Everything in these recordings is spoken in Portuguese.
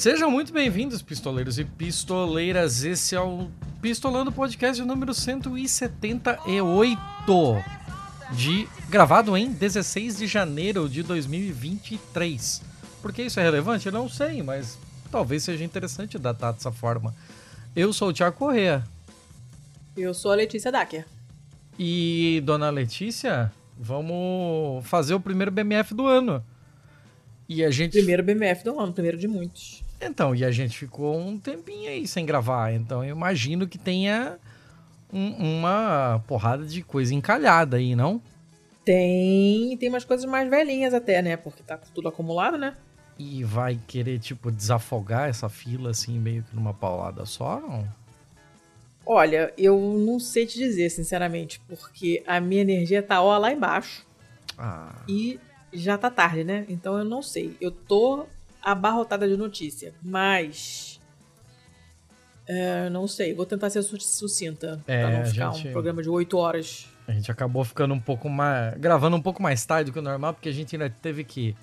Sejam muito bem-vindos, pistoleiros e pistoleiras. Esse é o Pistolando Podcast número 178, de, gravado em 16 de janeiro de 2023. Por que isso é relevante? Eu não sei, mas talvez seja interessante datar dessa forma. Eu sou o Tiago Correa. Eu sou a Letícia Dacker. E, dona Letícia, vamos fazer o primeiro BMF do ano. E a gente. Primeiro BMF do ano, primeiro de muitos. Então, e a gente ficou um tempinho aí sem gravar. Então eu imagino que tenha um, uma porrada de coisa encalhada aí, não? Tem. Tem umas coisas mais velhinhas até, né? Porque tá tudo acumulado, né? E vai querer, tipo, desafogar essa fila assim, meio que numa paulada só, não? Olha, eu não sei te dizer, sinceramente, porque a minha energia tá ó lá embaixo. Ah. E já tá tarde, né? Então eu não sei. Eu tô abarrotada de notícia, mas. É, não sei, vou tentar ser sucinta É, pra não ficar gente- um programa de 8 horas. A gente acabou ficando um pouco mais. gravando um pouco mais tarde do que o normal, porque a gente ainda teve que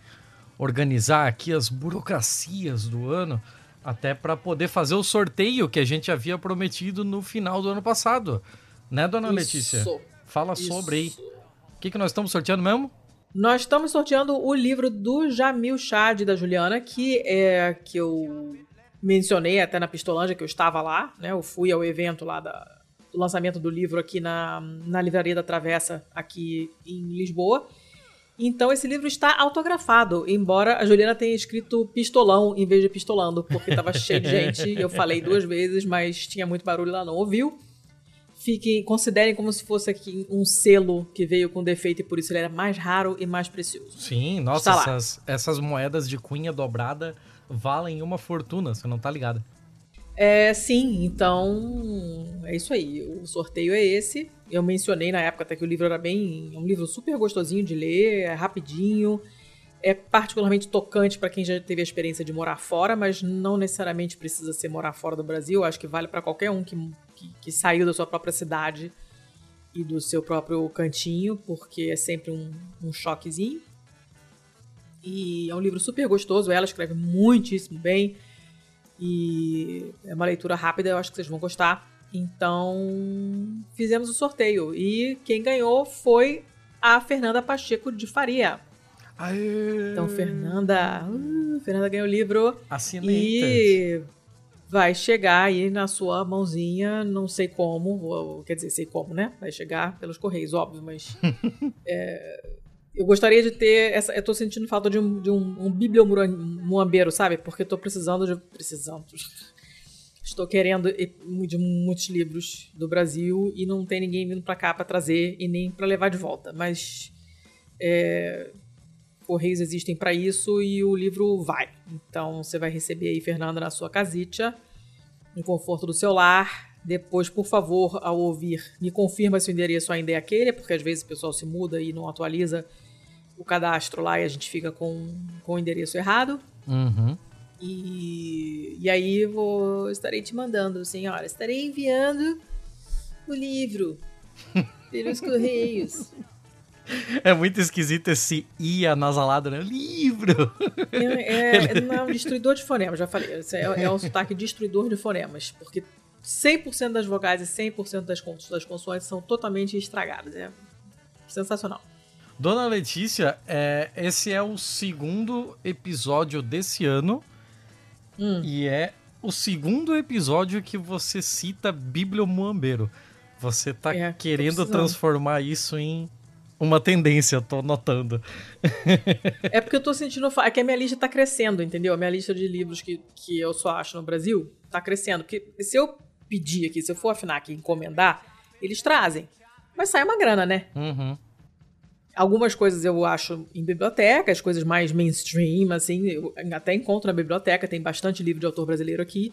organizar aqui as burocracias do ano, até para poder fazer o sorteio que a gente havia prometido no final do ano passado. Né, dona Letícia? Isso, Fala isso. sobre aí. O que, que nós estamos sorteando mesmo? Nós estamos sorteando o livro do Jamil Chad da Juliana, que é que eu mencionei até na Pistolândia, que eu estava lá, né? Eu fui ao evento lá da- do lançamento do livro aqui na, na Livraria da Travessa, aqui em Lisboa. Então esse livro está autografado, embora a Juliana tenha escrito pistolão em vez de pistolando, porque estava cheio de gente. Eu falei duas vezes, mas tinha muito barulho lá, não ouviu. Fiquem, considerem como se fosse aqui um selo que veio com defeito e por isso ele era mais raro e mais precioso. Sim, nossa, essas, essas moedas de cunha dobrada valem uma fortuna, você não tá ligado. É, sim, então é isso aí. O sorteio é esse. Eu mencionei na época até que o livro era bem. É um livro super gostosinho de ler, é rapidinho. É particularmente tocante para quem já teve a experiência de morar fora, mas não necessariamente precisa ser morar fora do Brasil. Acho que vale para qualquer um que, que, que saiu da sua própria cidade e do seu próprio cantinho, porque é sempre um, um choquezinho. E é um livro super gostoso. Ela escreve muitíssimo bem. E é uma leitura rápida, eu acho que vocês vão gostar. Então, fizemos o sorteio. E quem ganhou foi a Fernanda Pacheco de Faria. Aê! Então, Fernanda. uh, Fernanda ganhou o livro. Assinei. E vai chegar aí na sua mãozinha, não sei como, ou- quer dizer, sei como, né? Vai chegar pelos correios, óbvio, mas. é, eu gostaria de ter. Essa, eu tô sentindo falta de um, de um, um bibliomuambeiro, sabe? Porque eu tô precisando de. Precisando. Estou querendo de muitos livros do Brasil e não tem ninguém vindo pra cá pra trazer e nem pra levar de volta. Mas. é, Correios existem para isso e o livro vai. Então você vai receber aí, Fernanda, na sua casita, no conforto do seu lar. Depois, por favor, ao ouvir, me confirma se o endereço ainda é aquele, porque às vezes o pessoal se muda e não atualiza o cadastro lá e a gente fica com, com o endereço errado. Uhum. E, e aí vou, estarei te mandando, senhora. Estarei enviando o livro pelos correios. É muito esquisito esse i anasalado, né? Livro! É, é, não, é um destruidor de fonemas, já falei. É, é um sotaque destruidor de fonemas, porque 100% das vogais e 100% das, das consoantes são totalmente estragadas. É sensacional. Dona Letícia, é, esse é o segundo episódio desse ano Hum. e é o segundo episódio que você cita Bibliomuambeiro. Você tá É, querendo transformar isso em uma tendência, tô notando. É porque eu tô sentindo. É que a minha lista tá crescendo, entendeu? A minha lista de livros que, que eu só acho no Brasil tá crescendo. Porque se eu pedir aqui, se eu for afinar aqui encomendar, eles trazem. Mas sai uma grana, né? Uhum. Algumas coisas eu acho em biblioteca, as coisas mais mainstream, assim, eu até encontro na biblioteca, tem bastante livro de autor brasileiro aqui,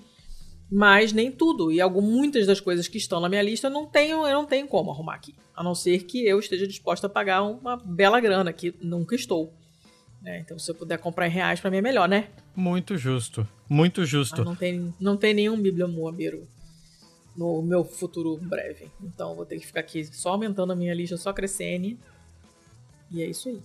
mas nem tudo. E algum, muitas das coisas que estão na minha lista eu não tenho, eu não tenho como arrumar aqui. A não ser que eu esteja disposta a pagar uma bela grana, que nunca estou. né? então, se eu puder comprar em reais, pra mim é melhor, né? Muito justo. Muito justo. Mas não tem, não tem nenhum bibliomuambeiro no meu futuro breve. Então, eu vou ter que ficar aqui só aumentando a minha lista, só crescendo. E é isso aí.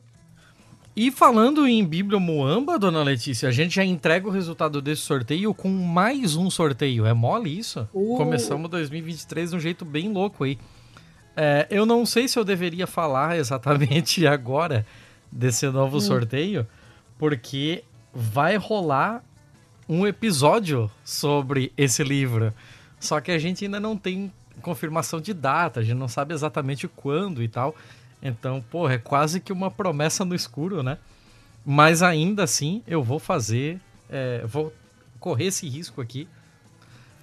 E falando em Bíblia Moamba, dona Letícia, a gente já entrega o resultado desse sorteio com mais um sorteio. É mole isso? Uh. Começamos 2023 de um jeito bem louco aí. É, eu não sei se eu deveria falar exatamente agora desse novo hum. sorteio, porque vai rolar um episódio sobre esse livro. Só que a gente ainda não tem confirmação de data, a gente não sabe exatamente quando e tal. Então, porra, é quase que uma promessa no escuro, né? Mas ainda assim, eu vou fazer. É, vou correr esse risco aqui.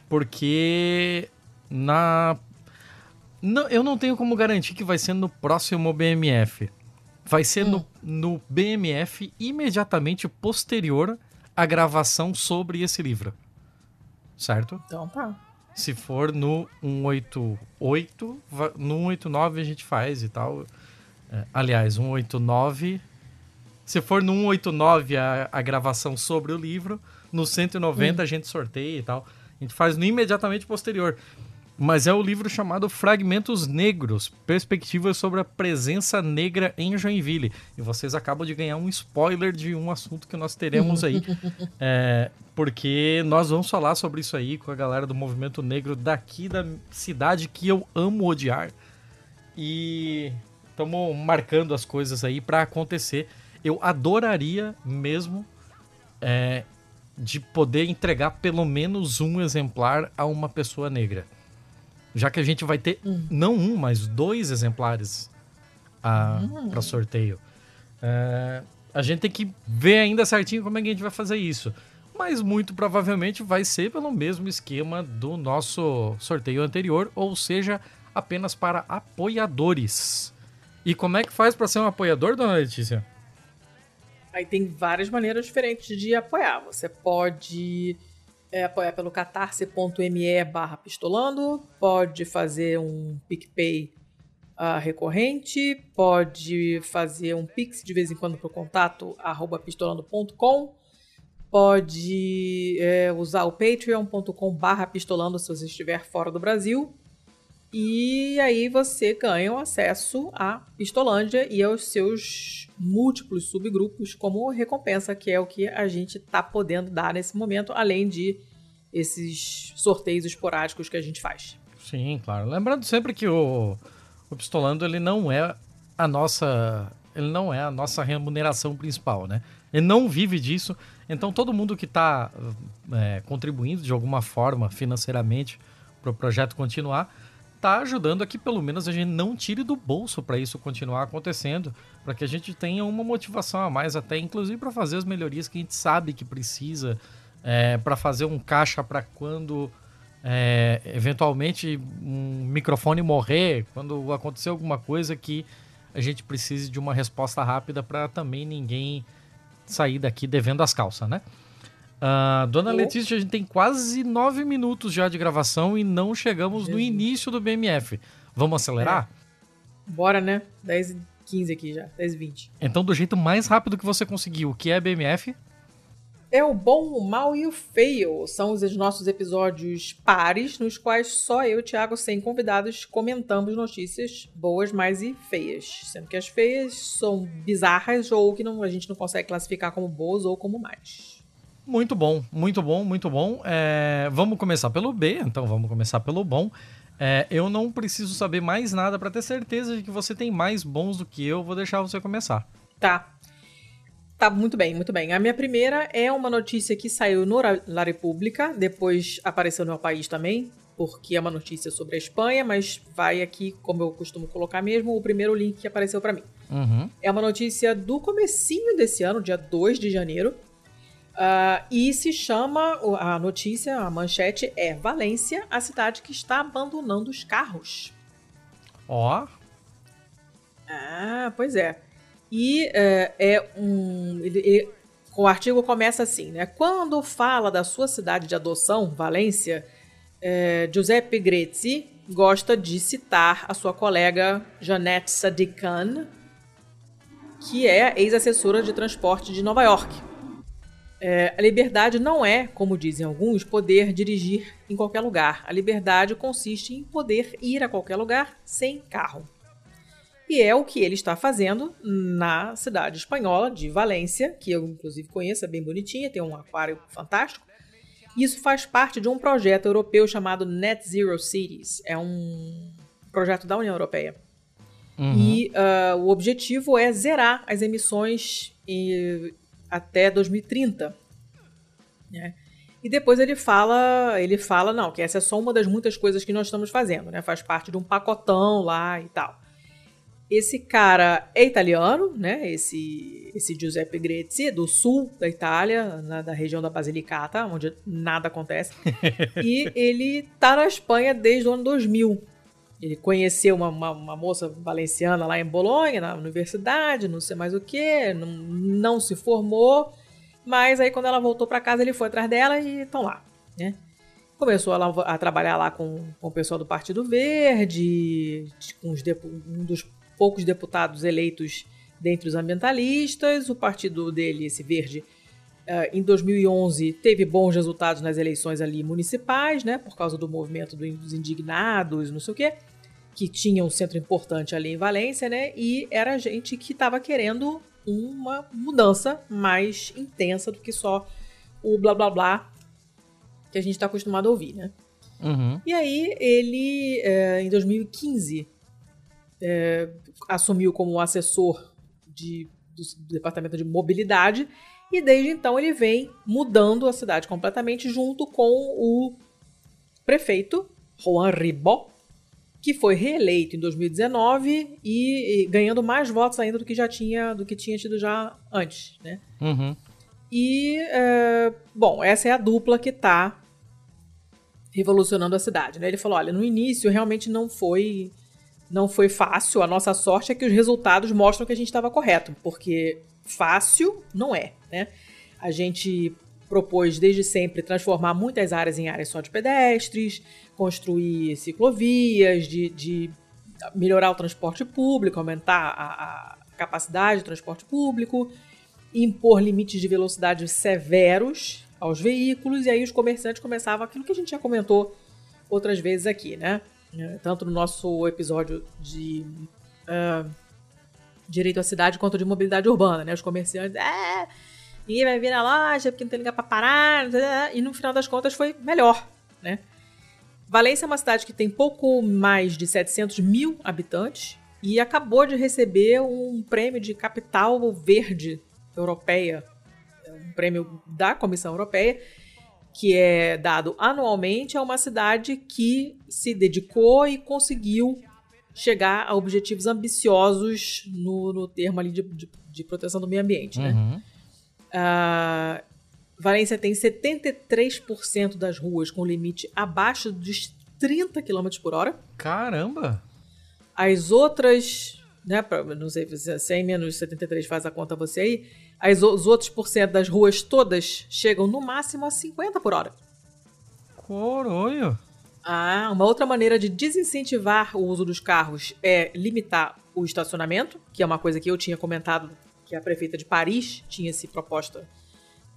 Porque na. Não, eu não tenho como garantir que vai ser no próximo BMF. Vai ser hum. no, no BMF imediatamente posterior à gravação sobre esse livro. Certo? Então tá. Se for no 188, no 189 a gente faz e tal. É, aliás, 189. Se for no 189 a, a gravação sobre o livro, no 190 hum. a gente sorteia e tal. A gente faz no imediatamente posterior. Mas é o livro chamado Fragmentos Negros Perspectivas sobre a Presença Negra em Joinville. E vocês acabam de ganhar um spoiler de um assunto que nós teremos aí. é, porque nós vamos falar sobre isso aí com a galera do movimento negro daqui da cidade que eu amo odiar. E estamos marcando as coisas aí para acontecer. Eu adoraria mesmo é, de poder entregar pelo menos um exemplar a uma pessoa negra. Já que a gente vai ter não um, mas dois exemplares hum. para sorteio. É, a gente tem que ver ainda certinho como é que a gente vai fazer isso. Mas muito provavelmente vai ser pelo mesmo esquema do nosso sorteio anterior, ou seja, apenas para apoiadores. E como é que faz para ser um apoiador, dona Letícia? Aí tem várias maneiras diferentes de apoiar. Você pode é, apoiar pelo catarse.me barra pistolando, pode fazer um PicPay uh, recorrente, pode fazer um Pix de vez em quando para o contato arroba pistolando.com, pode é, usar o patreon.com barra pistolando se você estiver fora do Brasil e aí você ganha o acesso à Pistolândia e aos seus múltiplos subgrupos como recompensa, que é o que a gente está podendo dar nesse momento, além de esses sorteios esporádicos que a gente faz. Sim, claro. Lembrando sempre que o, o Pistolando ele não é a nossa ele não é a nossa remuneração principal, né? Ele não vive disso. Então todo mundo que está é, contribuindo de alguma forma financeiramente para o projeto continuar está ajudando a que pelo menos a gente não tire do bolso para isso continuar acontecendo, para que a gente tenha uma motivação a mais, até inclusive para fazer as melhorias que a gente sabe que precisa, é, para fazer um caixa para quando é, eventualmente um microfone morrer, quando acontecer alguma coisa que a gente precise de uma resposta rápida para também ninguém sair daqui devendo as calças, né? Uh, Dona oh. Letícia, a gente tem quase nove minutos já de gravação e não chegamos Jesus. no início do BMF. Vamos acelerar? É. Bora, né? 10 e 15 aqui já, 10 e 20. Então, do jeito mais rápido que você conseguiu, o que é BMF? É o bom, o mal e o feio. São os nossos episódios pares, nos quais só eu, Thiago, sem convidados, comentamos notícias boas, mais e feias. Sendo que as feias são bizarras ou que não, a gente não consegue classificar como boas ou como mais. Muito bom, muito bom, muito bom. É, vamos começar pelo B, então vamos começar pelo bom. É, eu não preciso saber mais nada para ter certeza de que você tem mais bons do que eu. Vou deixar você começar. Tá. Tá, muito bem, muito bem. A minha primeira é uma notícia que saiu no La República, depois apareceu no meu país também, porque é uma notícia sobre a Espanha, mas vai aqui, como eu costumo colocar mesmo, o primeiro link que apareceu para mim. Uhum. É uma notícia do comecinho desse ano, dia 2 de janeiro, Uh, e se chama, a notícia, a manchete é Valência, a cidade que está abandonando os carros. Ó. Oh. Ah, pois é. E uh, é um. Ele, ele, o artigo começa assim, né? Quando fala da sua cidade de adoção, Valência, uh, Giuseppe Grezzi gosta de citar a sua colega Janette Sadikan, que é ex-assessora de transporte de Nova York. É, a liberdade não é, como dizem alguns, poder dirigir em qualquer lugar. A liberdade consiste em poder ir a qualquer lugar sem carro. E é o que ele está fazendo na cidade espanhola de Valência, que eu inclusive conheço, é bem bonitinha, tem um aquário fantástico. Isso faz parte de um projeto europeu chamado Net Zero Cities. É um projeto da União Europeia. Uhum. E uh, o objetivo é zerar as emissões e, até 2030. Né? E depois ele fala, ele fala, não, que essa é só uma das muitas coisas que nós estamos fazendo, né? Faz parte de um pacotão lá e tal. Esse cara é italiano, né? Esse, esse Giuseppe Grezzi, do sul da Itália, na, da região da Basilicata, onde nada acontece. e ele tá na Espanha desde o ano 2000. Ele conheceu uma, uma, uma, moça valenciana lá em Bolonha, na universidade, não sei mais o que, não, não se formou mas aí quando ela voltou para casa, ele foi atrás dela e estão lá, né? Começou a, a, trabalhar lá com, com o pessoal do Partido Verde, com um dos poucos deputados eleitos dentre os ambientalistas. O partido dele, esse verde, em 2011 teve bons resultados nas eleições ali municipais, né? Por causa do movimento dos indignados, não sei o quê, que tinha um centro importante ali em Valência, né? E era gente que estava querendo uma mudança mais intensa do que só o blá blá blá que a gente está acostumado a ouvir, né? Uhum. E aí ele, é, em 2015, é, assumiu como assessor de, do Departamento de Mobilidade e desde então ele vem mudando a cidade completamente junto com o prefeito Juan Ribó, que foi reeleito em 2019 e, e, ganhando mais votos ainda do que já tinha, do que tinha tido já antes, né? Uhum. E, é, bom, essa é a dupla que está revolucionando a cidade, né? Ele falou, olha, no início realmente não foi não foi fácil, a nossa sorte é que os resultados mostram que a gente estava correto, porque fácil não é, né? A gente propôs desde sempre transformar muitas áreas em áreas só de pedestres, construir ciclovias, de, de melhorar o transporte público, aumentar a, a, capacidade do transporte público, impor limites de velocidade severos aos veículos, e aí os comerciantes começavam aquilo que a gente já comentou outras vezes aqui, né? Tanto no nosso episódio de uh, direito à cidade quanto de mobilidade urbana, né? Os comerciantes, é, ninguém vai vir na loja porque não tem lugar para parar, e no final das contas foi melhor, né? Valência é uma cidade que tem pouco mais de 700 mil habitantes e acabou de receber um prêmio de capital verde europeia, um prêmio da Comissão Europeia, que é dado anualmente a uma cidade que se dedicou e conseguiu chegar a objetivos ambiciosos no, no termo ali de, de, de, proteção do meio ambiente, né? Uhum. Uh, Valência tem 73% das ruas com limite abaixo dos 30 km por hora. Caramba! As outras, né, não sei se 100 menos 73 faz a conta você aí, as, os outros por cento das ruas todas chegam no máximo a 50 por hora. Coronho! Ah, uma outra maneira de desincentivar o uso dos carros é limitar o estacionamento, que é uma coisa que eu tinha comentado que a prefeita de Paris tinha se proposta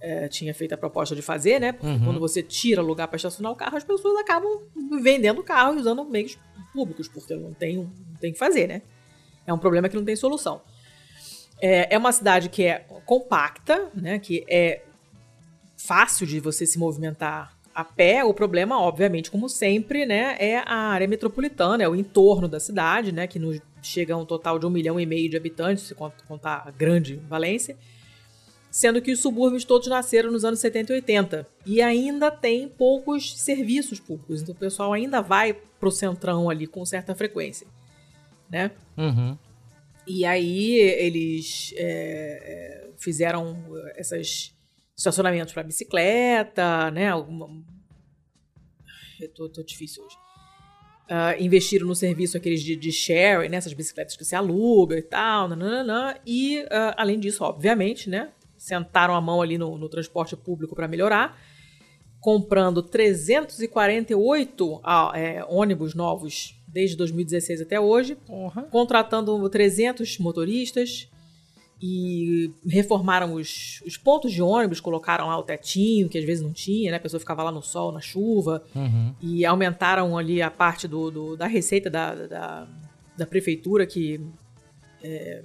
é, tinha feito a proposta de fazer, né? Porque uhum. quando você tira lugar para estacionar o carro, as pessoas acabam vendendo o carro e usando meios públicos, porque não tem, não tem que fazer, né? É um problema que não tem solução. É, é uma cidade que é compacta, né? Que é fácil de você se movimentar a pé. O problema, obviamente, como sempre, né? É a área metropolitana, é o entorno da cidade, né? Que nos chega a um total de um milhão e meio de habitantes, se contar a grande Valência sendo que os subúrbios todos nasceram nos anos 70 e 80 e ainda tem poucos serviços públicos, então o pessoal ainda vai pro centrão ali com certa frequência, né? Uhum. E aí eles é, é fizeram esses estacionamentos para bicicleta, né? Alguma... Eu tô, tô difícil hoje. Uh, investiram no serviço aqueles de, de sharing, né? Essas bicicletas que você aluga e tal, nananana. e uh, além disso, obviamente, né? sentaram a mão ali no, no transporte público para melhorar, comprando 348 ah, é, ônibus novos desde 2016 até hoje, uhum. contratando 300 motoristas e reformaram os, os, pontos de ônibus, colocaram lá o tetinho, que às vezes não tinha, né? A pessoa ficava lá no sol, na chuva, uhum. e aumentaram ali a parte do, do da receita da, da, da, prefeitura que é,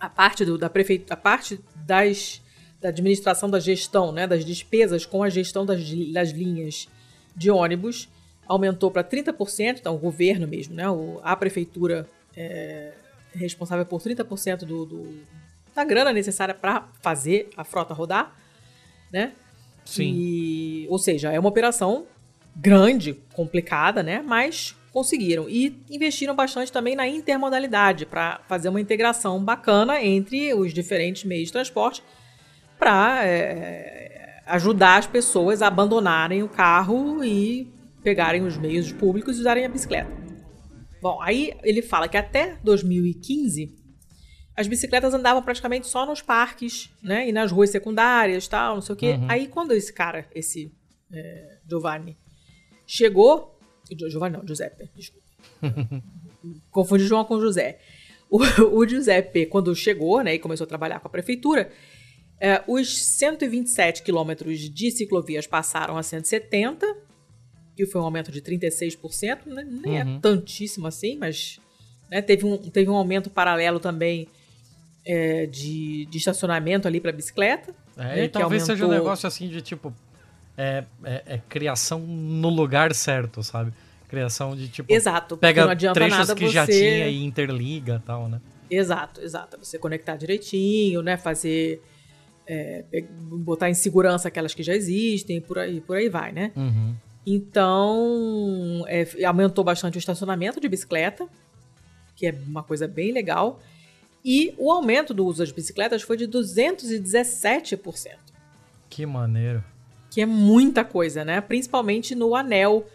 a parte do, da prefeitura, a parte das, da administração da gestão, né, das despesas com a gestão das, das linhas de ônibus aumentou para 30%, então o governo mesmo, né, o, a prefeitura é, responsável por 30% do, do, da grana necessária para fazer a frota rodar, né? Sim. E, ou seja, é uma operação grande, complicada, né? Mas conseguiram. E investiram bastante também na intermodalidade, para fazer uma integração bacana entre os diferentes meios de transporte, para é, ajudar as pessoas a abandonarem o carro e pegarem os meios públicos e usarem a bicicleta. Bom, aí ele fala que até 2015 as bicicletas andavam praticamente só nos parques, né? E nas ruas secundárias, tal, não sei o quê. Uhum. Aí quando esse cara, esse é, Giovanni, chegou Giovanni não, Giuseppe, desculpa. Confundi João com José. O, o, Giuseppe, quando chegou, né, e começou a trabalhar com a prefeitura, é, os 127 quilômetros de ciclovias passaram a 170, que foi um aumento de 36%, né, nem é uhum. é tantíssimo assim, mas né, teve, um, teve um aumento paralelo também é, de, de estacionamento ali para bicicleta. É, né, e talvez aumentou... seja um negócio assim de tipo é, é, é, criação no lugar certo, sabe? Criação de tipo. Exato. Pega não adianta trechos que você... já tinha e interliga e tal, né? Exato, exato. Você conectar direitinho, né? Fazer. É, botar em segurança aquelas que já existem, por aí, por aí vai, né? Uhum. Então, é, aumentou bastante o estacionamento de bicicleta, que é uma coisa bem legal. E o aumento do uso das bicicletas foi de 217%. Que maneiro que é muita coisa, né? Principalmente no anel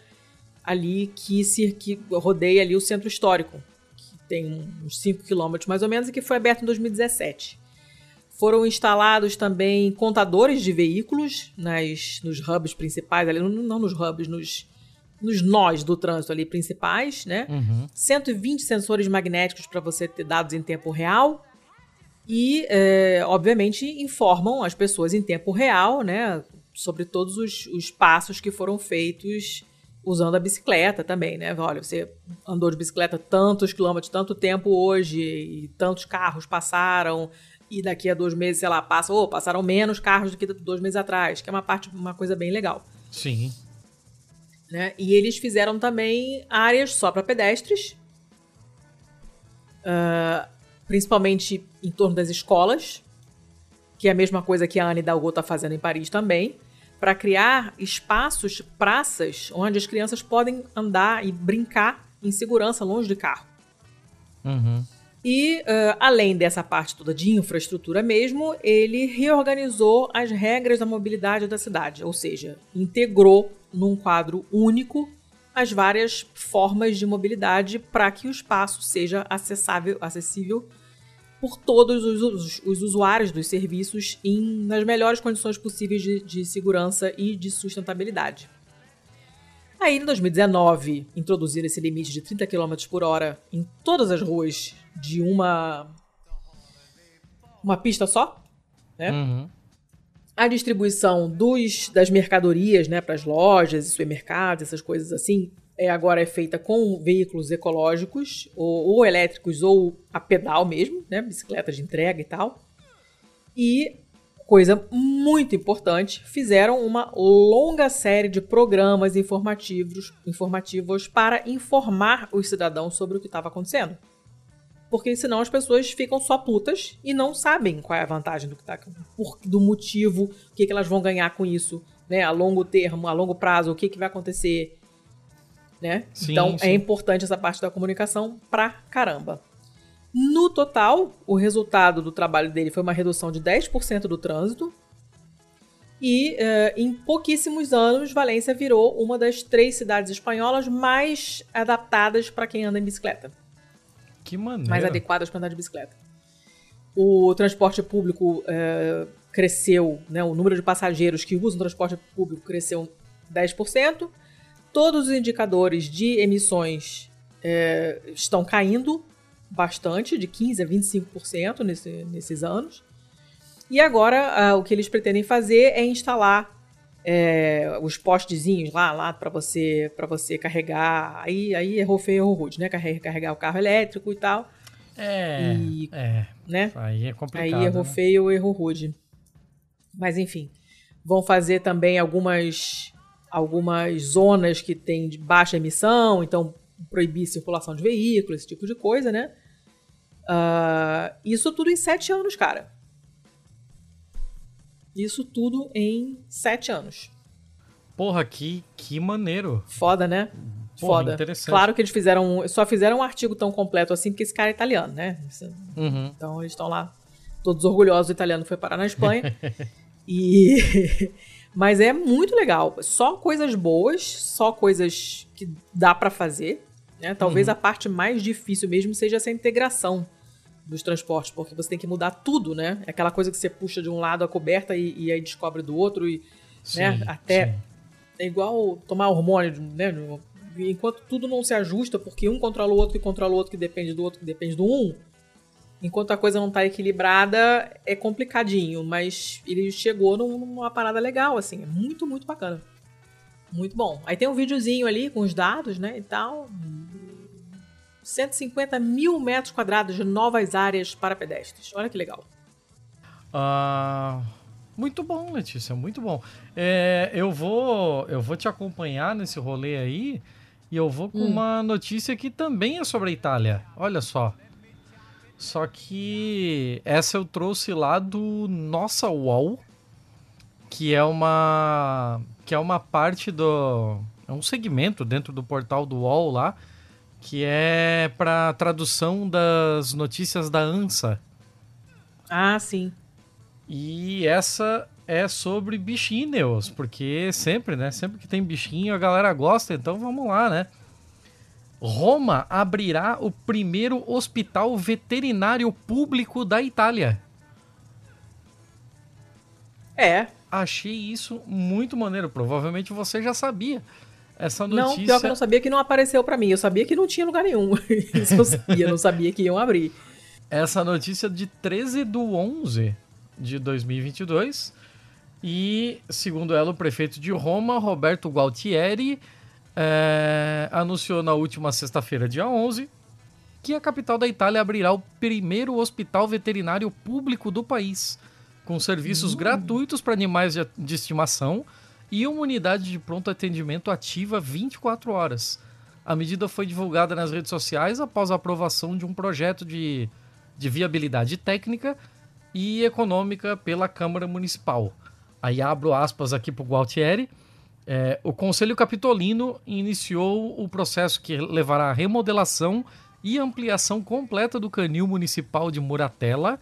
ali que, se, que rodeia ali o centro histórico, que tem uns 5 quilômetros mais ou menos e que foi aberto em 2017. Foram instalados também contadores de veículos nas, nos hubs principais, ali, não nos hubs, nos, nos nós do trânsito ali principais, né? Uhum. 120 sensores magnéticos para você ter dados em tempo real. E, é, obviamente, informam as pessoas em tempo real, né? sobre todos os, os passos que foram feitos usando a bicicleta também, né? Olha, você andou de bicicleta tantos quilômetros, tanto tempo hoje, e tantos carros passaram, e daqui a dois meses, sei lá, passa, ou oh, passaram menos carros do que dois meses atrás, que é uma parte, uma coisa bem legal. Sim. Né? E eles fizeram também áreas só para pedestres, uh, principalmente em torno das escolas, que é a mesma coisa que a Anne Hidalgo está fazendo em Paris também, para criar espaços, praças, onde as crianças podem andar e brincar em segurança longe de carro. Uhum. E, uh, além dessa parte toda de infraestrutura mesmo, ele reorganizou as regras da mobilidade da cidade, ou seja, integrou num quadro único as várias formas de mobilidade para que o espaço seja acessável, acessível por todos os, os, os usuários dos serviços em, nas melhores condições possíveis de, de segurança e de sustentabilidade. Aí, em 2019, introduziram esse limite de 30 km por hora em todas as ruas de uma uma pista só, né? Uhum. A distribuição dos, das mercadorias, né, para as lojas e supermercados, essas coisas assim, é, agora é feita com veículos ecológicos, ou, ou, elétricos, ou a pedal mesmo, né? Bicicleta de entrega e tal. E, coisa muito importante, fizeram uma longa série de programas informativos, informativos para informar os cidadãos sobre o que estava acontecendo. Porque senão as pessoas ficam só putas e não sabem qual é a vantagem do que tá, por, do motivo, o que, que elas vão ganhar com isso, né? A longo termo, a longo prazo, o que, que vai acontecer né? Sim, então sim. é importante essa parte da comunicação pra caramba. No total, o resultado do trabalho dele foi uma redução de 10% do trânsito. E uh, em pouquíssimos anos, Valência virou uma das três cidades espanholas mais adaptadas para quem anda em bicicleta. Que. Mais adequadas para andar de bicicleta. O transporte público uh, cresceu, né, o número de passageiros que usam transporte público cresceu 10%. Todos os indicadores de emissões é, estão caindo bastante, de 15% a 25% nesse, nesses anos. E agora o que eles pretendem fazer é instalar é, os postezinhos lá, lá para você para você carregar. Aí, aí errou feio, errou rude, né? Carregar, carregar o carro elétrico e tal. É, e, é. Né? Aí é complicado. Aí errou né? feio, errou rude. Mas enfim, vão fazer também algumas algumas zonas que têm de baixa emissão, então proibir circulação de veículos, esse tipo de coisa, né? Uh, isso tudo em sete anos, cara. Isso tudo em sete anos. Porra, que, que maneiro. Foda, né? Porra, Foda. interessante. Claro que eles fizeram. Só fizeram um artigo tão completo assim porque esse cara é italiano, né? Uhum. Então eles estão lá, todos orgulhosos do italiano foi parar na Espanha. e. Mas é muito legal. Só coisas boas, só coisas que dá para fazer. Né? Talvez Uhum. a parte mais difícil mesmo seja essa integração dos transportes, porque você tem que mudar tudo, né? É aquela coisa que você puxa de um lado a coberta e, e aí descobre do outro e né? Sim, Até- sim. é igual tomar hormônio, né? Enquanto tudo não se ajusta, porque um controla o outro que controla o outro que depende do outro que depende do um, enquanto a coisa não tá equilibrada, é complicadinho, mas ele chegou num- numa parada legal, assim, é muito, muito bacana. Muito bom. Aí tem um videozinho ali com os dados, né, e tal. 150 mil metros quadrados de novas áreas para pedestres. Olha que legal. Ah, muito bom, Letícia, muito bom. É, eu vou eu vou te acompanhar nesse rolê aí e eu vou com Hum. uma notícia que também é sobre a Itália. Olha só. Só que essa eu trouxe lá do Nossa UOL, que é uma que é uma parte do é um segmento dentro do portal do UOL lá, que é para tradução das notícias da ANSA. Ah, sim. E essa é sobre bichinhos, porque sempre, né? Sempre que tem bichinho a galera gosta, então vamos lá, né? Roma abrirá o primeiro hospital veterinário público da Itália. É. Achei isso muito maneiro. Provavelmente você já sabia essa Não, notícia. pior que eu não sabia que não apareceu pra mim. Eu sabia que não tinha lugar nenhum. Isso eu sabia, não sabia que iam abrir. essa notícia de 13 de 11 de 2022. E, segundo ela, o prefeito de Roma, Roberto Gualtieri, eh, anunciou na última sexta-feira, dia 11, que a capital da Itália abrirá o primeiro hospital veterinário público do país, com serviços gratuitos para animais de, de estimação e uma unidade de pronto atendimento ativa 24 horas. A medida foi divulgada nas redes sociais após a aprovação de um projeto de, de viabilidade técnica e econômica pela Câmara Municipal. Aí abro aspas aqui para o Gualtieri. É, o Conselho Capitolino iniciou o processo que levará à remodelação e ampliação completa do canil municipal de Muratella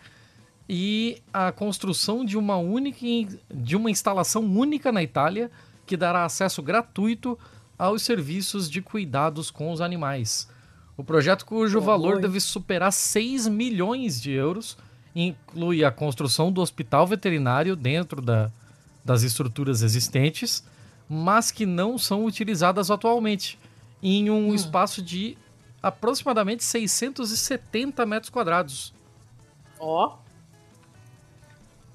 e a construção de uma única de uma instalação única na Itália que dará acesso gratuito aos serviços de cuidados com os animais. O projeto, cujo Pô, valor deve superar 6 milhões de euros, inclui a construção do hospital veterinário dentro da, das estruturas existentes, mas que não são utilizadas atualmente, em um Hum. espaço de aproximadamente 670 metros quadrados. Ó.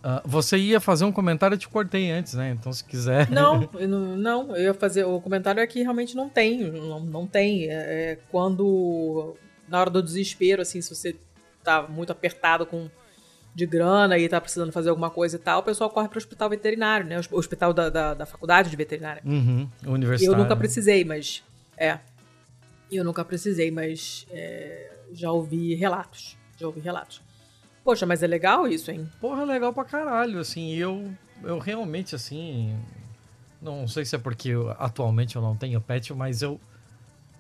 Ah, você ia fazer um comentário, eu te cortei antes, né? Então, se quiser. Não, eu não, não, eu ia fazer. O comentário é que realmente não tem. Não, não tem. É, é quando. Na hora do desespero, assim, se você tá muito apertado com de grana e tá precisando fazer alguma coisa e tal, o pessoal corre para o hospital veterinário, né? O hospital da, da, da faculdade de veterinária. Uhum, Eu universitário. nunca precisei, mas. É. Eu nunca precisei, mas é, já ouvi relatos. Já ouvi relatos. Poxa, mas é legal isso, hein? Porra, legal pra caralho, assim, eu, eu realmente, assim, não sei se é porque eu- atualmente eu não tenho pet, mas eu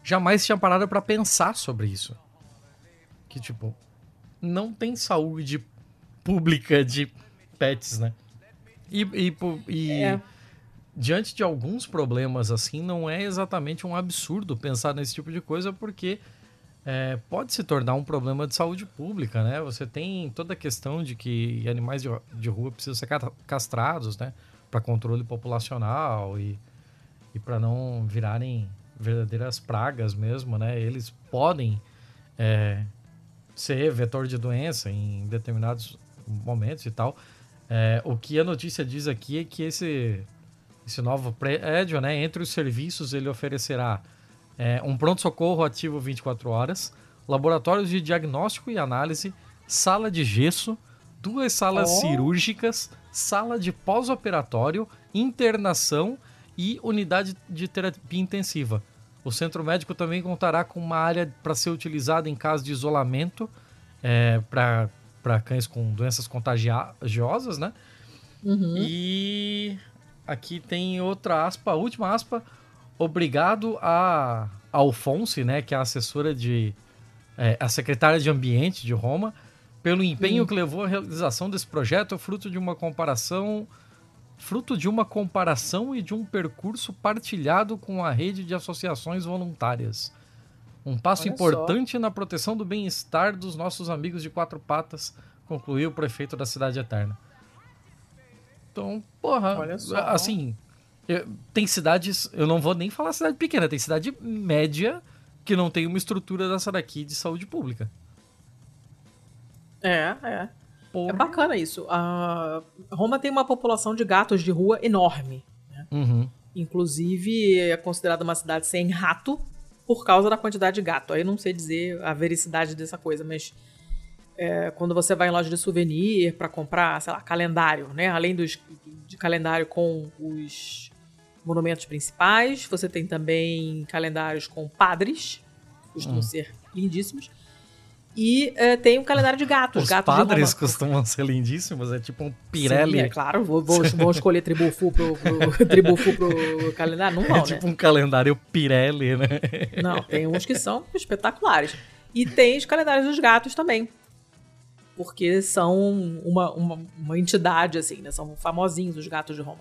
jamais tinha parado pra pensar sobre isso. Que, tipo, não tem saúde pública de pets, né? E, e, e É. diante de alguns problemas, assim, não é exatamente um absurdo pensar nesse tipo de coisa, porque é, pode se tornar um problema de saúde pública, né? Você tem toda a questão de que animais de, de rua precisam ser ca- castrados, né? Para controle populacional e, e para não virarem verdadeiras pragas mesmo, né? Eles podem é, ser vetor de doença em determinados momentos e tal. É, o que a notícia diz aqui é que esse, esse novo prédio, né, entre os serviços, ele oferecerá é, um pronto-socorro ativo 24 horas, laboratórios de diagnóstico e análise, sala de gesso, duas salas Oh. cirúrgicas, sala de pós-operatório, internação e unidade de terapia intensiva. O centro médico também contará com uma área para ser utilizada em caso de isolamento é, para cães com doenças contagiosas, né? Uhum. E aqui tem outra aspa, a última aspa. Obrigado a Alfonso, né, que é a assessora de. é, a secretária de Ambiente de Roma, pelo empenho que levou à realização desse projeto, fruto de uma comparação. Fruto de uma comparação e de um percurso partilhado com a rede de associações voluntárias. Um passo Olha importante na proteção do bem-estar dos nossos amigos de quatro patas, concluiu o prefeito da Cidade Eterna. Então, porra, só. assim, tem cidades, eu não vou nem falar cidade pequena, tem cidade média que não tem uma estrutura dessa daqui de saúde pública. É, é. Porra. É bacana isso. A Roma tem uma população de gatos de rua enorme. Uhum. Inclusive, é considerada uma cidade sem rato por causa da quantidade de gato. Aí eu não sei dizer a vericidade dessa coisa, mas é, quando você vai em loja de souvenir para comprar, sei lá, calendário, né? Além dos, de calendário com os monumentos principais, você tem também calendários com padres, que costumam Hum. ser lindíssimos. E é, tem um calendário de gatos. Os gatos padres costumam ser lindíssimos, é tipo um Sim, Pirelli. é claro, vou, vou, vão escolher Tribufu pro, pro, Tribufu pro calendário? Não vão, É né? tipo um calendário Pirelli, né? Não, tem uns que são espetaculares. E tem os calendários dos gatos também. Porque são uma, uma, uma entidade, assim, né? São famosinhos os gatos de Roma.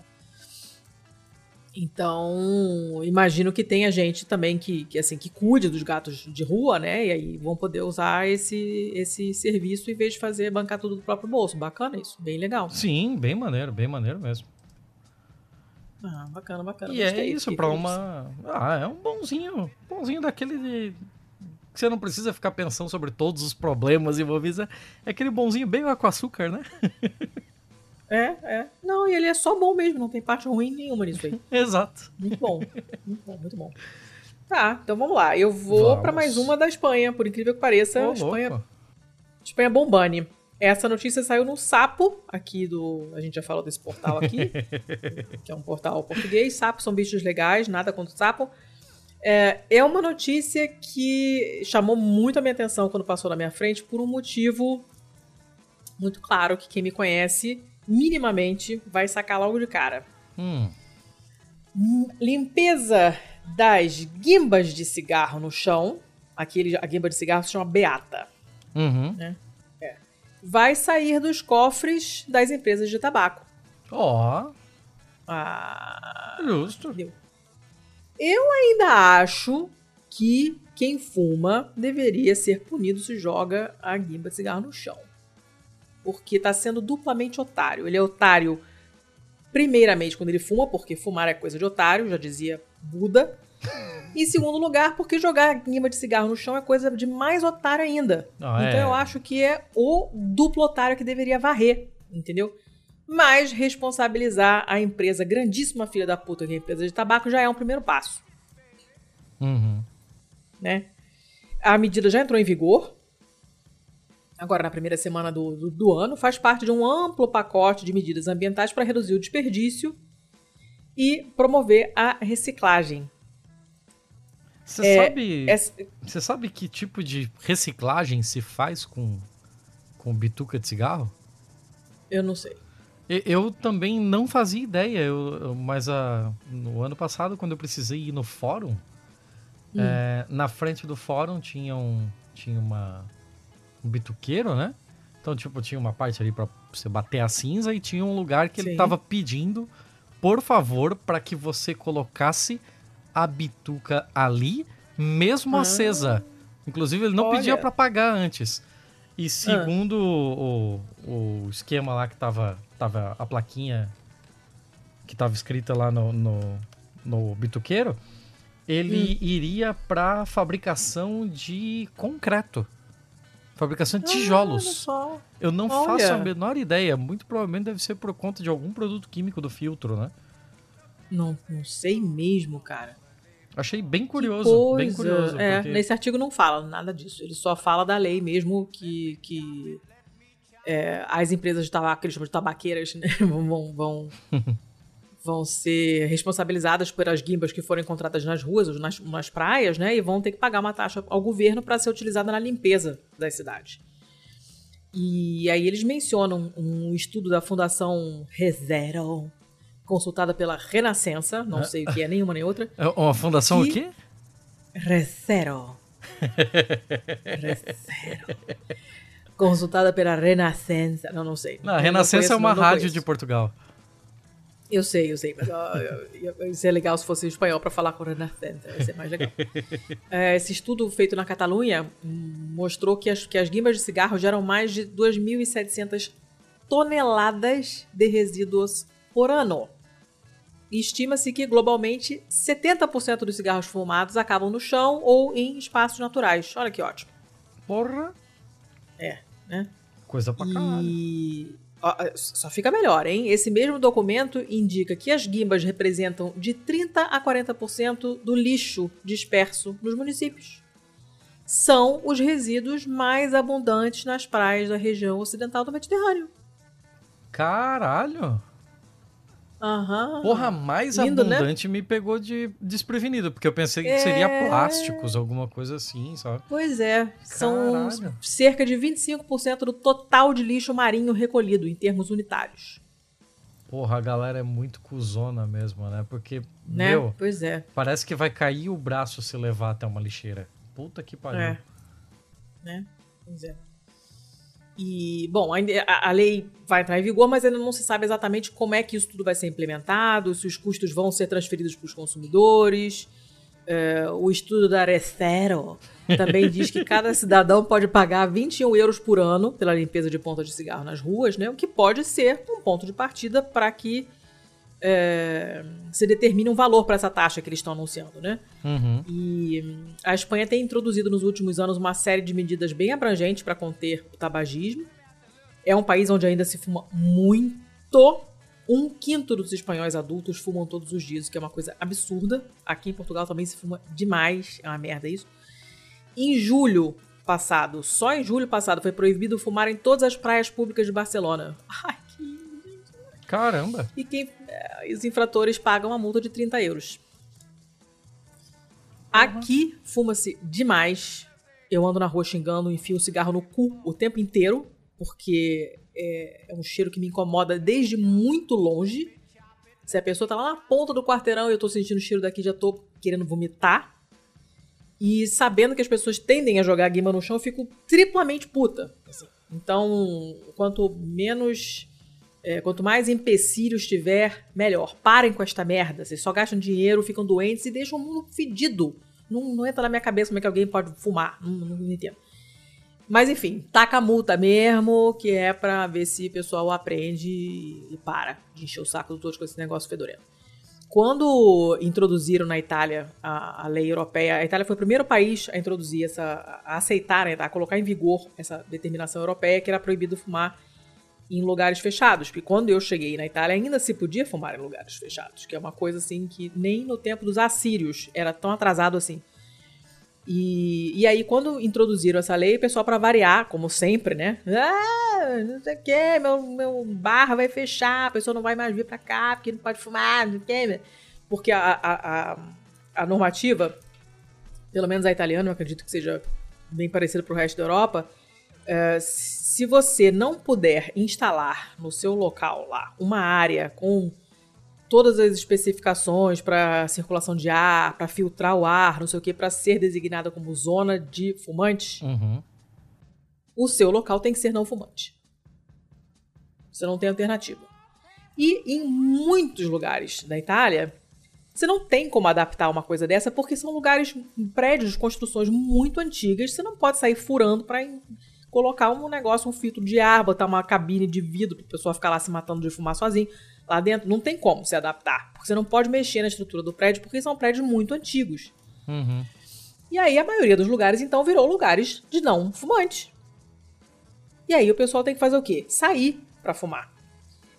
Então, imagino que tenha gente também que, que, assim, que cuide dos gatos de rua, né? E aí vão poder usar esse, esse serviço em vez de fazer bancar tudo do próprio bolso. Bacana isso, bem legal. Sim, bem maneiro, bem maneiro mesmo. Ah, bacana, bacana. E é gostei, isso, fiquei pra feliz. uma. Ah, é um bonzinho. Bonzinho daquele de. Que você não precisa ficar pensando sobre todos os problemas envolvidos. É é aquele bonzinho bem com açúcar, né? É, é. Não, e ele é só bom mesmo, não tem parte ruim nenhuma nisso aí. Exato. Muito bom. Muito bom, muito bom. Tá, então vamos lá. Eu vou pra mais uma da Espanha, por incrível que pareça. Ô, Espanha, louco. Espanha Bombani. Essa notícia saiu no Sapo, aqui do. A gente já falou desse portal aqui, que é um portal português. Sapos são bichos legais, nada contra o sapo. É, é uma notícia que chamou muito a minha atenção quando passou na minha frente, por um motivo muito claro que quem me conhece, minimamente, vai sacar logo de cara. Hum. Limpeza das guimbas de cigarro no chão. Aquele, a guimba de cigarro se chama Beata. Uhum. Vai sair dos cofres das empresas de tabaco. Ó, Ah, justo. entendeu? Eu ainda acho que quem fuma deveria ser punido se joga a guimba de cigarro no chão. Porque tá sendo duplamente otário. Ele é otário, primeiramente, quando ele fuma, porque fumar é coisa de otário, já dizia Buda. Em segundo lugar, porque jogar a guimba de cigarro no chão é coisa de mais otário ainda. Ah, então é. eu acho que é o duplo otário que deveria varrer, entendeu? Mas responsabilizar a empresa, grandíssima filha da puta que é a empresa de tabaco, já é um primeiro passo, Uhum. né? A medida já entrou em vigor. Agora, na primeira semana do, do, do ano, faz parte de um amplo pacote de medidas ambientais para reduzir o desperdício e promover a reciclagem. Você É, sabe. Você sabe que tipo de reciclagem se faz com, com bituca de cigarro? eu não sei. Eu também não fazia ideia, eu, eu- mas ah, no ano passado, quando eu precisei ir no fórum, é, na frente do fórum tinha, um, tinha uma, um bituqueiro, né? Então, tipo, tinha uma parte ali pra você bater a cinza e tinha um lugar que ele Sim. tava pedindo, por favor, para que você colocasse a bituca ali, mesmo Ah. acesa. Inclusive, ele não Olha. pedia para pagar antes. E segundo o, o esquema lá que tava, tava a plaquinha que tava escrita lá no, no, no bituqueiro, ele iria para fabricação de concreto. Fabricação de Ah, tijolos. Eu não Olha. faço a menor ideia. Muito provavelmente deve ser por conta de algum produto químico do filtro, né? Não, não sei mesmo, cara. Achei bem curioso, bem curioso. É, porque... nesse artigo não fala nada disso. Ele só fala da lei mesmo que, que é, as empresas de tabaco, que eles chamam de tabaqueiras, né, vão, vão, vão ser responsabilizadas pelas guimbas que forem encontradas nas ruas ou nas, nas praias, né? E vão ter que pagar uma taxa ao governo para ser utilizada na limpeza das cidades. E aí eles mencionam um estudo da Fundação Rezero, consultada pela Renascença, não sei o que é nenhuma nem outra. É uma fundação que... o quê? Rezero. Rezero. Consultada pela Renascença, não, não sei. Não, a Renascença é uma rádio de Portugal. Eu sei, eu sei, mas isso é legal se fosse espanhol para falar com Renascença, vai ser mais legal. É, esse estudo feito na Catalunha mostrou que as, que as guimbas de cigarro geram mais de 2.700 toneladas de resíduos por ano. Estima-se que, globalmente, 70% dos cigarros fumados acabam no chão ou em espaços naturais. Olha que ótimo. Porra! É, né? Coisa pra caralho. E só fica melhor, hein? Esse mesmo documento indica que as guimbas representam de 30 a 40% do lixo disperso nos municípios. São os resíduos mais abundantes nas praias da região ocidental do Mediterrâneo. Caralho! Aham. Porra, mais Lindo, né? abundante né? me pegou de desprevenido, porque eu pensei que é... seria plásticos, alguma coisa assim, sabe? Pois é, são Caralho. cerca de 25% do total de lixo marinho recolhido em termos unitários. Porra, a galera é muito cuzona mesmo, né? Porque, né? meu, pois é. parece que vai cair o braço se levar até uma lixeira. Puta que pariu. É. Né? Pois é. E, bom, a, a, lei vai entrar em vigor, mas ainda não se sabe exatamente como é que isso tudo vai ser implementado, se os custos vão ser transferidos para os consumidores. É, o estudo da Recero também diz que cada cidadão pode pagar 21 euros por ano pela limpeza de pontas de cigarro nas ruas, né? o que pode ser um ponto de partida para que é, se determine um valor para essa taxa que eles estão anunciando, né? Uhum. E a Espanha tem introduzido nos últimos anos uma série de medidas bem abrangentes para conter o tabagismo. É um país onde ainda se fuma muito. Um quinto dos espanhóis adultos fumam todos os dias, o que é uma coisa absurda. Aqui em Portugal também se fuma demais, é uma merda isso. Em julho passado, só em julho passado, foi proibido fumar em todas as praias públicas de Barcelona. Ai, Caramba! E quem, é, os infratores pagam uma multa de 30 euros. Aqui fuma-se demais. Eu ando na rua xingando, enfio o cigarro no cu o tempo inteiro, porque é, é, um cheiro que me incomoda desde muito longe. Se a pessoa tá lá na ponta do quarteirão e eu tô sentindo o cheiro daqui, já tô querendo vomitar. E sabendo que as pessoas tendem a jogar a guima no chão, eu fico triplamente puta. Assim. Então, quanto menos é, quanto mais empecilhos tiver, melhor. Parem com esta merda. Vocês só gastam dinheiro, ficam doentes e deixam o mundo fedido. Não, não entra na minha cabeça como é que alguém pode fumar. Não, não, não entendo. Mas enfim, taca a multa mesmo, que é pra ver se o pessoal aprende e para de encher o saco dos outros com esse negócio fedorento. Quando introduziram na Itália a, a, lei europeia, a Itália foi o primeiro país a introduzir essa, a aceitar, né, a colocar em vigor essa determinação europeia que era proibido fumar em lugares fechados, porque quando eu cheguei na Itália ainda se podia fumar em lugares fechados, que é uma coisa assim que nem no tempo dos assírios era tão atrasado assim. E, e aí, quando introduziram essa lei, o pessoal, para variar, como sempre, né? Ah, não sei o que, meu, meu bar vai fechar, a pessoa não vai mais vir para cá porque não pode fumar, não sei o que. Porque a, a, a, a normativa, pelo menos a italiana, eu acredito que seja bem parecida para o resto da Europa, é, se você não puder instalar no seu local lá uma área com todas as especificações para circulação de ar, para filtrar o ar, não sei o que, para ser designada como zona de fumantes, uhum. o seu local tem que ser não fumante. Você não tem alternativa. E em muitos lugares da Itália, você não tem como adaptar uma coisa dessa porque são lugares, prédios, construções muito antigas. Você não pode sair furando para colocar um negócio, um filtro de ar, botar uma cabine de vidro para o pessoal ficar lá se matando de fumar sozinho. Lá dentro não tem como se adaptar. Porque você não pode mexer na estrutura do prédio, porque são prédios muito antigos. Uhum. E aí a maioria dos lugares, então, virou lugares de não fumante. E aí o pessoal tem que fazer o quê? Sair para fumar.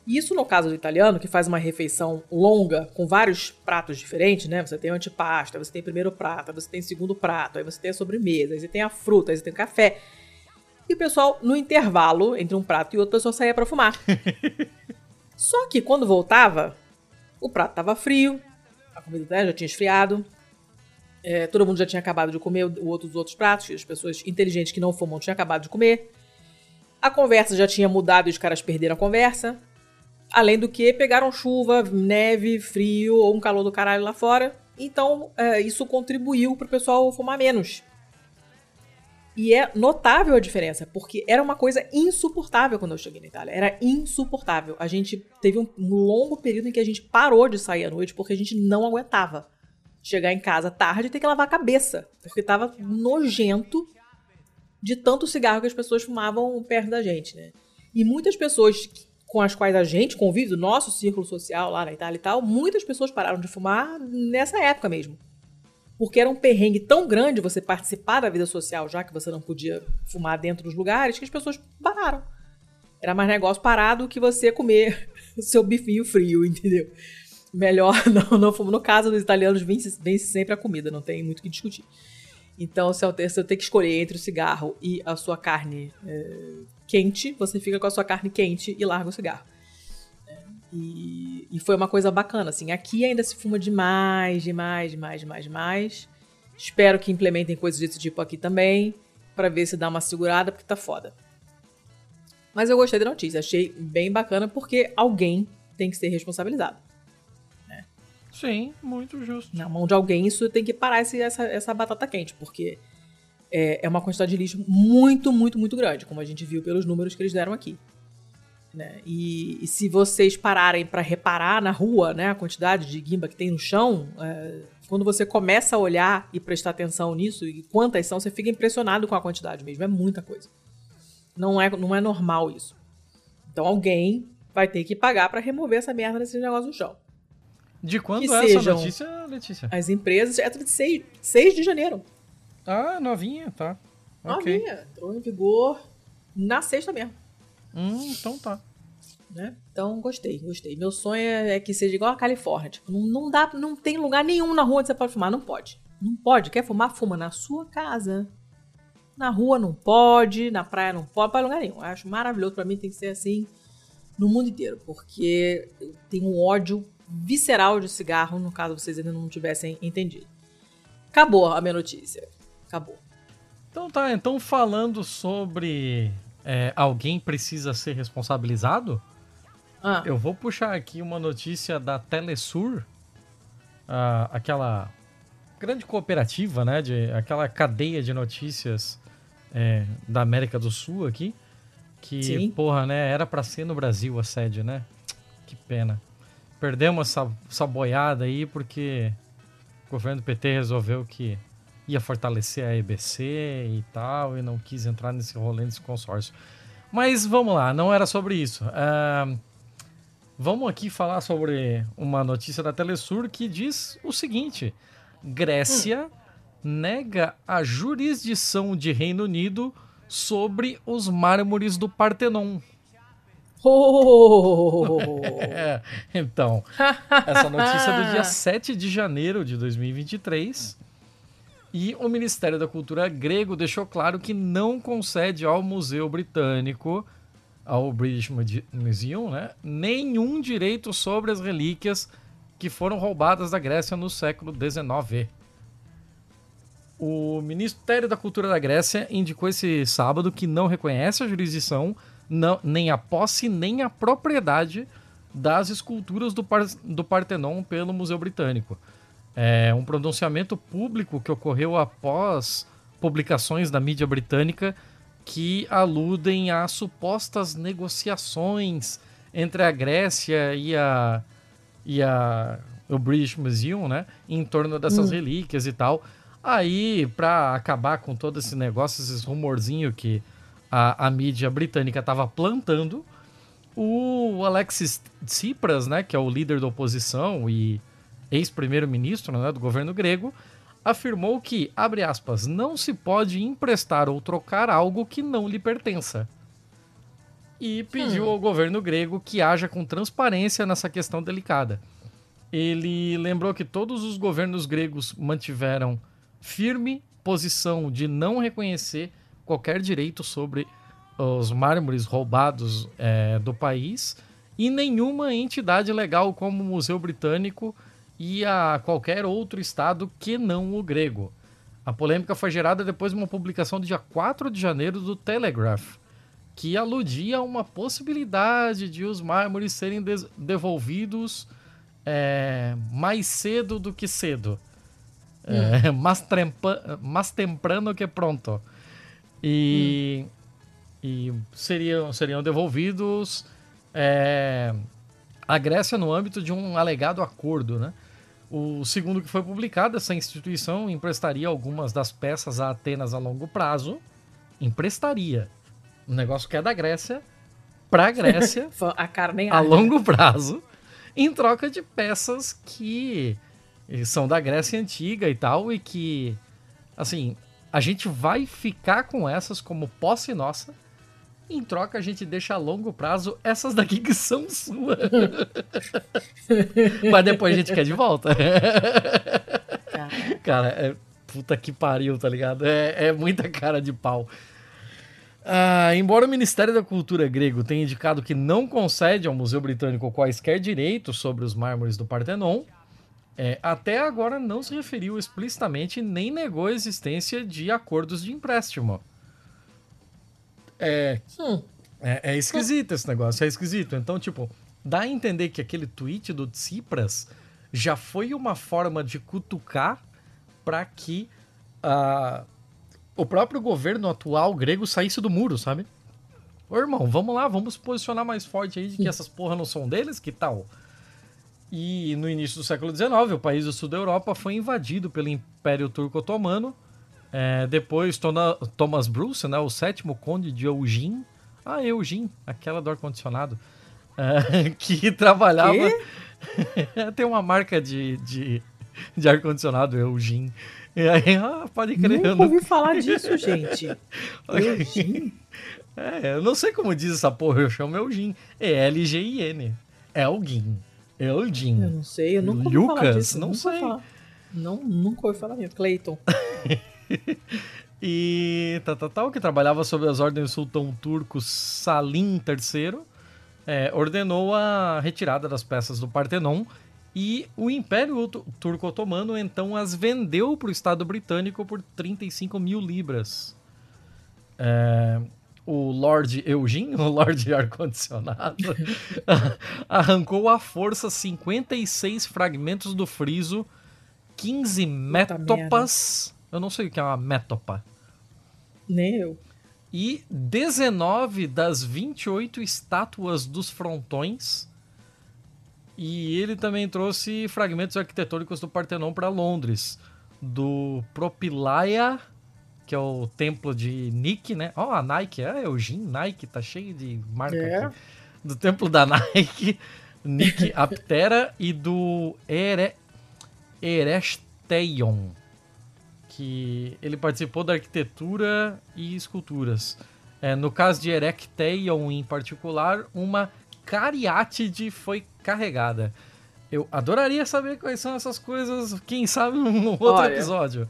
Isso no caso do italiano, que faz uma refeição longa com vários pratos diferentes, né? Você tem o antipasta, você tem primeiro prato, você tem segundo prato, aí você tem a sobremesa, aí você tem a fruta, aí você tem o café. E o pessoal, no intervalo entre um prato e outro, o pessoal saía para fumar. Só que quando voltava, o prato estava frio, a comida já tinha esfriado, é, todo mundo já tinha acabado de comer o outro, os outros pratos, as pessoas inteligentes que não fumam tinham acabado de comer. A conversa já tinha mudado e os caras perderam a conversa. Além do que, pegaram chuva, neve, frio ou um calor do caralho lá fora. Então, é, isso contribuiu para o pessoal fumar menos. E é notável a diferença, porque era uma coisa insuportável quando eu cheguei na Itália. Era insuportável. A gente teve um longo período em que a gente parou de sair à noite porque a gente não aguentava chegar em casa tarde e ter que lavar a cabeça, porque tava nojento de tanto cigarro que as pessoas fumavam perto da gente, né? E muitas pessoas com as quais a gente convive, do nosso círculo social lá na Itália e tal, muitas pessoas pararam de fumar nessa época mesmo. Porque era um perrengue tão grande você participar da vida social, já que você não podia fumar dentro dos lugares, que as pessoas pararam. Era mais negócio parado que você comer o seu bifinho frio, entendeu? melhor não, não fumo. No caso dos italianos, vence, vence sempre a comida, não tem muito o que discutir. Então, se eu, ter que escolher entre o cigarro e a sua carne é, quente, você fica com a sua carne quente e larga o cigarro. E, e, foi uma coisa bacana, assim. Aqui ainda se fuma demais, demais, demais, demais, demais. Espero que implementem coisas desse tipo aqui também, para ver se dá uma segurada, porque tá foda. Mas eu gostei da notícia, achei bem bacana, porque alguém tem que ser responsabilizado. Sim, muito justo. Na mão de alguém, isso tem que parar esse, essa, essa batata quente, porque é, é uma quantidade de lixo muito, muito, muito grande, como a gente viu pelos números que eles deram aqui. Né? E, e, se vocês pararem para reparar na rua né, a quantidade de guimba que tem no chão, é, quando você começa a olhar e prestar atenção nisso e quantas são, você fica impressionado com a quantidade mesmo. É muita coisa. Não é, não é normal isso. Então alguém vai ter que pagar para remover essa merda desse negócio no chão. De quando é essa notícia, Letícia? As empresas. É de 6, 6 de janeiro. Ah, novinha, tá. Novinha. Okay. Entrou em vigor na sexta mesmo. Hum, então tá. Né? Então, gostei, gostei. Meu sonho é que seja igual a Califórnia. Tipo, não, não dá, não tem lugar nenhum na rua onde você pode fumar. Não pode. Não pode. Quer fumar? Fuma na sua casa. Na rua não pode, na praia não pode, para lugar nenhum. Eu acho maravilhoso. Para mim tem que ser assim no mundo inteiro, porque tenho um ódio visceral de cigarro, no caso vocês ainda não tivessem entendido. Acabou a minha notícia. Acabou. Então tá, então falando sobre é, alguém precisa ser responsabilizado, ah. eu vou puxar aqui uma notícia da Telesur, ah, aquela grande cooperativa, né, de, aquela cadeia de notícias é, da América do Sul aqui, que, Sim. porra, né, era para ser no Brasil a sede, né? Que pena perdemos essa, essa boiada aí porque o governo PT resolveu que ia fortalecer a EBC e tal, e não quis entrar nesse rolê, nesse consórcio. Mas vamos lá, não era sobre isso. Uh, vamos aqui falar sobre uma notícia da Telesur que diz o seguinte: Grécia hum. nega a jurisdição de Reino Unido sobre os mármores do Partenon. Oh! é, então, essa notícia é do dia 7 de janeiro de 2023. E o Ministério da Cultura grego deixou claro que não concede ao Museu Britânico, ao British Museum, né, nenhum direito sobre as relíquias que foram roubadas da Grécia no século XIX. O Ministério da Cultura da Grécia indicou esse sábado que não reconhece a jurisdição não, nem a posse nem a propriedade das esculturas do, Par do Partenon pelo Museu Britânico. É um pronunciamento público que ocorreu após publicações da mídia britânica que aludem a supostas negociações entre a Grécia e a, e a o British Museum, né, em torno dessas hum. relíquias e tal. Aí, para acabar com todo esse negócio, esses rumorzinho que a, a mídia britânica estava plantando, o Alexis Tsipras, né, que é o líder da oposição e ex-primeiro-ministro né, do governo grego, afirmou que, abre aspas, não se pode emprestar ou trocar algo que não lhe pertença. e pediu hum. ao governo grego que haja com transparência nessa questão delicada. Ele lembrou que todos os governos gregos mantiveram firme posição de não reconhecer qualquer direito sobre os mármores roubados é, do país e nenhuma entidade legal como o Museu Britânico e a qualquer outro estado que não o grego. A polêmica foi gerada depois de uma publicação do dia 4 de janeiro do Telegraph, que aludia a uma possibilidade de os mármores serem devolvidos é, mais cedo do que cedo. É, hum. mais, trempa, mais temprano que pronto. E, hum. e seriam, seriam devolvidos é, à Grécia no âmbito de um alegado acordo, né? O segundo que foi publicado, essa instituição emprestaria algumas das peças a Atenas a longo prazo. Emprestaria. Um negócio que é da Grécia para a Grécia a, carne a longo prazo, em troca de peças que são da Grécia antiga e tal, e que, assim, a gente vai ficar com essas como posse nossa. Em troca, a gente deixa a longo prazo essas daqui que são suas. Mas depois a gente quer de volta. Cara, é, puta que pariu, tá ligado? É, é muita cara de pau. Ah, embora o Ministério da Cultura grego tenha indicado que não concede ao Museu Britânico quaisquer direitos sobre os mármores do Partenon, é, até agora não se referiu explicitamente nem negou a existência de acordos de empréstimo. É, hum. é, é, esquisito esse negócio, é esquisito. Então, tipo, dá a entender que aquele tweet do Tsipras já foi uma forma de cutucar para que uh, o próprio governo atual grego saísse do muro, sabe? Ô irmão, vamos lá, vamos posicionar mais forte aí de que essas porra não são deles, que tal? E no início do século XIX, o país do sul da Europa foi invadido pelo Império Turco Otomano. É, depois, Thomas Bruce, né, o sétimo conde de Eugene, ah, Eugene, aquela do ar-condicionado, é, que trabalhava. Tem uma marca de, de, de ar-condicionado, Eugene. E aí, ah, pode crer. Nunca ouvi falar disso, gente. Eugene? É, eu não sei como diz essa porra, eu chamo Eugene. É L-G-I-N. Elgin. Elgin. Eu não sei, eu nunca ouvi Lucas, falar disso. não sei. Falar. Não, nunca ouvi falar mesmo. Clayton. e tal, tal, tal, que trabalhava sob as ordens do sultão turco Salim III, é, ordenou a retirada das peças do Partenon e o Império Turco Otomano então as vendeu para o Estado Britânico por 35 mil libras. É, o Lord Eugene, o Lord Ar-Condicionado, arrancou à força 56 fragmentos do friso, 15 métopas. Eu não sei o que é uma métopa. Nem eu. E 19 das 28 estátuas dos frontões e ele também trouxe fragmentos arquitetônicos do Partenon para Londres, do Propylaia, que é o templo de Nike, né? Ó, oh, a Nike, é, Eugene Nike, tá cheio de marca é. aqui. Do templo da Nike, Nike Aptera e do Ere... Eresteion, que ele participou da arquitetura e esculturas. É, no caso de Erecteion em particular, uma cariátide foi carregada. Eu adoraria saber quais são essas coisas, quem sabe num outro Olha, episódio.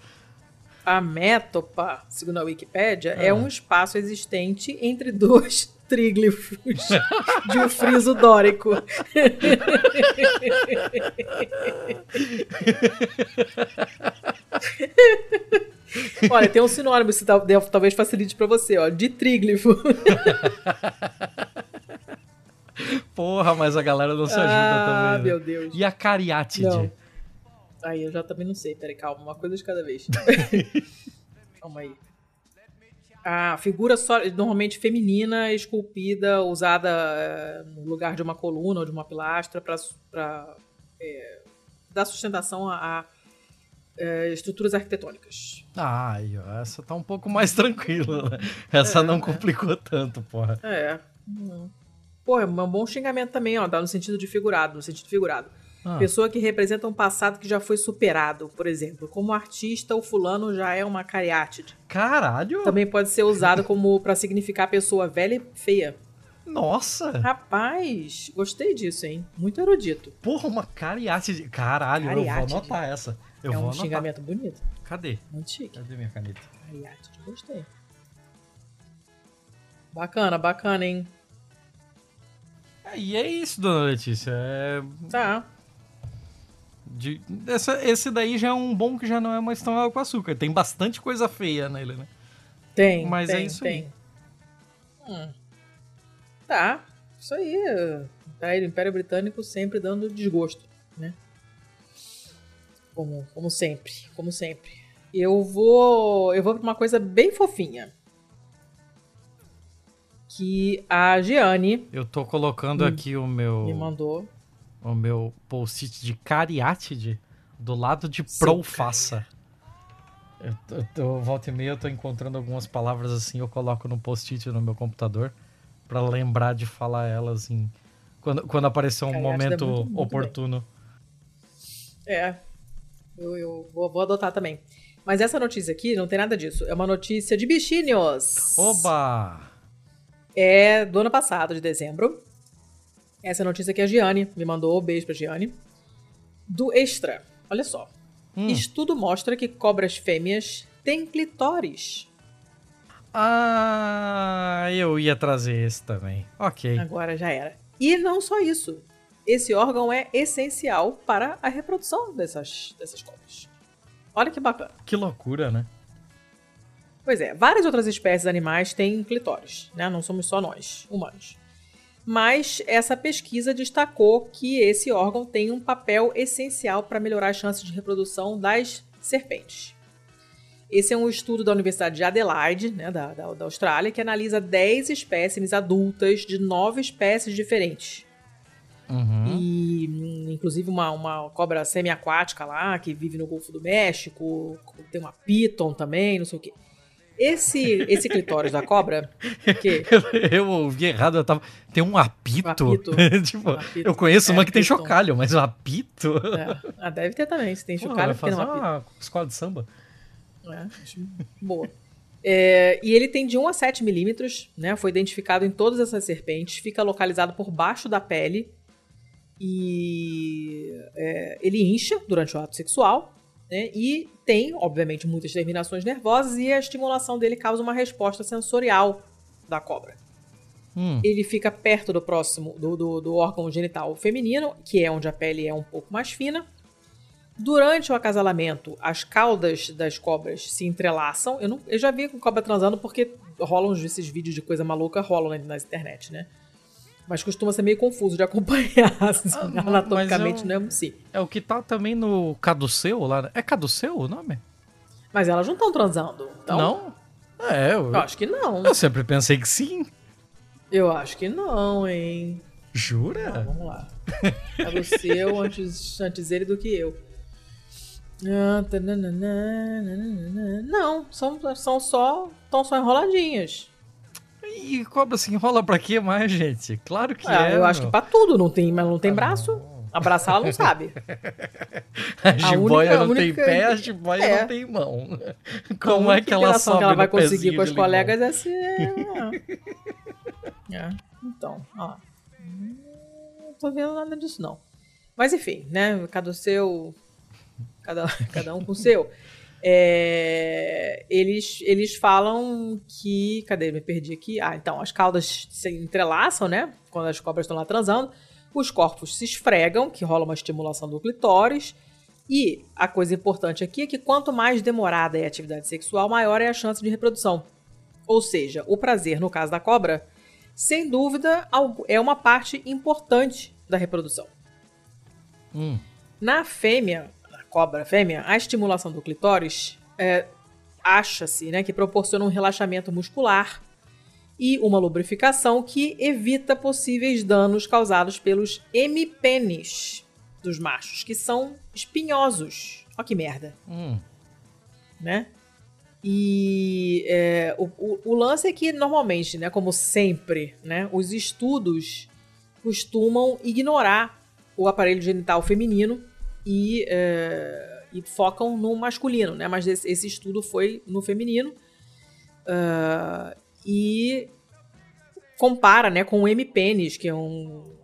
A métopa, segundo a Wikipédia, é um espaço existente entre dois tríglifos de um friso dórico. Olha, tem um sinônimo, se talvez facilite para você, ó, de tríglifo. Porra, mas a galera não se ajuda ah, também. Ah, meu Deus. E a cariátide? Não. Aí eu já também não sei. Peraí, calma. Uma coisa de cada vez. calma aí. A figura só, normalmente feminina, esculpida, usada é, no lugar de uma coluna ou de uma pilastra para é, dar sustentação a, a é, estruturas arquitetônicas. Ah, essa tá um pouco mais tranquila. Né? Essa é, não complicou tanto, porra. É. Hum. Pô, é um bom xingamento também, ó, dá no sentido de figurado, no sentido figurado. Ah. Pessoa que representa um passado que já foi superado, por exemplo. Como artista, o fulano já é uma cariátide. Caralho! Também pode ser usado como para significar pessoa velha e feia. Nossa! Rapaz, gostei disso, hein? Muito erudito. Porra, uma cariátide. Caralho, eu vou anotar essa. Eu é um anotar. xingamento bonito. Cadê? Muito chique. Cadê minha caneta? Cariátide, gostei. Bacana, bacana, hein? É, e é isso, dona Letícia. É... Tá. De... Essa, esse daí já é um bom que já não é mais tão água com açúcar. Tem bastante coisa feia nele, né? Tem. Mas tem, é isso tem. aí. Hum. Tá. Isso aí. Tá, o Império Britânico sempre dando desgosto, né? Como, como sempre. Como sempre. Eu vou. Eu vou pra uma coisa bem fofinha. Que a Gianni Eu tô colocando Hum. aqui o meu me mandou. O meu post-it de cariátide do lado de Seu profaça. Eu, eu tô- volta e meia eu tô encontrando algumas palavras assim, eu coloco no post-it no meu computador pra lembrar de falar elas em quando, quando aparecer um Cariátide é momento muito- muito oportuno. É. Eu, eu vou, vou adotar também. Mas essa notícia aqui não tem nada disso. É uma notícia de bichinhos. Oba! É do ano passado, de dezembro. Essa notícia aqui é a Gianni me mandou. Beijo pra Gianni. Do Extra. Olha só. Hum. Estudo mostra que cobras fêmeas têm clitóris. Ah, eu ia trazer esse também. Ok. Agora já era. E não só isso. Esse órgão é essencial para a reprodução dessas, dessas cobras. Olha que bacana. Que loucura, né? Pois é, várias outras espécies animais têm clitóris, né? Não somos só nós, humanos. Mas essa pesquisa destacou que esse órgão tem um papel essencial para melhorar as chances de reprodução das serpentes. Esse é um estudo da Universidade de Adelaide, né, da, da, da Austrália, que analisa 10 espécimes adultas de 9 espécies diferentes. Uhum. E, inclusive, uma, uma cobra semiaquática lá, que vive no Golfo do México, tem uma piton também, não sei o quê. Esse, esse clitóris da cobra, que Eu ouvi errado, eu tava. Tem um apito. Um apito. tipo, Um apito. eu conheço uma É, que tem chocalho, mas um apito. é, ah, deve ter também, se tem Pô, chocalho, porque fazer não apito. uma escola de samba. É, boa. É, e ele tem de 1 a 7 milímetros, né? Foi identificado em todas essas serpentes, fica localizado por baixo da pele e é, ele incha durante o ato sexual, né? E tem, obviamente, muitas terminações nervosas e a estimulação dele causa uma resposta sensorial da cobra. Hum. Ele fica perto do próximo do, do, do órgão genital feminino, que é onde a pele é um pouco mais fina. Durante o acasalamento, as caudas das cobras se entrelaçam. Eu, não, eu já vi com cobra transando porque rolam esses vídeos de coisa maluca, rolam na, na internet, né? Mas costuma ser meio confuso de acompanhar. assim, Ah, anatomicamente eu- não é sim. É o que tá também no Caduceu lá. né? É Caduceu o nome? Mas elas não estão transando. Então, Não? É, eu, Eu acho que não. eu sempre pensei que sim. Eu acho que não, hein? Jura? Vamos lá. É seu antes, antes ele do que eu. Ah. Não, são, são só. Estão só enroladinhas. E cobra se enrola pra quê mais, gente? Claro que Ah, é. eu acho que meu. pra tudo, não tem, mas não tem Ah, braço. não. Abraçar ela não sabe. A jiboia única- não a tem única- pé, a jiboia é. não tem mão. Como é única que ela sobe que ela vai conseguir com limão? colegas é se. É. Então, ó. Hum, Não tô vendo nada disso, não. Mas enfim, né? Cada o seu. Cada, cada um com o seu. É, eles, eles falam que. Cadê? Me perdi aqui. Ah, então, as caudas se entrelaçam, né? Quando as cobras estão lá transando. Os corpos se esfregam, que rola uma estimulação do clitóris. E a coisa importante aqui é que quanto mais demorada é a atividade sexual, maior é a chance de reprodução. Ou seja, o prazer, no caso da cobra, sem dúvida, é uma parte importante da reprodução. Hum. Na fêmea, cobra fêmea, a estimulação do clitóris é, acha-se né, que proporciona um relaxamento muscular e uma lubrificação que evita possíveis danos causados pelos hemipênis dos machos, que são espinhosos. Ó que merda Hum. né? E é, o, o- o lance é que, normalmente, né, como sempre, né, os estudos costumam ignorar o aparelho genital feminino e, é, e focam no masculino, né? Mas esse, esse estudo foi no feminino. Ah, e compara né, com o M-pênis, que é um,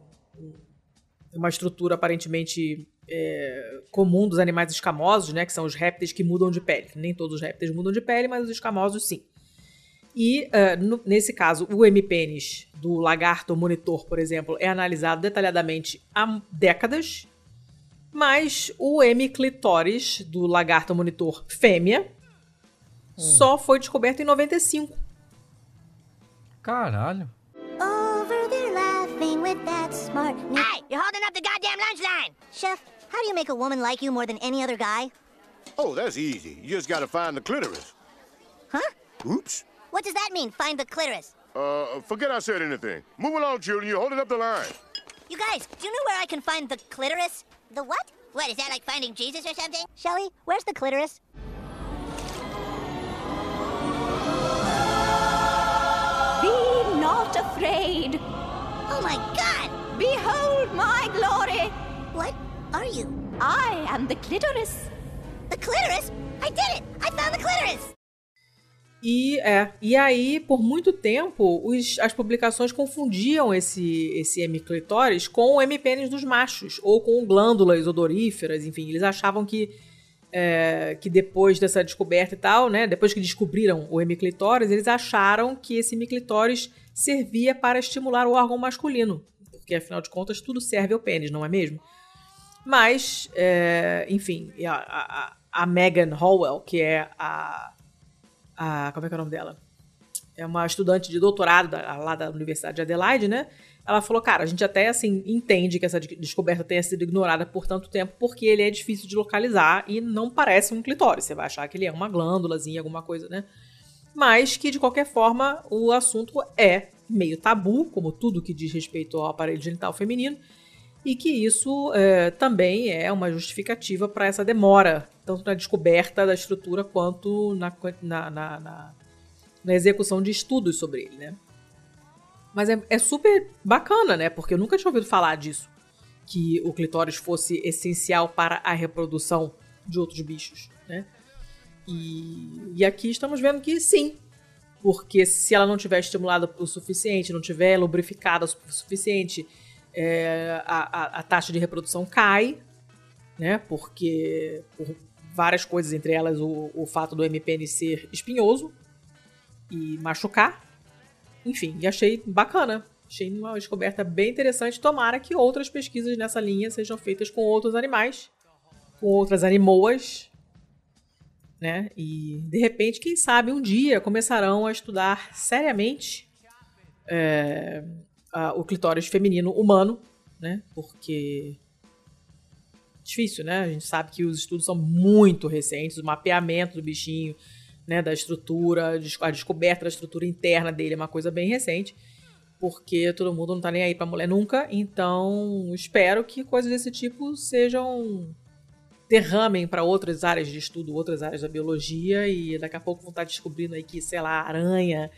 uma estrutura aparentemente é, comum dos animais escamosos, né, que são os répteis que mudam de pele. Nem todos os répteis mudam de pele, mas os escamosos sim. E, uh, no, nesse caso, o M-pênis do lagarto monitor, por exemplo, é analisado detalhadamente há décadas, mas o M-clitóris do lagarto monitor fêmea hum. só foi descoberto em 95. Caralho. Over there laughing with that smart... Hey, you're holding up the goddamn lunch line! Chef, how do you make a woman like you more than any other guy? Oh, that's easy. You just gotta find the clitoris. Huh? Oops. What does that mean, find the clitoris? Uh, forget I said anything. Move along, children. You're holding up the line. You guys, do you know where I can find the clitoris? The what? What, is that like finding Jesus or something? Shelly, where's the clitoris? Be not afraid. Oh my god! Behold my glory! What are you? I am the clitoris. The clitoris? I did it! I found the clitoris! E, é, e aí, por muito tempo, os, as publicações confundiam esse, esse hemiclitoris com o hemipênis dos machos, ou com glândulas odoríferas, enfim, eles achavam que, é, que depois dessa descoberta e tal, né, depois que descobriram o hemiclitoris, eles acharam que esse hemiclitoris servia para estimular o órgão masculino, porque afinal de contas tudo serve ao pênis, não é mesmo? Mas, é, enfim, a, a, a Megan Howell, que é a a. Como é que é o nome dela? É uma estudante de doutorado da, lá da Universidade de Adelaide, né? Ela falou, cara, a gente até assim entende que essa descoberta tenha sido ignorada por tanto tempo, porque ele é difícil de localizar e não parece um clitóris. Você vai achar que ele é uma glândulazinha, alguma coisa, né? Mas que, de qualquer forma, o assunto é meio tabu, como tudo que diz respeito ao aparelho genital feminino, e que isso é, também é uma justificativa para essa demora, tanto na descoberta da estrutura quanto na, na, na, na, na execução de estudos sobre ele, né? Mas é, é, super bacana, né? Porque eu nunca tinha ouvido falar disso. Que o clitóris fosse essencial para a reprodução de outros bichos, né? E, e aqui estamos vendo que sim. Porque se ela não tiver estimulada o suficiente, não tiver lubrificada o suficiente, é, a, a, a, taxa de reprodução cai, né? Porque por várias coisas, entre elas o, o fato do MPN ser espinhoso e machucar. Enfim, e achei bacana. Achei uma descoberta bem interessante. Tomara que outras pesquisas nessa linha sejam feitas com outros animais, com outras animoas, né? E de repente, quem sabe um dia começarão a estudar seriamente é, a, o clitóris feminino humano, né? Porque difícil, né? A gente sabe que os estudos são muito recentes, o mapeamento do bichinho, né, da estrutura, a descoberta da estrutura interna dele é uma coisa bem recente, porque todo mundo não tá nem aí pra mulher nunca, então espero que coisas desse tipo sejam derramem para outras áreas de estudo, outras áreas da biologia e daqui a pouco vão estar tá descobrindo aí que, sei lá, aranha,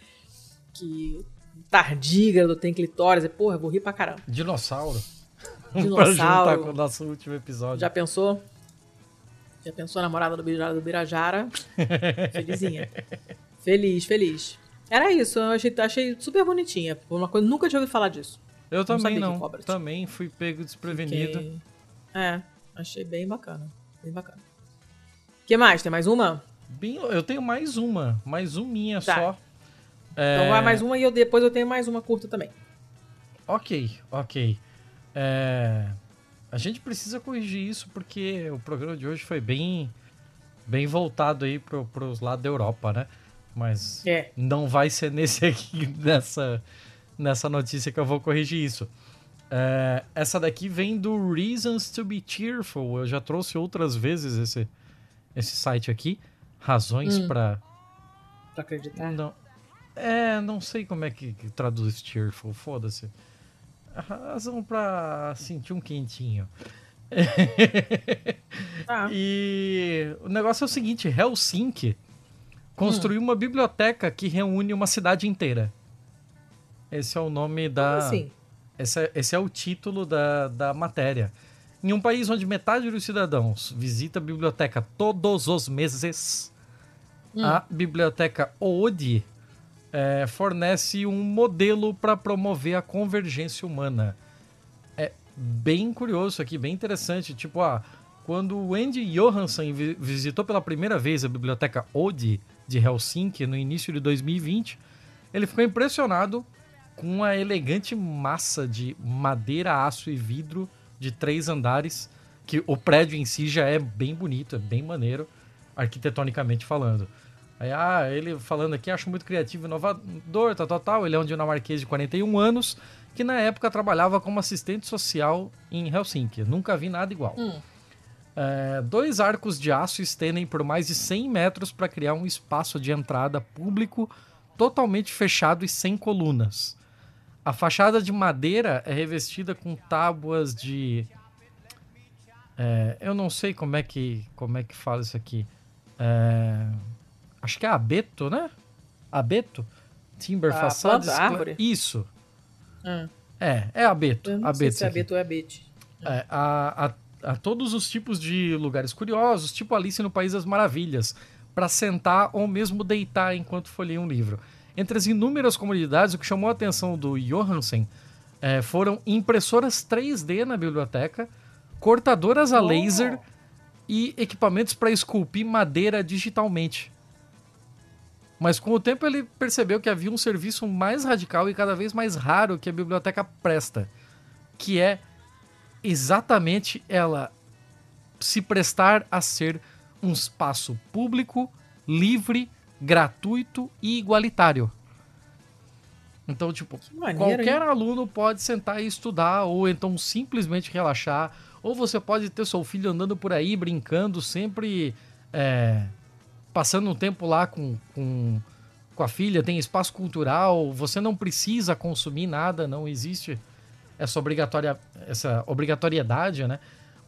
que tardígrado tem clitóris. Porra, eu vou rir pra caramba. Dinossauro. Pra juntar com o nosso último episódio. Já pensou? Já pensou a namorada do Birajara? Do Birajara? Felizinha. Feliz, feliz. Era isso, eu achei, achei super bonitinha. Uma coisa, nunca tinha ouvido falar disso. Eu não também não. Também fui pego desprevenido. Fiquei... É, achei bem bacana. Bem bacana. O que mais? Tem mais uma? Bem, eu tenho mais uma. Mais uma minha tá. só. É... Então vai mais uma e eu, depois eu tenho mais uma curta também. Ok, ok. É... A gente precisa corrigir isso porque o programa de hoje foi bem, bem voltado aí pro, pros lados da Europa, né? Mas é. não vai ser nesse aqui, nessa, nessa notícia que eu vou corrigir isso. É, essa daqui vem do Reasons to be Cheerful. Eu já trouxe outras vezes esse, esse site aqui. Razões hum. para Pra acreditar? Não, é, não sei como é que, que traduz cheerful, foda-se. Razão pra sentir um quentinho. Ah. E o negócio é o seguinte: Helsinki construiu hum. uma biblioteca que reúne uma cidade inteira. Esse é o nome da. Como assim? Esse é, esse é o título da, da matéria. Em um país onde metade dos cidadãos visita a biblioteca todos os meses, hum. a biblioteca Oodi é, fornece um modelo para promover a convergência humana. É bem curioso aqui, bem interessante. Tipo, ah, quando o Andy Johansson vi visitou pela primeira vez a biblioteca Ode de Helsinki no início de 2020, ele ficou impressionado com a elegante massa de madeira, aço e vidro de três andares, que o prédio em si já é bem bonito, é bem maneiro, arquitetonicamente falando. Aí, ah, ele falando aqui, acho muito criativo e inovador, tal, tal, tal. Ele é um dinamarquês de 41 anos, que na época trabalhava como assistente social em Helsinki. Nunca vi nada igual. Hum. É, dois arcos de aço estendem por mais de 100 metros para criar um espaço de entrada público totalmente fechado e sem colunas. A fachada de madeira é revestida com tábuas de. É, eu não sei como é que como é que fala isso aqui. É, acho que é abeto, né? Abeto? Timber A façades. planta, a árvore? Isso. Ah, É, é abeto. eu não abeto sei se é abeto ou é abete. É, a, a- a todos os tipos de lugares curiosos, tipo Alice no País das Maravilhas, para sentar ou mesmo deitar enquanto folheia um livro. Entre as inúmeras comunidades, o que chamou a atenção do Johansen é, foram impressoras 3D na biblioteca, cortadoras a Oh. laser e equipamentos para esculpir madeira digitalmente. Mas com o tempo ele percebeu que havia um serviço mais radical e cada vez mais raro que a biblioteca presta, que é exatamente ela se prestar a ser um espaço público, livre, gratuito e igualitário. Então, tipo, maneiro, qualquer hein? aluno pode sentar e estudar, ou então simplesmente relaxar, ou você pode ter seu filho andando por aí, brincando, sempre é, passando um tempo lá com, com, com a filha, tem espaço cultural, você não precisa consumir nada, não existe essa, obrigatória, essa obrigatoriedade, né?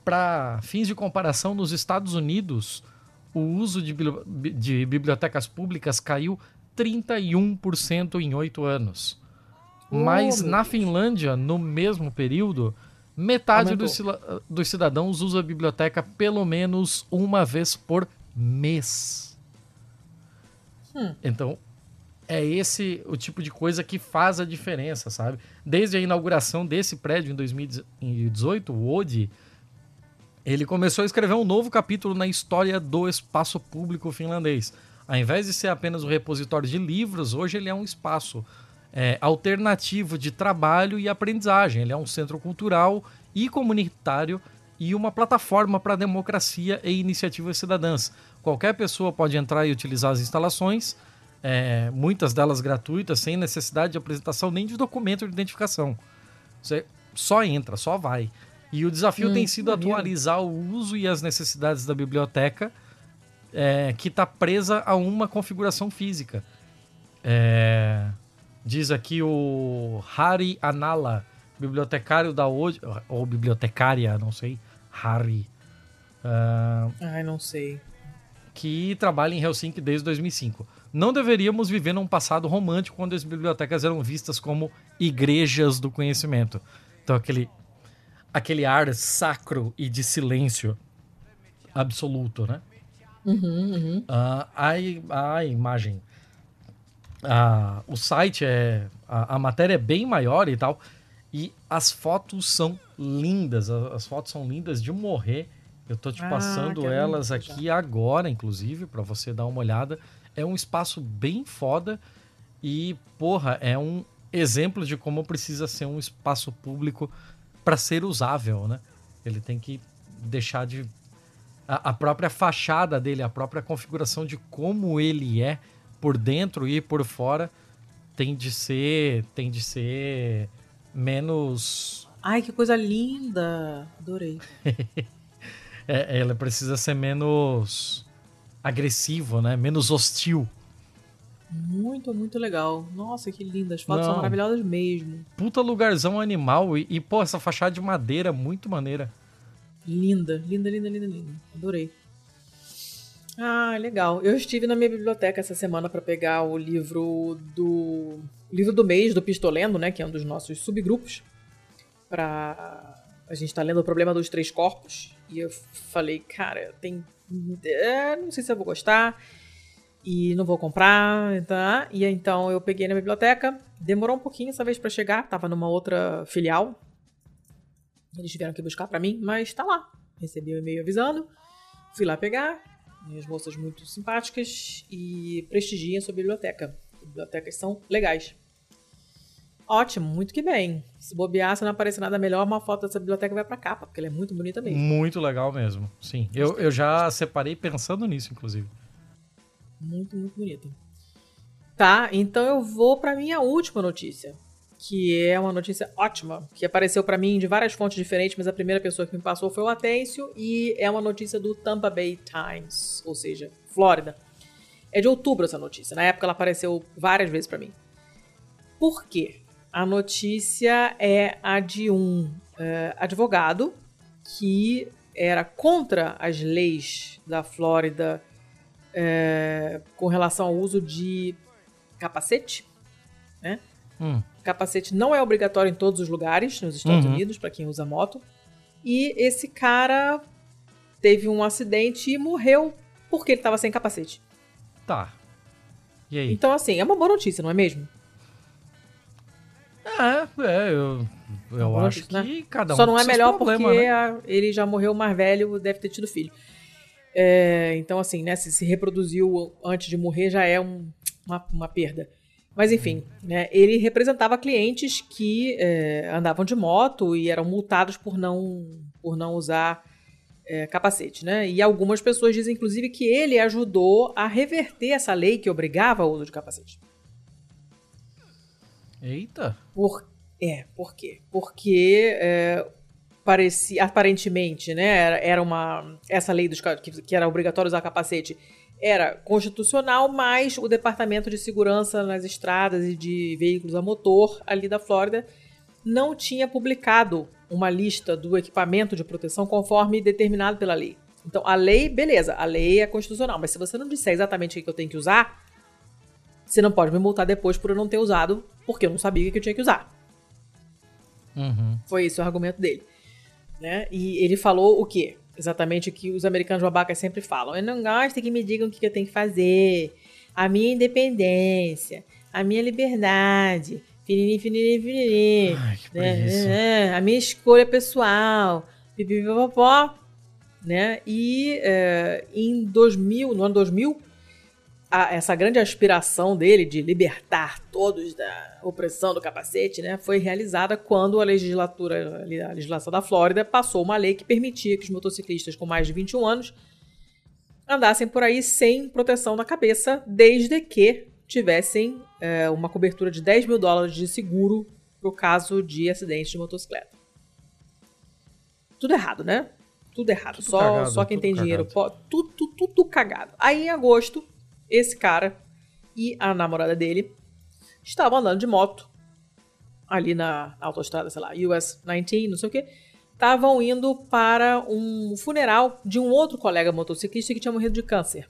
Para fins de comparação, nos Estados Unidos, o uso de, de bibliotecas públicas caiu 31% em oito anos. Mas meu na Finlândia, no mesmo período, metade dos, dos cidadãos usa a biblioteca pelo menos uma vez por mês. Então, é esse o tipo de coisa que faz a diferença, sabe? Desde a inauguração desse prédio em 2018, o ODI, ele começou a escrever um novo capítulo na história do espaço público finlandês. Ao invés de ser apenas um repositório de livros, hoje ele é um espaço é, alternativo de trabalho e aprendizagem. Ele é um centro cultural e comunitário e uma plataforma para democracia e iniciativas cidadãs. Qualquer pessoa pode entrar e utilizar as instalações, é, muitas delas gratuitas, sem necessidade de apresentação nem de documento de identificação. Você só entra, só vai. E o desafio Hum, tem sido atualizar o uso e as necessidades da biblioteca, é, que está presa a uma configuração física. É, diz aqui o Hari Anala, bibliotecário da OD, ou bibliotecária, não sei, Hari, ah, Ai, não sei. Que trabalha em Helsinki desde 2005. Não deveríamos viver num passado romântico quando as bibliotecas eram vistas como igrejas do conhecimento. Então aquele aquele ar sacro e de silêncio absoluto, né? Ah, a, i- a imagem, a- o site é a, a matéria é bem maior e tal e as fotos são lindas. a- As fotos são lindas de morrer. Eu tô te Ah, passando elas muito aqui agora, inclusive, para você dar uma olhada. É um espaço bem foda e, porra, é um exemplo de como precisa ser um espaço público para ser usável, né? Ele tem que deixar de a, a própria fachada dele, a própria configuração de como ele é por dentro e por fora tem de ser tem de ser menos Ai, que coisa linda. Adorei. é, ela precisa ser menos agressivo, né? Menos hostil. Muito, muito legal. Nossa, que linda. As fotos Não. são maravilhosas mesmo. Puta lugarzão animal e, e pô, essa fachada de madeira muito maneira. Linda, linda, linda, linda, linda. Adorei. Ah, legal. Eu estive na minha biblioteca essa semana para pegar o livro do livro do mês do Pistolendo, né, que é um dos nossos subgrupos. Para a gente tá lendo o problema dos três corpos e eu falei, cara, tem é, não sei se eu vou gostar. E não vou comprar, tá? E então eu peguei na biblioteca. Demorou um pouquinho essa vez pra chegar, tava numa outra filial. Eles tiveram que buscar pra mim, mas tá lá. Recebi o e-mail avisando. Fui lá pegar. As moças muito simpáticas e prestigiem a sua biblioteca. Bibliotecas são legais. Ótimo, muito que bem. Se bobear, se não aparecer nada melhor, uma foto dessa biblioteca vai pra capa, porque ela é muito bonita mesmo. Muito legal mesmo, sim. Eu, eu já separei pensando nisso, inclusive. Muito, muito bonita. Tá, então eu vou pra minha última notícia. Que é uma notícia ótima, que apareceu pra mim de várias fontes diferentes, mas a primeira pessoa que me passou foi o Atêncio, e é uma notícia do Tampa Bay Times, ou seja, Flórida. É de outubro essa notícia. Na época ela apareceu várias vezes pra mim. Por quê? A notícia é a de um eh, advogado que era contra as leis da Flórida eh, com relação ao uso de capacete. Né? Hum. Capacete não é obrigatório em todos os lugares nos Estados Uhum. Unidos, para quem usa moto. E esse cara teve um acidente e morreu porque ele estava sem capacete. Tá. E aí? Então, assim, é uma boa notícia, não é mesmo? É, é, eu, eu acho notícia, que cada um Só não é melhor problemas, porque né? a- ele já morreu mais velho, deve ter tido filho. É, então, assim, né, se se reproduziu antes de morrer já é um- uma, uma perda. Mas, enfim, né, ele representava clientes que é, andavam de moto e eram multados por não, por não usar é, capacete, né? E algumas pessoas dizem, inclusive, que ele ajudou a reverter essa lei que obrigava ao uso de capacete. Eita. Por, é, por quê? Porque é, parecia, aparentemente, né, era, era uma essa lei dos que, que era obrigatório usar capacete era constitucional, mas o Departamento de Segurança nas Estradas e de Veículos a Motor ali da Flórida não tinha publicado uma lista do equipamento de proteção conforme determinado pela lei. Então, a lei, beleza, a lei é constitucional, mas se você não disser exatamente o que eu tenho que usar, você não pode me multar depois por eu não ter usado, porque eu não sabia o que eu tinha que usar. Uhum. Foi esse o argumento dele. Né? E ele falou o quê? Exatamente o que os americanos babacas sempre falam. Eu não gosto que me digam o que eu tenho que fazer. A minha independência. A minha liberdade. Ai, que né? preguiça. É, a minha escolha pessoal. Pipipipopó. Né? E é, em 2000, no ano 2000, a- essa grande aspiração dele de libertar todos da opressão do capacete, né, foi realizada quando a legislatura, a legislação da Flórida passou uma lei que permitia que os motociclistas com mais de 21 anos andassem por aí sem proteção na cabeça, desde que tivessem é, uma cobertura de 10 mil dólares de seguro pro caso de acidente de motocicleta. Tudo errado, né? Tudo errado. Tudo só, cagado, só quem tem dinheiro cagado. pode. Tudo, tudo, tudo cagado. Aí em agosto, esse cara e a namorada dele estavam andando de moto ali na autoestrada, sei lá, US 19, não sei o que, estavam indo para um funeral de um outro colega motociclista que tinha morrido de câncer.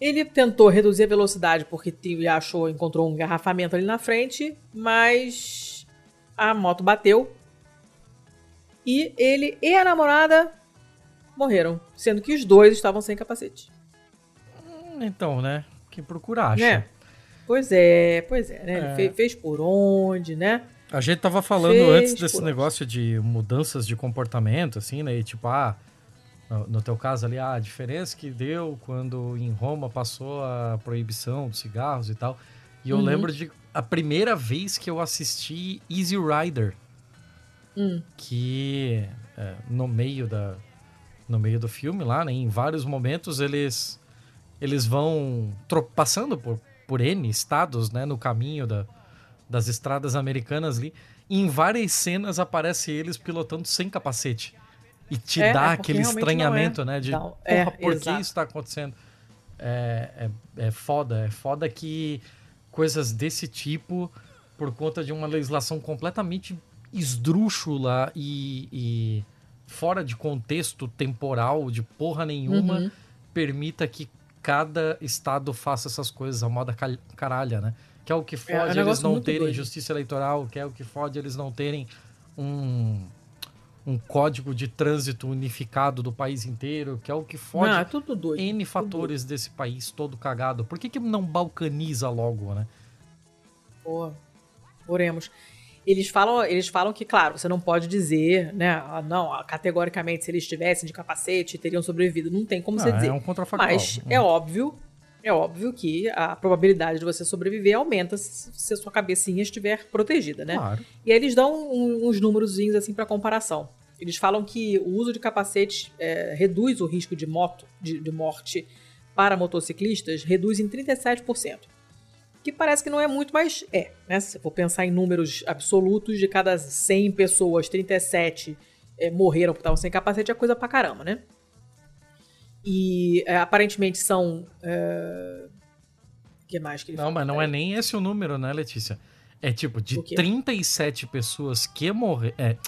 Ele tentou reduzir a velocidade porque achou, encontrou um engarrafamento ali na frente, mas a moto bateu e ele e a namorada morreram, sendo que os dois estavam sem capacete. Então, né? Quem procura acha. Né? Pois é, pois é, né? Ele É. fe- fez por onde, né? A gente tava falando Fez antes desse negócio de mudanças de comportamento, assim, né? E tipo, ah, no, no teu caso ali, ah, a diferença que deu quando em Roma passou a proibição dos cigarros e tal. E eu Uhum. lembro de a primeira vez que eu assisti Easy Rider, Hum. que é, no meio da no meio do filme lá, né, em vários momentos eles eles vão passando por, por N estados, né, no caminho da, das estradas americanas ali. E em várias cenas aparece eles pilotando sem capacete. E te É, dá é aquele não é. estranhamento, né? De, Não, porra, é, por que exato. isso tá acontecendo? É, é, é foda. É foda que coisas desse tipo, por conta de uma legislação completamente esdrúxula e, e fora de contexto temporal, de porra nenhuma, Uhum. permita que cada estado faça essas coisas a moda caralha, né? Que é o que um fode eles negócio não muito terem doido. justiça eleitoral, que é o que fode eles não terem um, um código de trânsito unificado do país inteiro, que é o que fode Não, é tudo doido. N fatores desse país todo cagado. Por que, que não balcaniza logo, né? Pô, oremos. Eles falam, eles falam que, claro, você não pode dizer, né? ah, Não, ah, categoricamente, se eles estivessem de capacete, teriam sobrevivido. Não tem como você Ah, dizer. é um contrafactual. Mas Hum. é óbvio, é óbvio que a probabilidade de você sobreviver aumenta se se a sua cabecinha estiver protegida, né? Claro. E aí eles dão um- uns númerozinhos assim para comparação. Eles falam que o uso de capacete é, reduz o risco de moto, de, de morte para motociclistas, reduz em 37%. Que parece que não é muito, mas é. Né? Se você for pensar em números absolutos, de cada 100 pessoas, 37 é, morreram porque estavam sem capacete, é coisa pra caramba, né? E é, aparentemente são. é, O que mais que ele Não, mas não é nem esse o número, né, Letícia? É tipo, de O quê? 37 pessoas que morreram. É,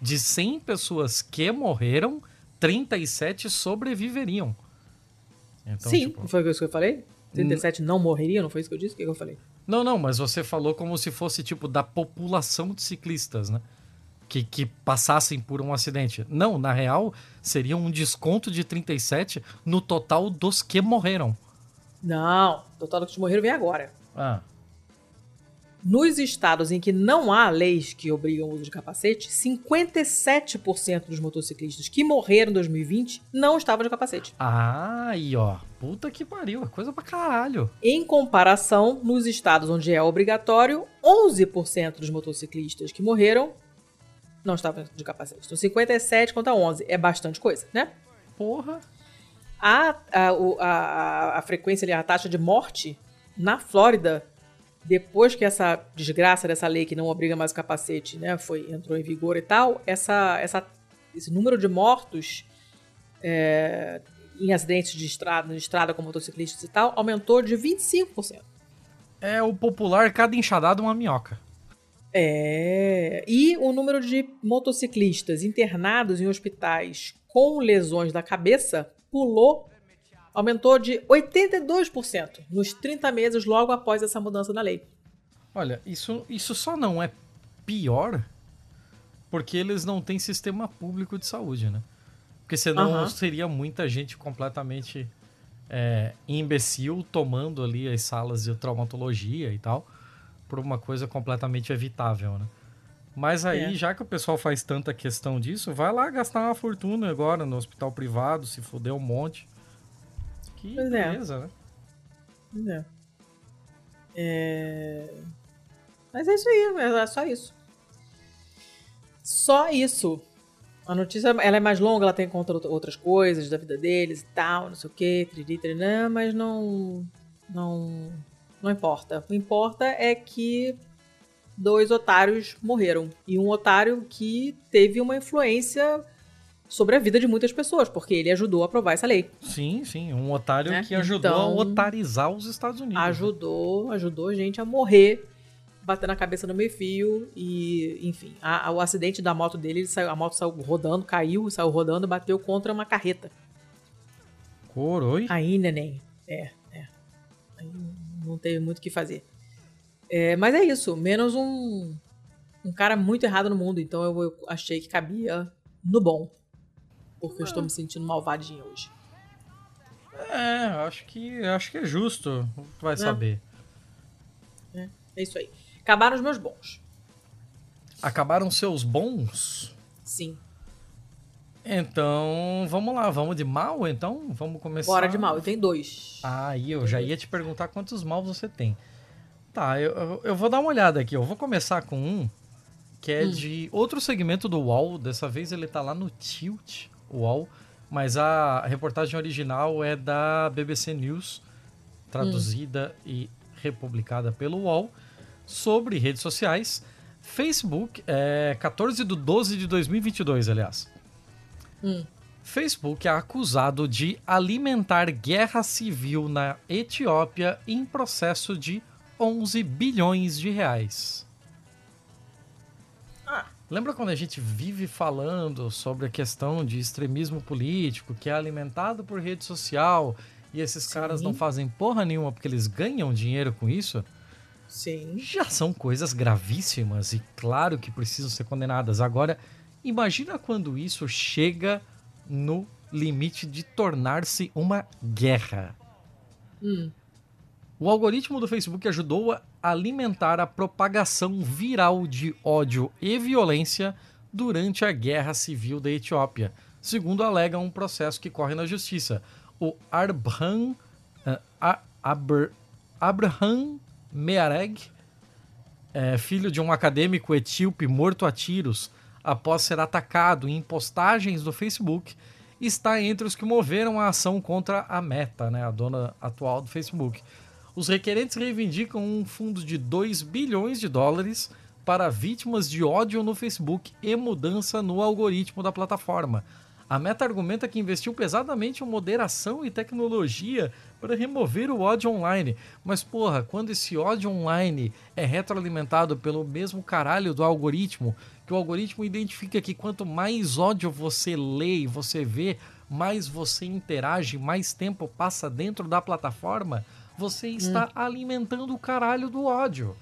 de 100 pessoas que morreram, 37 sobreviveriam. Então, Sim, tipo, foi isso que eu falei? 37 não morreriam, não foi isso que eu disse? O que que eu falei? Não, não, mas você falou como se fosse, tipo, da população de ciclistas, né? Que, que passassem por um acidente. Não, na real, seria um desconto de 37 no total dos que morreram. Não, o total dos que morreram vem agora. Ah, Nos estados em que não há leis que obrigam o uso de capacete, 57% dos motociclistas que morreram em 2020 não estavam de capacete. ah aí, ó. Puta que pariu, é coisa pra caralho. Em comparação, nos estados onde é obrigatório, 11% dos motociclistas que morreram não estavam de capacete. Então, 57 contra 11 é bastante coisa, né? Porra. A, a, o- a, a frequência, a taxa de morte na Flórida, depois que essa desgraça dessa lei que não obriga mais o capacete, né, foi, entrou em vigor e tal, essa, essa, esse número de mortos é, em acidentes de estrada, de estrada com motociclistas e tal, aumentou de 25%. É o popular cada enxadada uma minhoca. É. E o número de motociclistas internados em hospitais com lesões da cabeça pulou, aumentou de 82% nos 30 meses logo após essa mudança na lei. Olha, isso, isso só não é pior porque eles não têm sistema público de saúde, né? Porque senão Aham. seria muita gente completamente é, imbecil tomando ali as salas de traumatologia e tal, por uma coisa completamente evitável, né? Mas aí, É. já que o pessoal faz tanta questão disso, vai lá gastar uma fortuna agora no hospital privado, se fuder um monte. Que Pois é. beleza, né? Pois é. É. Mas é isso aí, é só isso. Só isso. A notícia ela é mais longa, ela tem conta outra- outras coisas da vida deles e tal, não sei o que, triri, trinã, mas não, não. Não importa. O que importa é que dois otários morreram. E um otário que teve uma influência sobre a vida de muitas pessoas, porque ele ajudou a aprovar essa lei. Sim, sim. Um otário Né? que ajudou Então, a otarizar os Estados Unidos. né? ajudou, ajudou a gente a morrer, batendo a cabeça no meio fio e, enfim, a- a- o acidente da moto dele, ele saiu, a moto saiu rodando, caiu, saiu rodando, bateu contra uma carreta. Coroi. Aí, neném, é, é. Aí não teve muito o que fazer. É, mas é isso, menos um um cara muito errado no mundo, então eu, eu achei que cabia no bom. Porque eu estou me sentindo malvadinha hoje. É, acho que acho que é justo. Tu vai Né? saber. É isso aí. Acabaram os meus bons. Acabaram seus bons? Sim. Então, vamos lá, vamos de mal então? Vamos começar. Bora de mal. Eu tenho dois. Ah, eu já ia te perguntar quantos mal você tem. Tá, eu, eu, eu vou dar uma olhada aqui. Eu vou começar com um que é de outro segmento do UOL. Dessa vez ele tá lá no Tilt UOL. Mas a reportagem original é da BBC News, traduzida e republicada pelo UOL, sobre redes sociais. Facebook, é 14 de 12 de 2022, aliás. Facebook é acusado de alimentar guerra civil na Etiópia em processo de 11 bilhões de reais. Lembra quando a gente vive falando sobre a questão de extremismo político que é alimentado por rede social e esses caras não fazem porra nenhuma porque eles ganham dinheiro com isso? Sim. já são coisas gravíssimas e claro que precisam ser condenadas. Agora, Imagina quando isso chega no limite de tornar-se uma guerra. Hum. O algoritmo do Facebook ajudou a alimentar a propagação viral de ódio e violência durante a guerra civil da Etiópia, segundo alega um processo que corre na justiça. O Arbraham, uh, Abr, Abraham Meareg, é, filho de um acadêmico etíope morto a tiros após ser atacado em postagens do Facebook, está entre os que moveram a ação contra a Meta, né, a dona atual do Facebook. Os requerentes reivindicam um fundo de 2 bilhões de dólares para vítimas de ódio no Facebook e mudança no algoritmo da plataforma. A Meta argumenta que investiu pesadamente em moderação e tecnologia para remover o ódio online. Mas, porra, quando esse ódio online é retroalimentado pelo mesmo caralho do algoritmo, que o algoritmo identifica que quanto mais ódio você lê e você vê, mais você interage, mais tempo passa dentro da plataforma, você está hum. alimentando o caralho do ódio.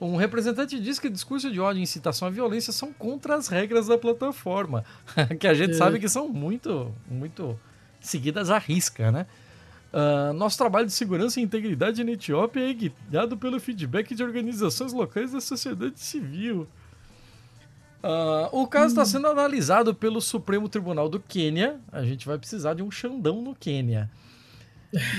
Um representante diz que discurso de ódio e incitação à violência são contra as regras da plataforma, que a gente é. sabe que são muito, muito seguidas à risca, né? Uh, nosso trabalho de segurança e integridade na Etiópia é guiado pelo feedback de organizações locais da sociedade civil. Uh, o caso está hum. sendo analisado pelo Supremo Tribunal do Quênia. A gente vai precisar de um Xandão no Quênia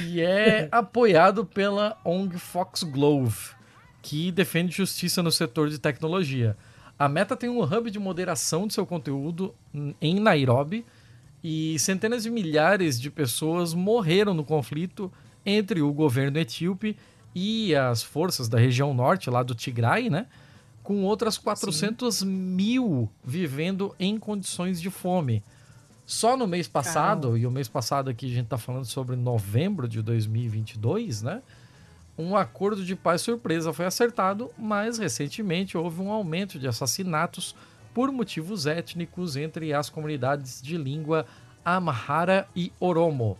e é apoiado pela ONG Foxglove, que defende justiça no setor de tecnologia. A Meta tem um hub de moderação de seu conteúdo em Nairobi e centenas de milhares de pessoas morreram no conflito entre o governo etíope e as forças da região norte, lá do Tigray, né? Com outras 400 Sim. mil vivendo em condições de fome. Só no mês passado, Caramba. e o mês passado aqui a gente está falando sobre novembro de 2022, né? Um acordo de paz surpresa foi acertado, mas recentemente houve um aumento de assassinatos por motivos étnicos entre as comunidades de língua Amhara e Oromo.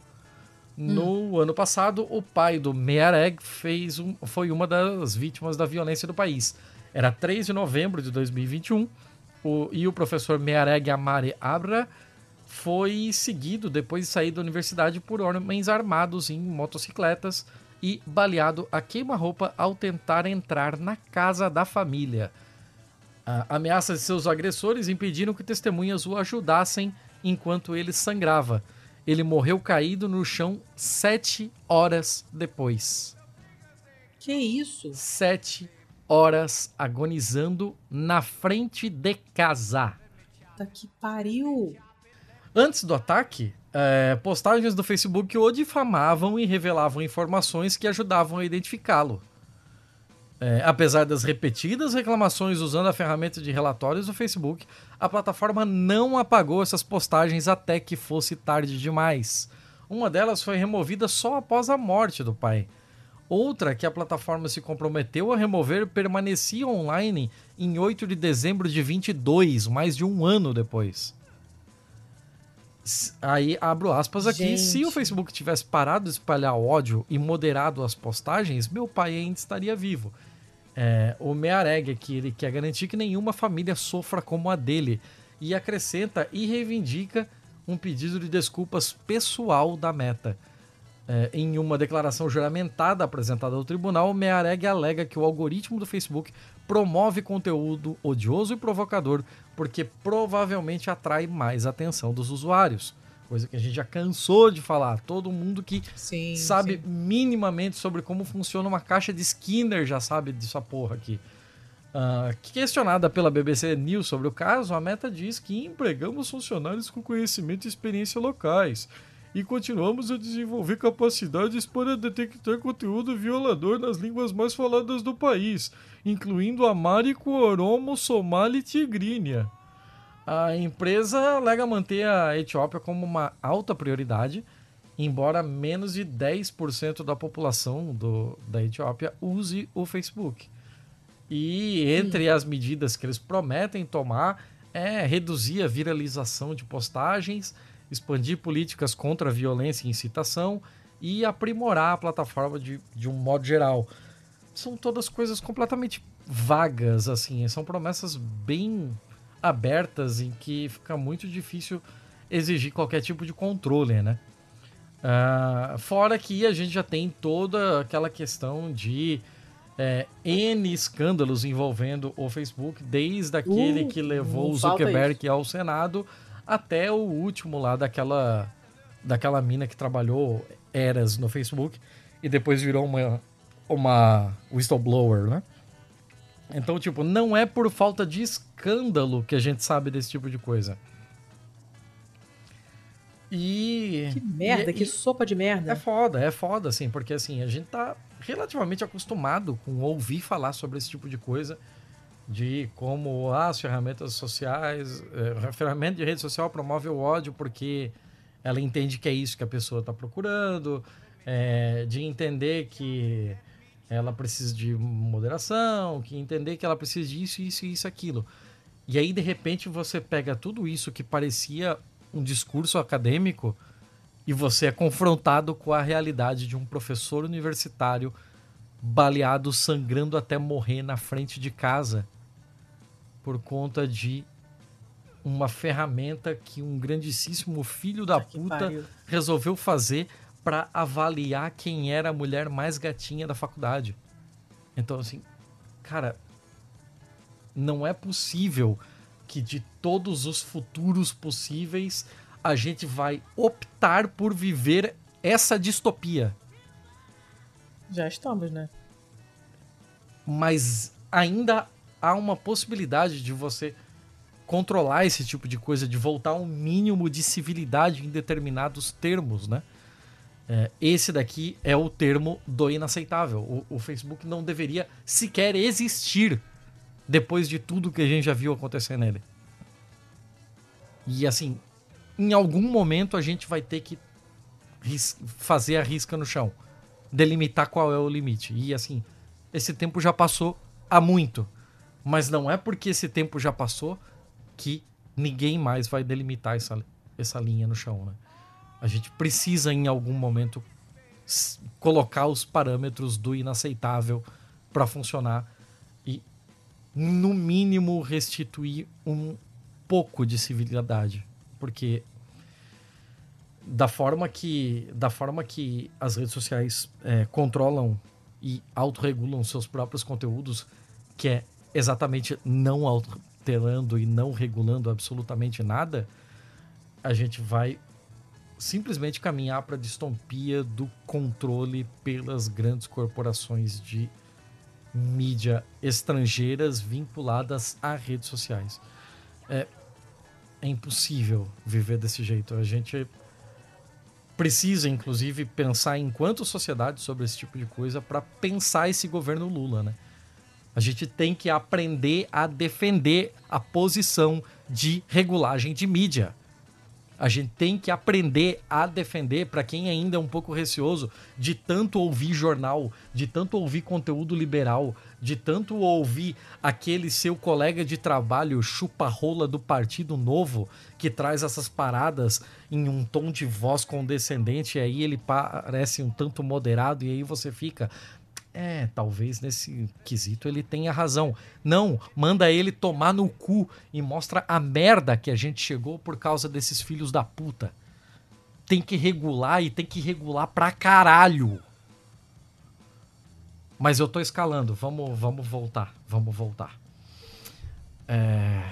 No hum. ano passado, o pai do Meareg fez um, foi uma das vítimas da violência do país. Era 3 de novembro de 2021 o, e o professor Meareg Amare Abra foi seguido depois de sair da universidade por homens armados em motocicletas e baleado a queima-roupa ao tentar entrar na casa da família. A ameaças de seus agressores impediram que testemunhas o ajudassem enquanto ele sangrava. Ele morreu caído no chão sete horas depois. Que isso? Sete horas agonizando na frente de casa. Tá que pariu! Antes do ataque, é, postagens do Facebook o difamavam e revelavam informações que ajudavam a identificá-lo. É, apesar das repetidas reclamações usando a ferramenta de relatórios do Facebook, a plataforma não apagou essas postagens até que fosse tarde demais. Uma delas foi removida só após a morte do pai. Outra, que a plataforma se comprometeu a remover, permanecia online em 8 de dezembro de 22, mais de um ano depois. Aí abro aspas aqui. Gente. Se o Facebook tivesse parado de espalhar ódio e moderado as postagens, meu pai ainda estaria vivo. É, o Meareg aqui, ele quer garantir que nenhuma família sofra como a dele. E acrescenta e reivindica um pedido de desculpas pessoal da meta. É, em uma declaração juramentada apresentada ao tribunal, o Meareg alega que o algoritmo do Facebook promove conteúdo odioso e provocador porque provavelmente atrai mais atenção dos usuários. Coisa que a gente já cansou de falar. Todo mundo que sim, sabe sim. minimamente sobre como funciona uma caixa de Skinner já sabe disso porra aqui. Uh, questionada pela BBC News sobre o caso, a Meta diz que empregamos funcionários com conhecimento e experiência locais e continuamos a desenvolver capacidades para detectar conteúdo violador nas línguas mais faladas do país, incluindo Amárico, Oromo, Somali e Tigrínia. A empresa alega manter a Etiópia como uma alta prioridade, embora menos de 10% da população do, da Etiópia use o Facebook. E entre as medidas que eles prometem tomar é reduzir a viralização de postagens expandir políticas contra a violência e incitação e aprimorar a plataforma de, de um modo geral. São todas coisas completamente vagas, assim, são promessas bem abertas em que fica muito difícil exigir qualquer tipo de controle, né? Uh, fora que a gente já tem toda aquela questão de é, N escândalos envolvendo o Facebook, desde aquele Uh, que levou o Zuckerberg ao Senado até o último lá daquela, daquela mina que trabalhou eras no Facebook e depois virou uma, uma whistleblower, né? Então, tipo, não é por falta de escândalo que a gente sabe desse tipo de coisa. E. Que merda, e- que e- sopa de merda. é foda, é foda, assim, porque assim, a gente tá relativamente acostumado com ouvir falar sobre esse tipo de coisa, de como as ferramentas sociais, eh, a ferramenta de rede social promove o ódio porque ela entende que é isso que a pessoa está procurando, eh, de entender que ela precisa de moderação, que entender que ela precisa disso, isso, isso, aquilo. E aí, de repente, você pega tudo isso que parecia um discurso acadêmico e você é confrontado com a realidade de um professor universitário baleado, sangrando até morrer na frente de casa por conta de uma ferramenta que um grandíssimo filho da que puta pariu. resolveu fazer para avaliar quem era a mulher mais gatinha da faculdade. Então, assim, cara, não é possível que de todos os futuros possíveis a gente vai optar por viver essa distopia. Já estamos, né? Mas ainda há uma possibilidade de você controlar esse tipo de coisa, de voltar um mínimo de civilidade em determinados termos, né? É, esse daqui é o termo do inaceitável. O, o Facebook não deveria sequer existir depois de tudo que a gente já viu acontecer nele. E assim, em algum momento a gente vai ter que fazer a risca no chão, delimitar qual é o limite. E assim, esse tempo já passou há muito. Mas não é porque esse tempo já passou que ninguém mais vai delimitar essa, essa linha no chão, né? A gente precisa em algum momento colocar os parâmetros do inaceitável para funcionar e no mínimo restituir um pouco de civilidade, porque da forma que da forma que as redes sociais é, controlam e autorregulam seus próprios conteúdos, que é exatamente não alterando e não regulando absolutamente nada, a gente vai simplesmente caminhar para a distopia do controle pelas grandes corporações de mídia estrangeiras vinculadas a redes sociais. É, é impossível viver desse jeito. A gente precisa, inclusive, pensar enquanto sociedade sobre esse tipo de coisa para pensar esse governo Lula, né? A gente tem que aprender a defender a posição de regulagem de mídia. A gente tem que aprender a defender, para quem ainda é um pouco receoso, de tanto ouvir jornal, de tanto ouvir conteúdo liberal, de tanto ouvir aquele seu colega de trabalho chupa-rola do Partido Novo, que traz essas paradas em um tom de voz condescendente, e aí ele parece um tanto moderado, e aí você fica. É, talvez nesse quesito ele tenha razão. Não, manda ele tomar no cu e mostra a merda que a gente chegou por causa desses filhos da puta. Tem que regular e tem que regular pra caralho. Mas eu tô escalando, vamos, vamos voltar, vamos voltar. É...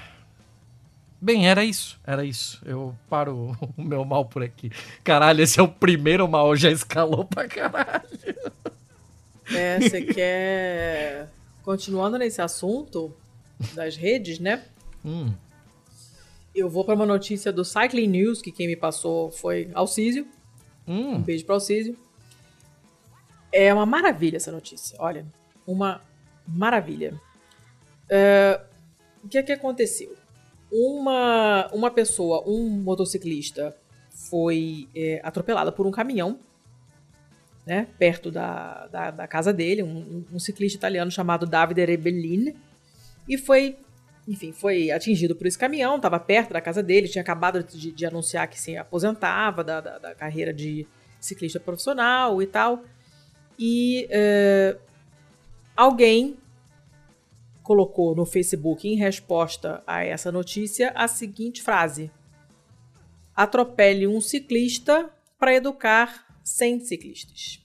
Bem, era isso, era isso. Eu paro o meu mal por aqui. Caralho, esse é o primeiro mal, já escalou pra caralho. É, você quer. Continuando nesse assunto das redes, né? Hum, Eu vou para uma notícia do Cycling News, que quem me passou foi Alcísio. Um hum, beijo para Alcísio. É uma maravilha essa notícia. Olha, uma maravilha. É, o que é que aconteceu? Uma, uma pessoa, um motociclista, foi é, atropelada por um caminhão, né, perto da, da, da casa dele, um, um- ciclista italiano chamado Davide Rebellin, e foi, enfim, foi atingido por esse caminhão, estava perto da casa dele, tinha acabado de, de anunciar que se aposentava da, da, da carreira de ciclista profissional e tal, e é, alguém colocou no Facebook, em resposta a essa notícia, a seguinte frase: Atropele um ciclista para educar 100 ciclistas.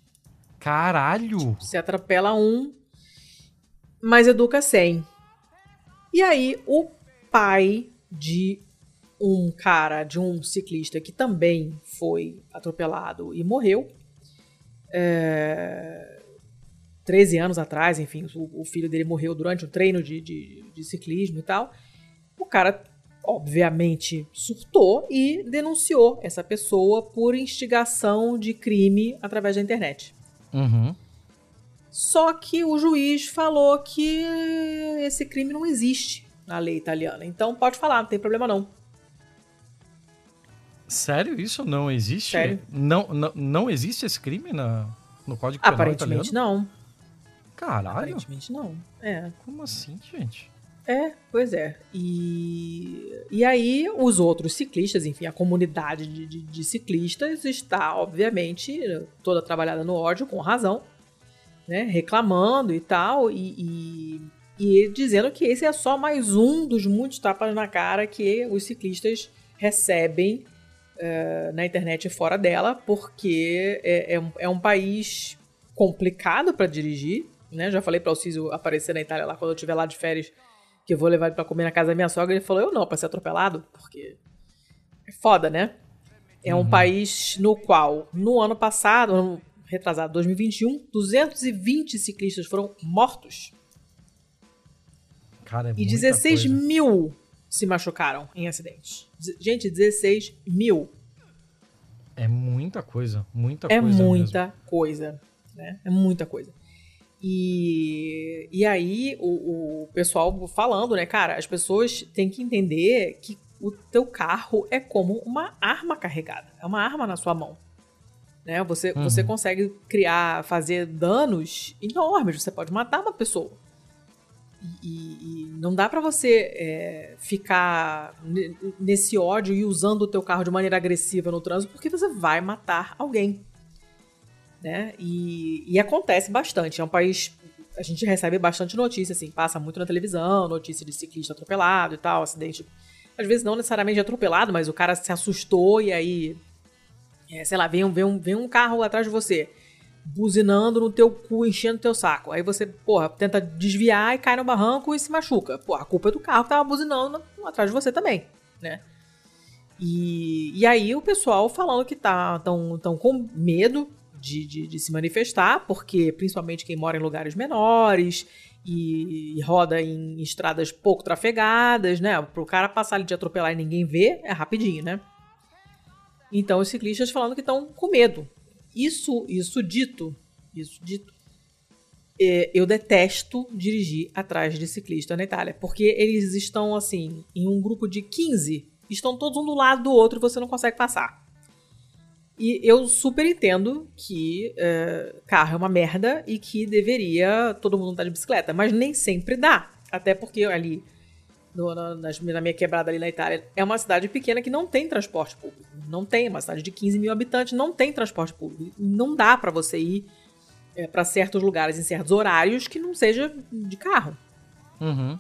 Caralho! Se atropela um, mas educa 100. E aí, o pai de um cara, de um ciclista que também foi atropelado e morreu, é, 13 anos atrás, enfim, o, o, filho dele morreu durante um treino de, de, de ciclismo e tal. O cara, obviamente, surtou e denunciou essa pessoa por instigação de crime através da internet. Uhum. Só que o juiz falou que esse crime não existe na lei italiana. Então pode falar, não tem problema não. Sério? Isso não existe? Sério? Não, não, não existe esse crime na, no Código Penal Aparentemente italiano? não. Caralho. Aparentemente não. É. Como assim, gente? É, pois é. E, e aí, os outros ciclistas, enfim, a comunidade de, de, de ciclistas está, obviamente, toda trabalhada no ódio, com razão, né? Reclamando e tal, e, e, e dizendo que esse é só mais um dos muitos tapas na cara que os ciclistas recebem uh, na internet e fora dela, porque é, é, um, é um país complicado para dirigir, né? Já falei para o Císio aparecer na Itália lá quando eu estiver lá de férias, que eu vou levar ele para comer na casa da minha sogra. Ele falou: Eu não, para ser atropelado, porque é foda, né? É um país no qual, no ano passado, ano retrasado, 2021, 220 ciclistas foram mortos Cara, é e muita 16 coisa. mil se machucaram em acidentes. Gente, 16 mil. É muita coisa. Muita É coisa. muita coisa, né? É muita coisa. E, e aí, o, o pessoal falando, né, cara, as pessoas têm que entender que o teu carro é como uma arma carregada. É uma arma na sua mão. Né? Você, Uhum. você consegue criar, fazer danos enormes. Você pode matar uma pessoa. E, e- e não dá pra você é, ficar ne- nesse ódio e usando o teu carro de maneira agressiva no trânsito, porque você vai matar alguém. Né? E, e acontece bastante. É um país. A gente recebe bastante notícia, assim, passa muito na televisão, notícia de ciclista atropelado e tal, acidente. Às vezes não necessariamente atropelado, mas o cara se assustou e aí. é, sei lá, vem um, vem, um, vem um carro atrás de você, buzinando no teu cu, enchendo teu saco. Aí você, porra, tenta desviar e cai no barranco e se machuca. Pô, a culpa é do carro que tava buzinando atrás de você também, né? E, e aí o pessoal falando que tá tão, tão com medo de, de, de se manifestar, porque principalmente quem mora em lugares menores e, e roda em estradas pouco trafegadas, né? Pro cara passar ali de atropelar e ninguém vê, é rapidinho, né? Então os ciclistas falando que estão com medo. Isso, isso dito, isso dito, é, eu detesto dirigir atrás de ciclista na Itália, porque eles estão assim, em um grupo de 15, estão todos um do lado do outro e você não consegue passar. E eu super entendo que é, carro é uma merda e que deveria todo mundo estar de bicicleta, mas nem sempre dá. Até porque ali, no- na, nas- na minha quebrada ali na Itália, é uma cidade pequena que não tem transporte público. Não tem, é uma cidade de 15 mil habitantes, não tem transporte público. Não dá pra você ir para certos lugares em certos horários que não seja de carro. Uhum.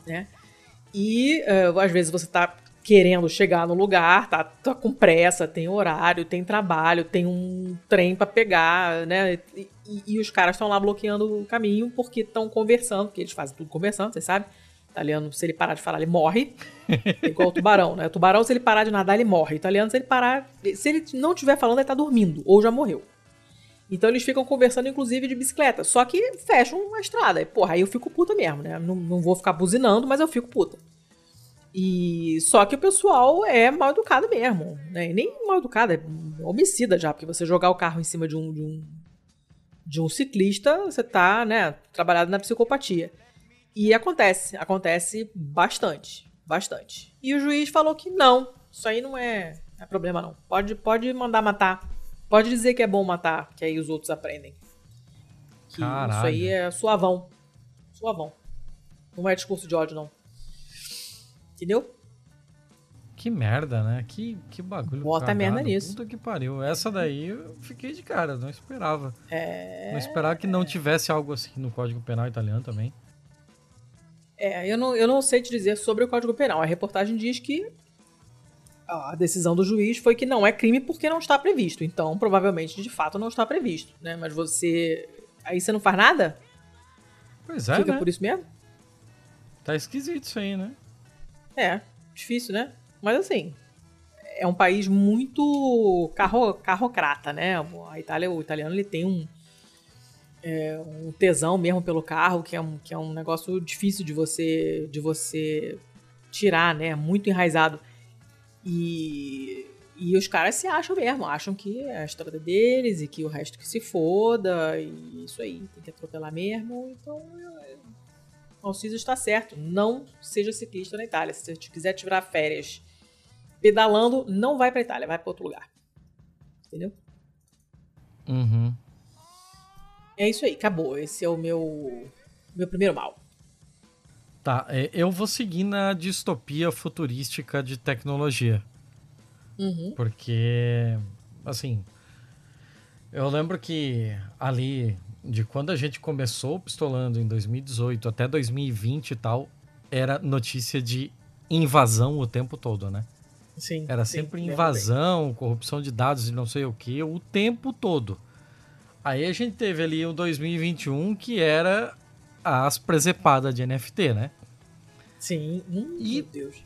E eh, às vezes você tá querendo chegar no lugar, tá, tá com pressa, tem horário, tem trabalho, tem um trem pra pegar, né? E, e- e os caras estão lá bloqueando o caminho porque estão conversando, porque eles fazem tudo conversando, você sabe? Italiano, se ele parar de falar, ele morre. É igual o tubarão, né? O tubarão, se ele parar de nadar, ele morre. O italiano, se ele parar. Se ele não estiver falando, ele tá dormindo, ou já morreu. Então eles ficam conversando, inclusive, de bicicleta. Só que fecham a estrada. E, Porra, aí eu fico puta mesmo, né? Não, não vou ficar buzinando, mas eu fico puta. E só que o pessoal é mal educado mesmo, né? E nem mal educado, é homicida já, porque você jogar o carro em cima de um, de um, de um ciclista, você tá, né, trabalhado na psicopatia. E acontece, acontece bastante, bastante. E o juiz falou que não, isso aí não é, é problema não. Pode, pode mandar matar, pode dizer que é bom matar, que aí os outros aprendem. Que isso Caralho. aí é suavão, suavão. Não é discurso de ódio não. Entendeu? Que merda, né? Que, que bagulho. Bota cagado. merda nisso. Puta que pariu. Essa daí eu fiquei de cara, não esperava. É. Não esperava que não tivesse algo assim no Código Penal italiano também. É, eu não, eu não sei te dizer sobre o Código Penal. A reportagem diz que a decisão do juiz foi que não é crime porque não está previsto. Então, provavelmente, de fato, não está previsto, né? Mas você... Aí você não faz nada? Pois é, Fica né? por isso mesmo? Tá esquisito isso aí, né? É, difícil, né? Mas assim, é um país muito carro, carrocrata, né? A Itália, o italiano ele tem um, é, um tesão mesmo pelo carro, que é um, que é um negócio difícil de você de você tirar, né? Muito enraizado. E, e os caras se acham mesmo, acham que é a estrada deles e que o resto que se foda, e isso aí, tem que atropelar mesmo. Então, o Alciso está certo. Não seja ciclista na Itália. Se você quiser tirar férias pedalando, não vai pra Itália, vai pra outro lugar. Entendeu? Uhum. É isso aí, acabou. Esse é o meu, meu primeiro mal. Tá, é, eu vou seguir na distopia futurística de tecnologia. Uhum. Porque, assim, eu lembro que ali, de quando a gente começou o Pistolando em 2018 até 2020 e tal, era notícia de invasão o tempo todo, né? Sim. Era sim, sempre lembro invasão, corrupção de dados e não sei o que, o tempo todo. Aí a gente teve ali o 2021 que era as presepadas de NFT, né? Sim. Hum, E- Meu Deus.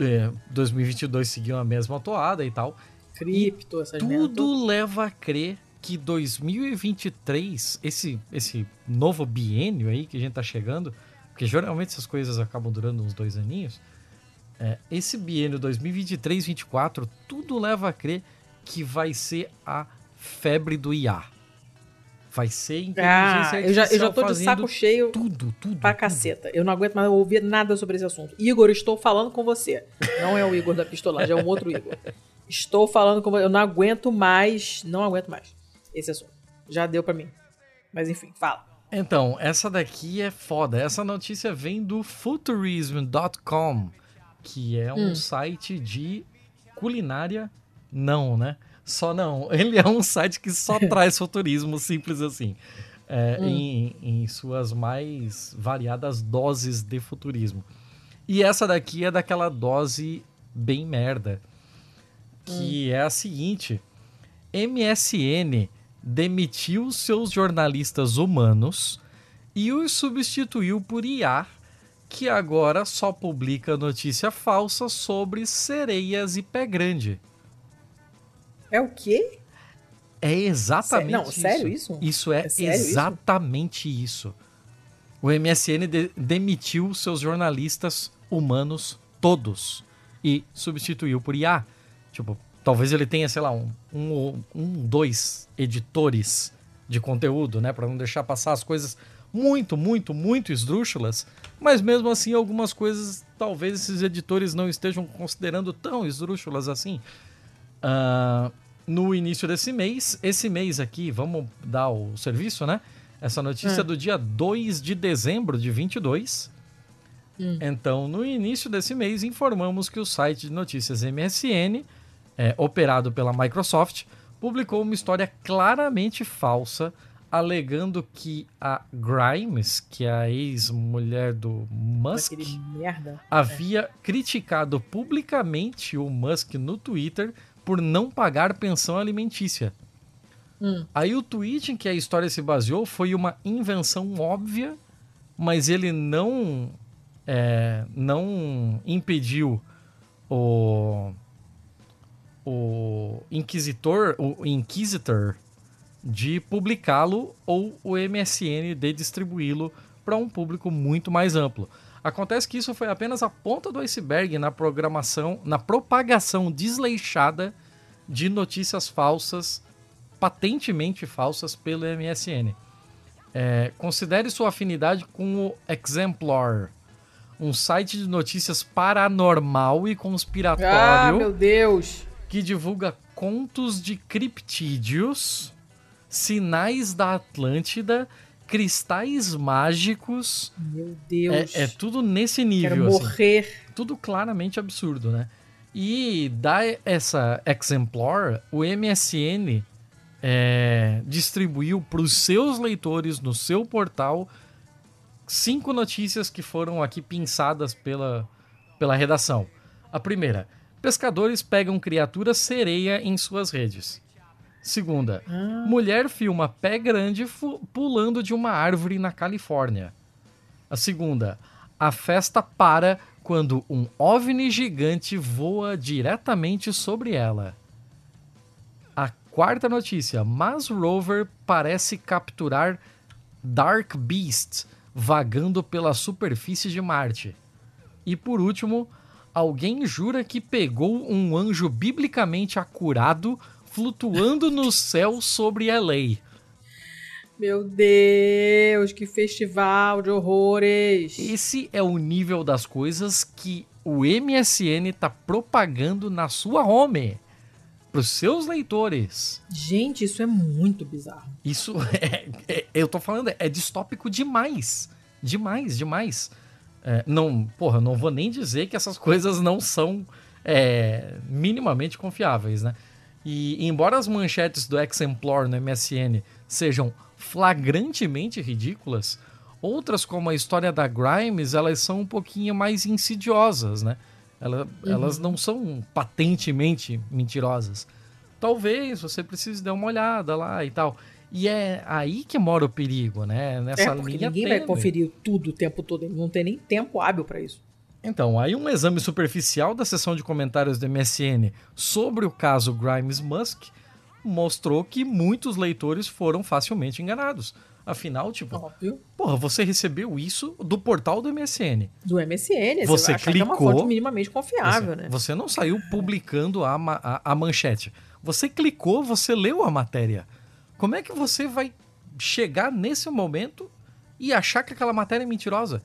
É, 2022 seguiu a mesma toada e tal. Cripto, essas merda todas. Tudo leva a crer que 2023, esse, esse novo biênio aí que a gente tá chegando, porque geralmente essas coisas acabam durando uns dois aninhos, é, esse biênio 2023-24, tudo leva a crer que vai ser a febre do IA. Vai ser inteligência Ah, eu já, eu já tô de saco cheio tudo, tudo. pra tudo. caceta. Eu não aguento mais ouvir nada sobre esse assunto. Igor, estou falando com você. Não é o Igor da Pistolagem, é um outro Igor. Estou falando com você. Eu não aguento mais, não aguento mais esse assunto. Já deu pra mim. Mas enfim, fala. Então, essa daqui é foda. Essa notícia vem do futurism.com, que é um site de culinária. Não, né? Só não. Ele é um site que só traz futurismo, simples assim. É, em, em suas mais variadas doses de futurismo. E essa daqui é daquela dose bem merda. Que é a seguinte: MSN demitiu seus jornalistas humanos e os substituiu por IA, que agora só publica notícia falsa sobre sereias e pé grande. É o quê? É exatamente Sé- não, isso. sério isso? Isso é, É sério isso? exatamente isso? O MSN de- demitiu seus jornalistas humanos todos e substituiu por IA. Tipo, talvez ele tenha, sei lá, um, um, um dois editores de conteúdo, né, Pra não deixar passar as coisas muito, muito, muito esdrúxulas, mas mesmo assim algumas coisas talvez esses editores não estejam considerando tão esdrúxulas assim. Ah, no início desse mês, esse mês aqui, vamos dar o serviço, né? Essa notícia é do dia 2 de dezembro de 22. Então, no início desse mês, informamos que o site de notícias MSN, é, operado pela Microsoft, publicou uma história claramente falsa, alegando que a Grimes, que é a ex-mulher do Musk, havia criticado publicamente o Musk no Twitter por não pagar pensão alimentícia. Aí o tweet em que a história se baseou foi uma invenção óbvia, mas ele não é, não impediu o o inquisitor, o inquisitor de publicá-lo ou o MSN de distribuí-lo para um público muito mais amplo. Acontece que isso foi apenas a ponta do iceberg na programação, na propagação desleixada de notícias falsas, patentemente falsas pelo MSN. É, considere sua afinidade com o Exemplar, um site de notícias paranormal e Ah, conspiratório meu Deus. Que divulga contos de criptídeos, sinais da Atlântida, cristais mágicos. Meu Deus. É, é tudo nesse nível. Quero assim. morrer. Tudo claramente absurdo, né? E da essa exemplar, o MSN é, distribuiu para os seus leitores no seu portal cinco notícias que foram aqui pinçadas pela, pela redação. A primeira: pescadores pegam criatura sereia em suas redes. Segunda: mulher filma pé grande pulando de uma árvore na Califórnia. A segunda: a festa para quando um OVNI gigante voa diretamente sobre ela. A quarta notícia: Mars Rover parece capturar Dark Beast vagando pela superfície de Marte. E por último, alguém jura que pegou um anjo biblicamente acurado flutuando no céu sobre LA. Meu Deus, que festival de horrores. Esse é o nível das coisas que o MSN tá propagando na sua home pros seus leitores. Gente, isso é muito bizarro. Isso é, é- eu tô falando, é distópico demais. Demais, demais. É, não, porra, não vou nem dizer que essas coisas não são é, minimamente confiáveis, né? E embora as manchetes do Exemplar no MSN sejam flagrantemente ridículas, outras como a história da Grimes, elas são um pouquinho mais insidiosas, né? Ela- Elas não são patentemente mentirosas. Talvez você precise dar uma olhada lá e tal. E é aí que mora o perigo, né? Nessa é, porque linha ninguém vai tênue. conferir tudo o tempo todo. Não tem nem tempo hábil pra isso. Então, aí um exame superficial da seção de comentários do MSN sobre o caso Grimes Musk mostrou que muitos leitores foram facilmente enganados. Afinal, tipo, Óbvio. porra, você recebeu isso do portal do MSN. Do MSN. Você vai achar que é uma clicou, fonte minimamente confiável, você, né? você não saiu publicando a, a, a manchete. Você clicou, você leu a matéria. Como é que você vai chegar nesse momento e achar que aquela matéria é mentirosa?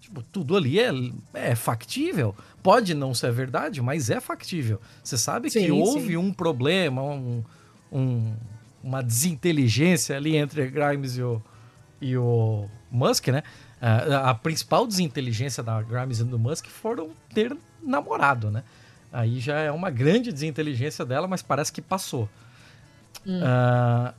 Tipo, tudo ali é, é factível. Pode não ser verdade, mas é factível. Você sabe que Sim, houve sim. um problema, um- um- uma desinteligência ali entre Grimes e o, e o Musk, né? A, a principal desinteligência da Grimes e do Musk foram ter namorado, né? Aí já é uma grande desinteligência dela, mas parece que passou. Ah,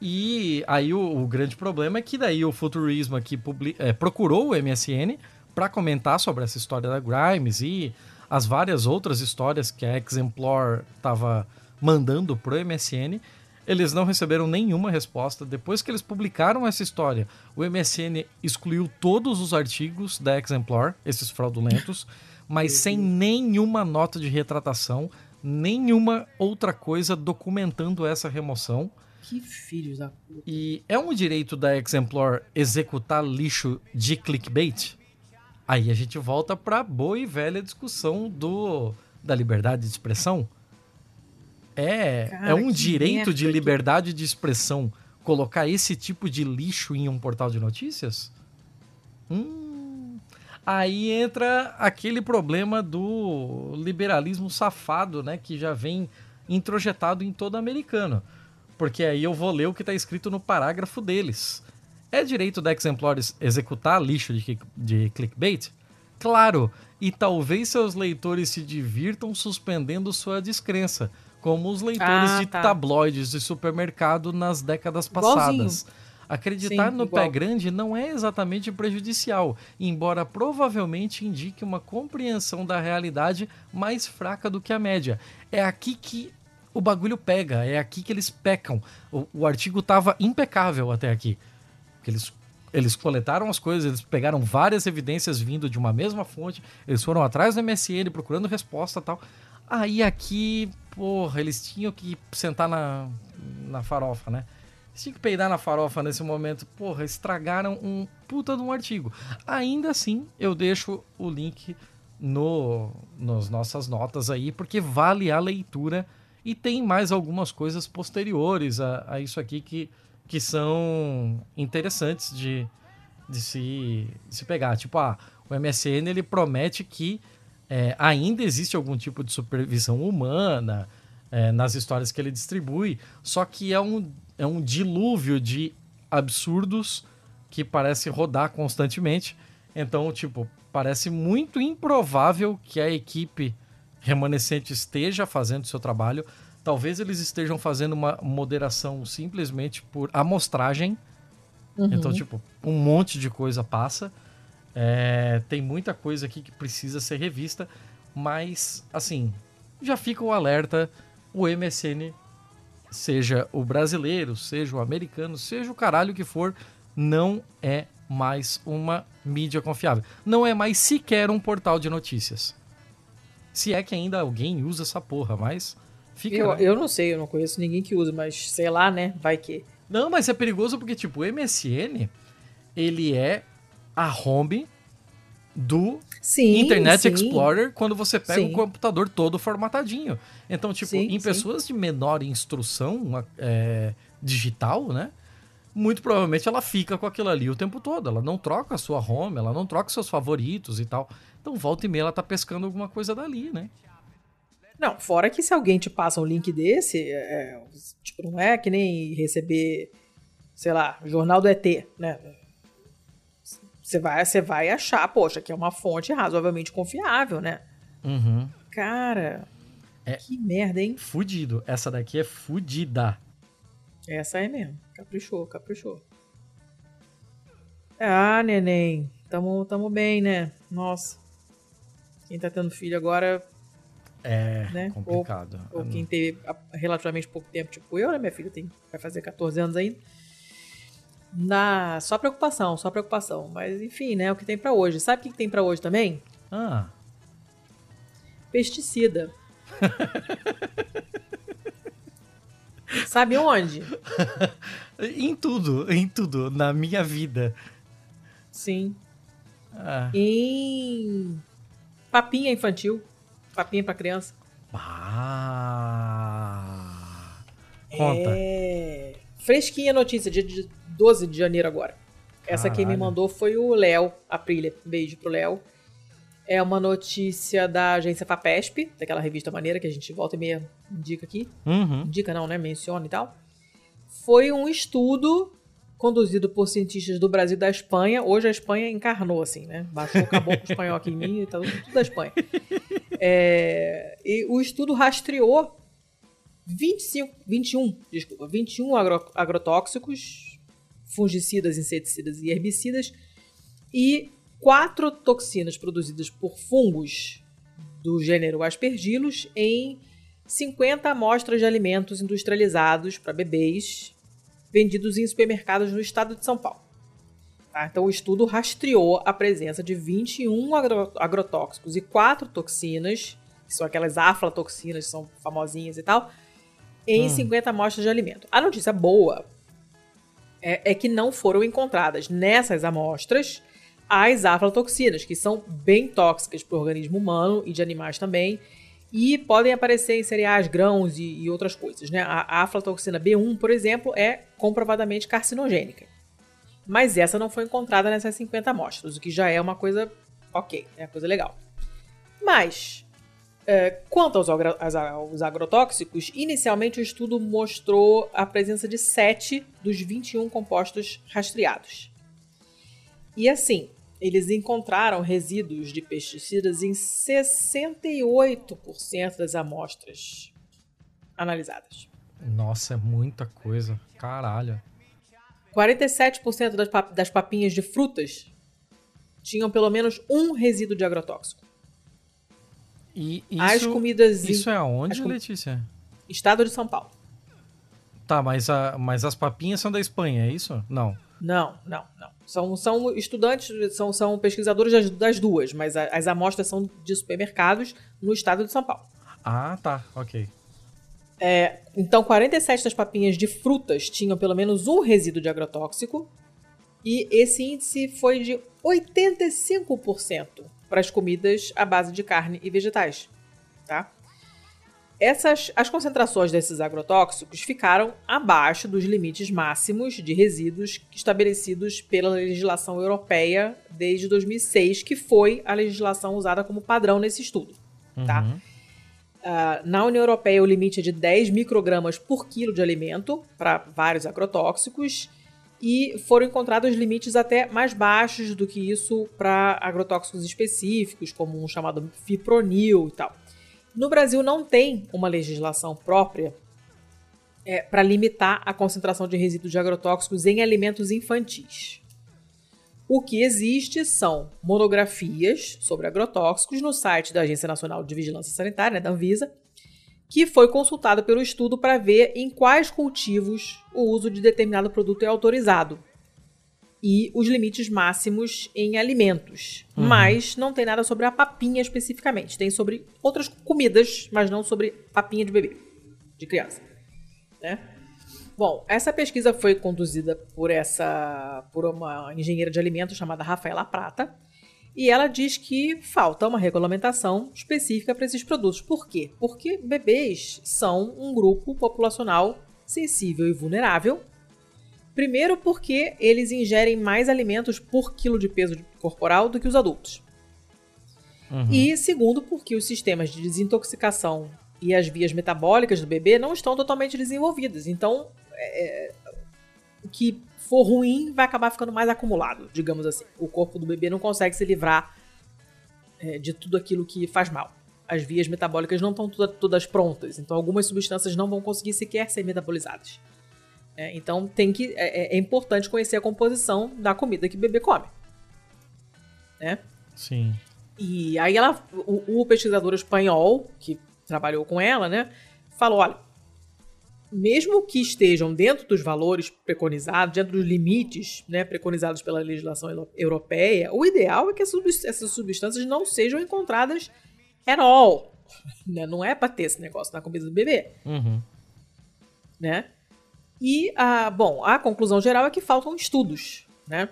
e aí o, o grande problema é que daí o Futurismo aqui publi- eh, procurou o MSN para comentar sobre essa história da Grimes e as várias outras histórias que a Exemplar estava mandando pro MSN. Eles não receberam nenhuma resposta. Depois que eles publicaram essa história, o MSN excluiu todos os artigos da Exemplar, esses fraudulentos, mas sem nenhuma nota de retratação, nenhuma outra coisa documentando essa remoção. Que filhos da puta. E é um direito da Exemplar executar lixo de clickbait? Aí a gente volta pra boa e velha discussão do da liberdade de expressão. É, Cara, é um que direito de que- liberdade de expressão colocar esse tipo de lixo em um portal de notícias? Hum, aí entra aquele problema do liberalismo safado, né, que já vem introjetado em todo americano. Porque aí eu vou ler o que está escrito no parágrafo deles. É direito da Exemplores executar lixo de, de clickbait? Claro, e talvez seus leitores se divirtam suspendendo sua descrença, como os leitores Ah, de tá. tabloides de supermercado nas décadas passadas. Igualzinho. Acreditar Sim, no igual. pé grande não é exatamente prejudicial, embora provavelmente indique uma compreensão da realidade mais fraca do que a média. É aqui que o bagulho pega, é aqui que eles pecam. O, o artigo estava impecável até aqui. Eles, eles coletaram as coisas, eles pegaram várias evidências vindo de uma mesma fonte, eles foram atrás do MSN procurando resposta e tal. Aí aqui, porra, eles tinham que sentar na, na farofa, né? Eles tinham que peidar na farofa nesse momento. Porra, estragaram um puta de um artigo. Ainda assim, eu deixo o link no, nas nossas notas aí, porque vale a leitura e tem mais algumas coisas posteriores a, a isso aqui que, que são interessantes de, de, se, de se pegar. Tipo, ah, o MSN ele promete que é, ainda existe algum tipo de supervisão humana é, nas histórias que ele distribui, só que é um, é um dilúvio de absurdos que parece rodar constantemente. Então, tipo, parece muito improvável que a equipe remanescente esteja fazendo seu trabalho. Talvez eles estejam fazendo uma moderação simplesmente por amostragem, Então, tipo, um monte de coisa passa. É, tem muita coisa aqui que precisa ser revista. Mas, assim, já fica o alerta: o MSN, seja o brasileiro, seja o americano, seja o caralho que for, não é mais uma mídia confiável. Não é mais sequer um portal de notícias. Se é que ainda alguém usa essa porra, mas fica. Eu, né? eu não sei, eu não conheço ninguém que usa, mas sei lá, né? Vai que. Não, mas é perigoso porque, tipo, o MSN, ele é a home do Sim. Internet sim. Explorer quando você pega Sim. o computador todo formatadinho. Então, tipo, Sim, em sim. pessoas de menor instrução é, digital, né? Muito provavelmente ela fica com aquilo ali o tempo todo. Ela não troca a sua home, ela não troca seus favoritos e tal. Então, volta e meia, ela tá pescando alguma coisa dali, né? Não, fora que se alguém te passa um link desse, é, é, tipo, não é que nem receber, sei lá, jornal do ET, né? Você vai, você vai achar, poxa, que é uma fonte razoavelmente confiável, né? Uhum. Cara, É. que merda, hein? Fudido. Essa daqui é fudida. Essa é mesmo. Caprichou, caprichou. Ah, neném. Tamo, tamo bem, né? Nossa. Quem tá tendo filho agora, É né? complicado. Ou, ou quem teve relativamente pouco tempo, tipo eu, né? Minha filha tem, vai fazer 14 anos ainda. Na, só preocupação, só preocupação. Mas enfim, né? O que tem pra hoje. Sabe o que que tem pra hoje também? Ah, Pesticida. Sabe onde? em tudo, em tudo, na minha vida. Sim. Ah. Em papinha infantil. Papinha pra criança. Ah. Conta. É. Fresquinha notícia, dia de 12 de janeiro agora. Essa quem me Caralho. mandou foi o Léo Aprilia. Beijo pro Léo. É uma notícia da agência FAPESP, daquela revista maneira que a gente volta e meia indica aqui. Uhum. Indica não, né? Menciona e tal. Foi um estudo conduzido por cientistas do Brasil e da Espanha. Hoje a Espanha encarnou, assim, né? Baixou o caboclo espanhol aqui em mim e tá tudo, tudo da Espanha. É, e o estudo rastreou 25, 21, desculpa, 21 agro- agrotóxicos, fungicidas, inseticidas e herbicidas e quatro toxinas produzidas por fungos do gênero Aspergillus em 50 amostras de alimentos industrializados para bebês vendidos em supermercados no estado de São Paulo. Tá? Então, o estudo rastreou a presença de 21 agro- agrotóxicos e quatro toxinas, que são aquelas aflatoxinas, que são famosinhas e tal, em 50 amostras de alimento. A notícia boa é, é que não foram encontradas nessas amostras as aflatoxinas, que são bem tóxicas para o organismo humano e de animais também, e podem aparecer em cereais, grãos e, e outras coisas. Né? A, a aflatoxina B1, por exemplo, é comprovadamente carcinogênica. Mas essa não foi encontrada nessas 50 amostras, o que já é uma coisa ok, é uma coisa legal. Mas, é, quanto aos, aos- aos agrotóxicos, inicialmente o estudo mostrou a presença de 7 dos 21 compostos rastreados. E assim, eles encontraram resíduos de pesticidas em 68% das amostras analisadas. Nossa, é muita coisa. Caralho. 47% das, pap- das papinhas de frutas tinham pelo menos um resíduo de agrotóxico. E isso, As comidas isso é aonde, com- Letícia? estado de São Paulo. Tá, mas, a, mas as papinhas são da Espanha, é isso? Não. Não, não, não. São, são estudantes, são, são pesquisadores das, das duas, mas a- as amostras são de supermercados no estado de São Paulo. Ah, tá. Ok. É, então, 47 das papinhas de frutas tinham pelo menos um resíduo de agrotóxico. E esse índice foi de 85% para as comidas à base de carne e vegetais. Tá? Essas, as concentrações desses agrotóxicos ficaram abaixo dos limites máximos de resíduos estabelecidos pela legislação europeia desde 2006, que foi a legislação usada como padrão nesse estudo. Tá? Uhum. Ah, na União Europeia, o limite é de 10 microgramas por quilo de alimento para vários agrotóxicos e foram encontrados limites até mais baixos do que isso para agrotóxicos específicos, como um chamado fipronil e tal. No Brasil não tem uma legislação própria é, para limitar a concentração de resíduos de agrotóxicos em alimentos infantis. O que existe são monografias sobre agrotóxicos no site da Agência Nacional de Vigilância Sanitária, né, da Anvisa, que foi consultado pelo estudo para ver em quais cultivos o uso de determinado produto é autorizado e os limites máximos em alimentos. Uhum. Mas não tem nada sobre a papinha especificamente. Tem sobre outras comidas, mas não sobre papinha de bebê, de criança. Né? Bom, essa pesquisa foi conduzida por essa por uma engenheira de alimentos chamada Rafaela Prata, e ela diz que falta uma regulamentação específica para esses produtos. Por quê? Porque bebês são um grupo populacional sensível e vulnerável. Primeiro, porque eles ingerem mais alimentos por quilo de peso corporal do que os adultos. Uhum. E segundo, porque os sistemas de desintoxicação e as vias metabólicas do bebê não estão totalmente desenvolvidas. Então, é, o que for ruim vai acabar ficando mais acumulado, digamos assim. O corpo do bebê não consegue se livrar é, de tudo aquilo que faz mal. As vias metabólicas não estão toda- todas prontas, então algumas substâncias não vão conseguir sequer ser metabolizadas. É, então tem que é, é- é importante conhecer a composição da comida que o bebê come. Né? Sim. E aí ela, o, o pesquisador espanhol que trabalhou com ela, né, falou, olha, mesmo que estejam dentro dos valores preconizados, dentro dos limites, né, preconizados pela legislação euro- europeia, o ideal é que essas, substâncias não sejam encontradas at all. Né? Não é para ter esse negócio na comida do bebê Uhum. né? E, a, bom, a conclusão geral é que faltam estudos, né?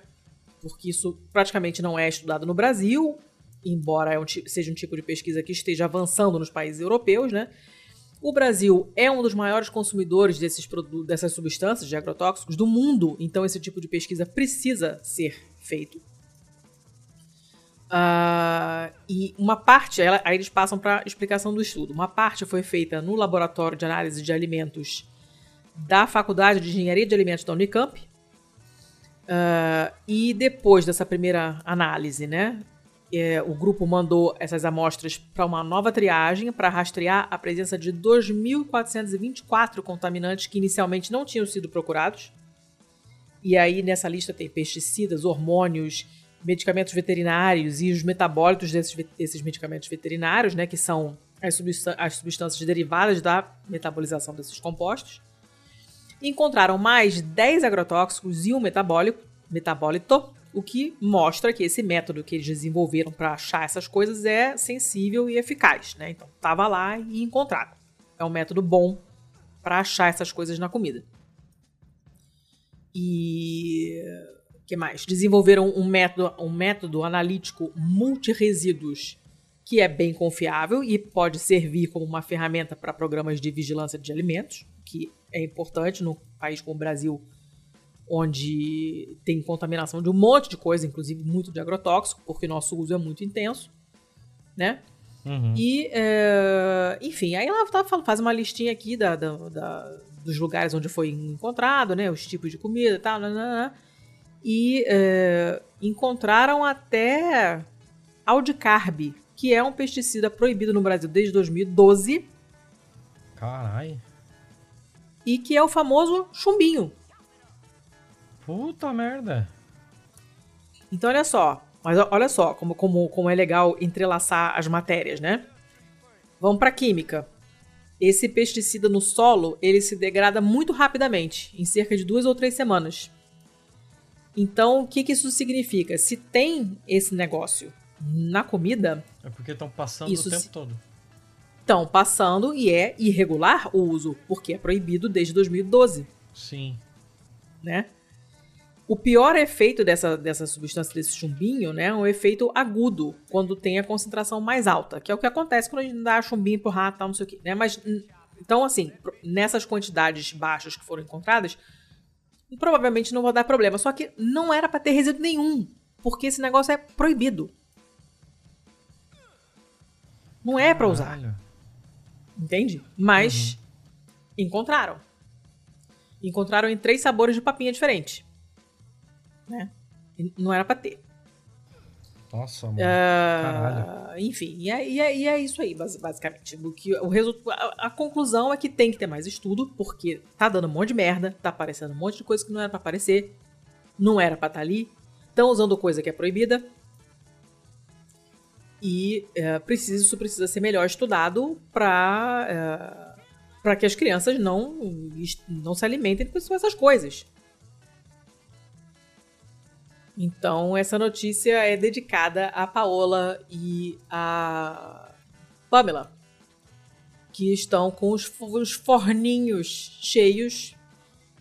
Porque isso praticamente não é estudado no Brasil, embora é seja um tipo de pesquisa que esteja avançando nos países europeus, né? O Brasil é um dos maiores consumidores desses dessas substâncias de agrotóxicos do mundo, então esse tipo de pesquisa precisa ser feito. Ah, e uma parte, ela- aí eles passam para explicação do estudo. Uma parte foi feita no laboratório de análise de alimentos da Faculdade de Engenharia de Alimentos da Unicamp. Ah, e depois dessa primeira análise, né, é, o grupo mandou essas amostras para uma nova triagem para rastrear a presença de 2.424 contaminantes que inicialmente não tinham sido procurados. E aí nessa lista tem pesticidas, hormônios, medicamentos veterinários e os metabólitos desses, desses medicamentos veterinários, né, que são as, as substâncias derivadas da metabolização desses compostos. Encontraram mais 10 agrotóxicos e um metabólico, metabólito, o que mostra que esse método que eles desenvolveram para achar essas coisas é sensível e eficaz, né? Então, tava lá e encontraram. É um método bom para achar essas coisas na comida. E o que mais? Desenvolveram um método, um método analítico multiresíduos que é bem confiável e pode servir como uma ferramenta para programas de vigilância de alimentos, que é importante num país como o Brasil, onde tem contaminação de um monte de coisa, inclusive muito de agrotóxico, porque nosso uso é muito intenso, né? Uhum. E, é, enfim, aí ela tá, faz uma listinha aqui da, da- da- dos lugares onde foi encontrado, né? Os tipos de comida e tal, nananã. e é, encontraram até Aldicarb, que é um pesticida proibido no Brasil desde 2012 Caralho. e que é o famoso chumbinho. Puta merda. Então, olha só. Mas olha só como, como, como é legal entrelaçar as matérias, né? Vamos para química. Esse pesticida no solo, ele se degrada muito rapidamente, em cerca de duas ou três semanas. Então, o que, que isso significa? Se tem esse negócio na comida, É porque estão passando o tempo se- todo. estão passando e é irregular o uso, porque é proibido desde 2012. Sim. né? O pior efeito dessa, dessa substância, desse chumbinho, né, é um efeito agudo, quando tem a concentração mais alta, que é o que acontece quando a gente dá chumbinho pro rato, tal, não sei o quê, né? Mas, então, assim, nessas quantidades baixas que foram encontradas, provavelmente não vai dar problema. Só que não era pra ter resíduo nenhum, porque esse negócio é proibido. Não é pra usar. Entende? Mas encontraram. Encontraram em três sabores de papinha diferentes. Né? Não era pra ter. Nossa, mano. Ah, Caralho. enfim, e é, e é- e é isso aí, basi- basicamente. O que, o resu- a, a conclusão é que tem que ter mais estudo, porque tá dando um monte de merda, tá aparecendo um monte de coisa que não era pra aparecer, não era pra estar ali, estão usando coisa que é proibida. E é, precisa, isso precisa ser melhor estudado pra, pra que as crianças não, não se alimentem com essas coisas. Então, essa notícia é dedicada a Paola e a Pamela, que estão com os, fo- os forninhos cheios.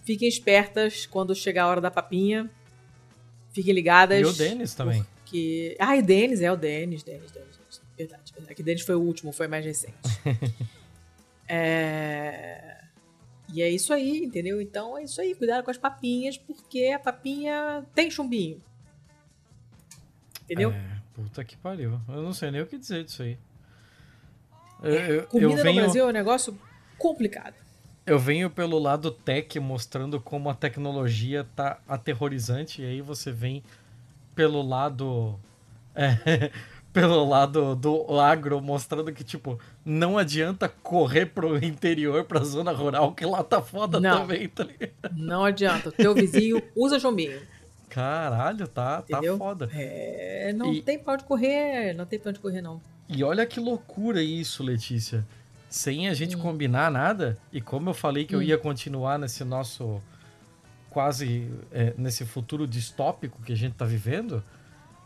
Fiquem espertas quando chegar a hora da papinha. Fiquem ligadas. E o Denis também. Porque... Ah, e Denis, é o Denis, Denis, Denis. Denis. Verdade, verdade. Que Denis foi o último, foi mais recente. é... E é isso aí, entendeu? Então é isso aí, cuidado com as papinhas, porque a papinha tem chumbinho. Entendeu? É, puta que pariu. Eu não sei nem o que dizer disso aí. Eu, eu- Comida eu venho, no Brasil é um negócio complicado. eu venho pelo lado tech mostrando como a tecnologia tá aterrorizante, e aí você vem pelo lado. é, pelo lado do agro, mostrando que, tipo, não adianta correr pro interior, pra zona rural, que lá tá foda Não. também, tá ligado? Não adianta. O teu vizinho usa chumbinho. Caralho, tá, tá foda. É, não E- tem pra onde correr. Não tem pra onde correr, não. E olha que loucura isso, Letícia. Sem a Hum. gente combinar nada, e como eu falei que eu ia continuar nesse nosso quase é, nesse futuro distópico que a gente tá vivendo,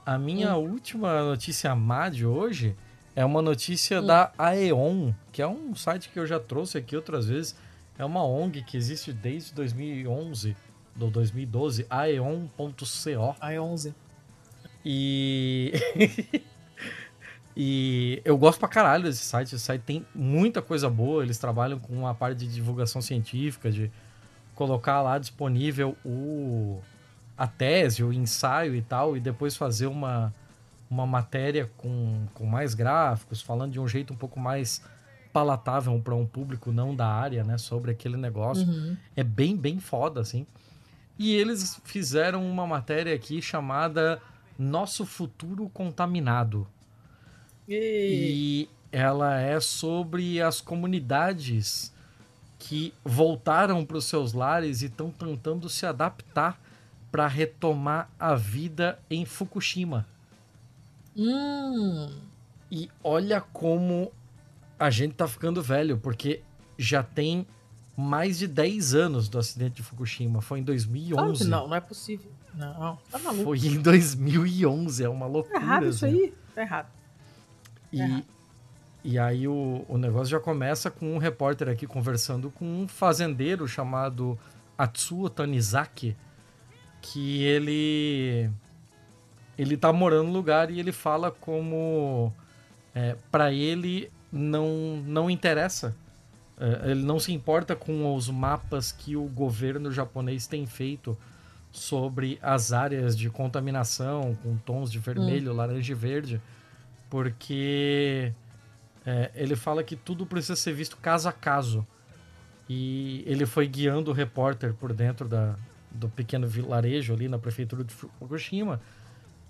a minha Hum. última notícia má de hoje é uma Hum. notícia da Aeon, que é um site que eu já trouxe aqui outras vezes. É uma ONG que existe desde 2011, do 2012, aeon.co. 11. E. e eu gosto pra caralho desse site. Esse site tem muita coisa boa. Eles trabalham com uma parte de divulgação científica, de colocar lá disponível o a tese, o ensaio e tal, e depois fazer uma, uma matéria com, com mais gráficos, falando de um jeito um pouco mais palatável para um público não da área, né, sobre aquele negócio. É bem, bem foda, assim. E eles fizeram uma matéria aqui chamada Nosso Futuro Contaminado. E... E ela é sobre as comunidades que voltaram para os seus lares e estão tentando se adaptar para retomar a vida em Fukushima. Hum. E olha como a gente tá ficando velho, porque já tem mais de 10 anos do acidente de Fukushima. Foi em Claro que 2011. não, não é possível. Não, tá maluco. Foi em 2011, é uma Tá loucura. errado isso assim. aí. Tá errado. E, errado. e aí o, o negócio já começa com um repórter aqui conversando com um fazendeiro chamado Atsuo Tanizaki, que ele ele tá morando no lugar e ele fala como é, para ele não não interessa é, ele não se importa com os mapas que o governo japonês tem feito sobre as áreas de contaminação com tons de vermelho, laranja e verde, porque é, ele fala que tudo precisa ser visto caso a caso. E ele foi guiando o repórter por dentro da, do pequeno vilarejo ali na prefeitura de Fukushima.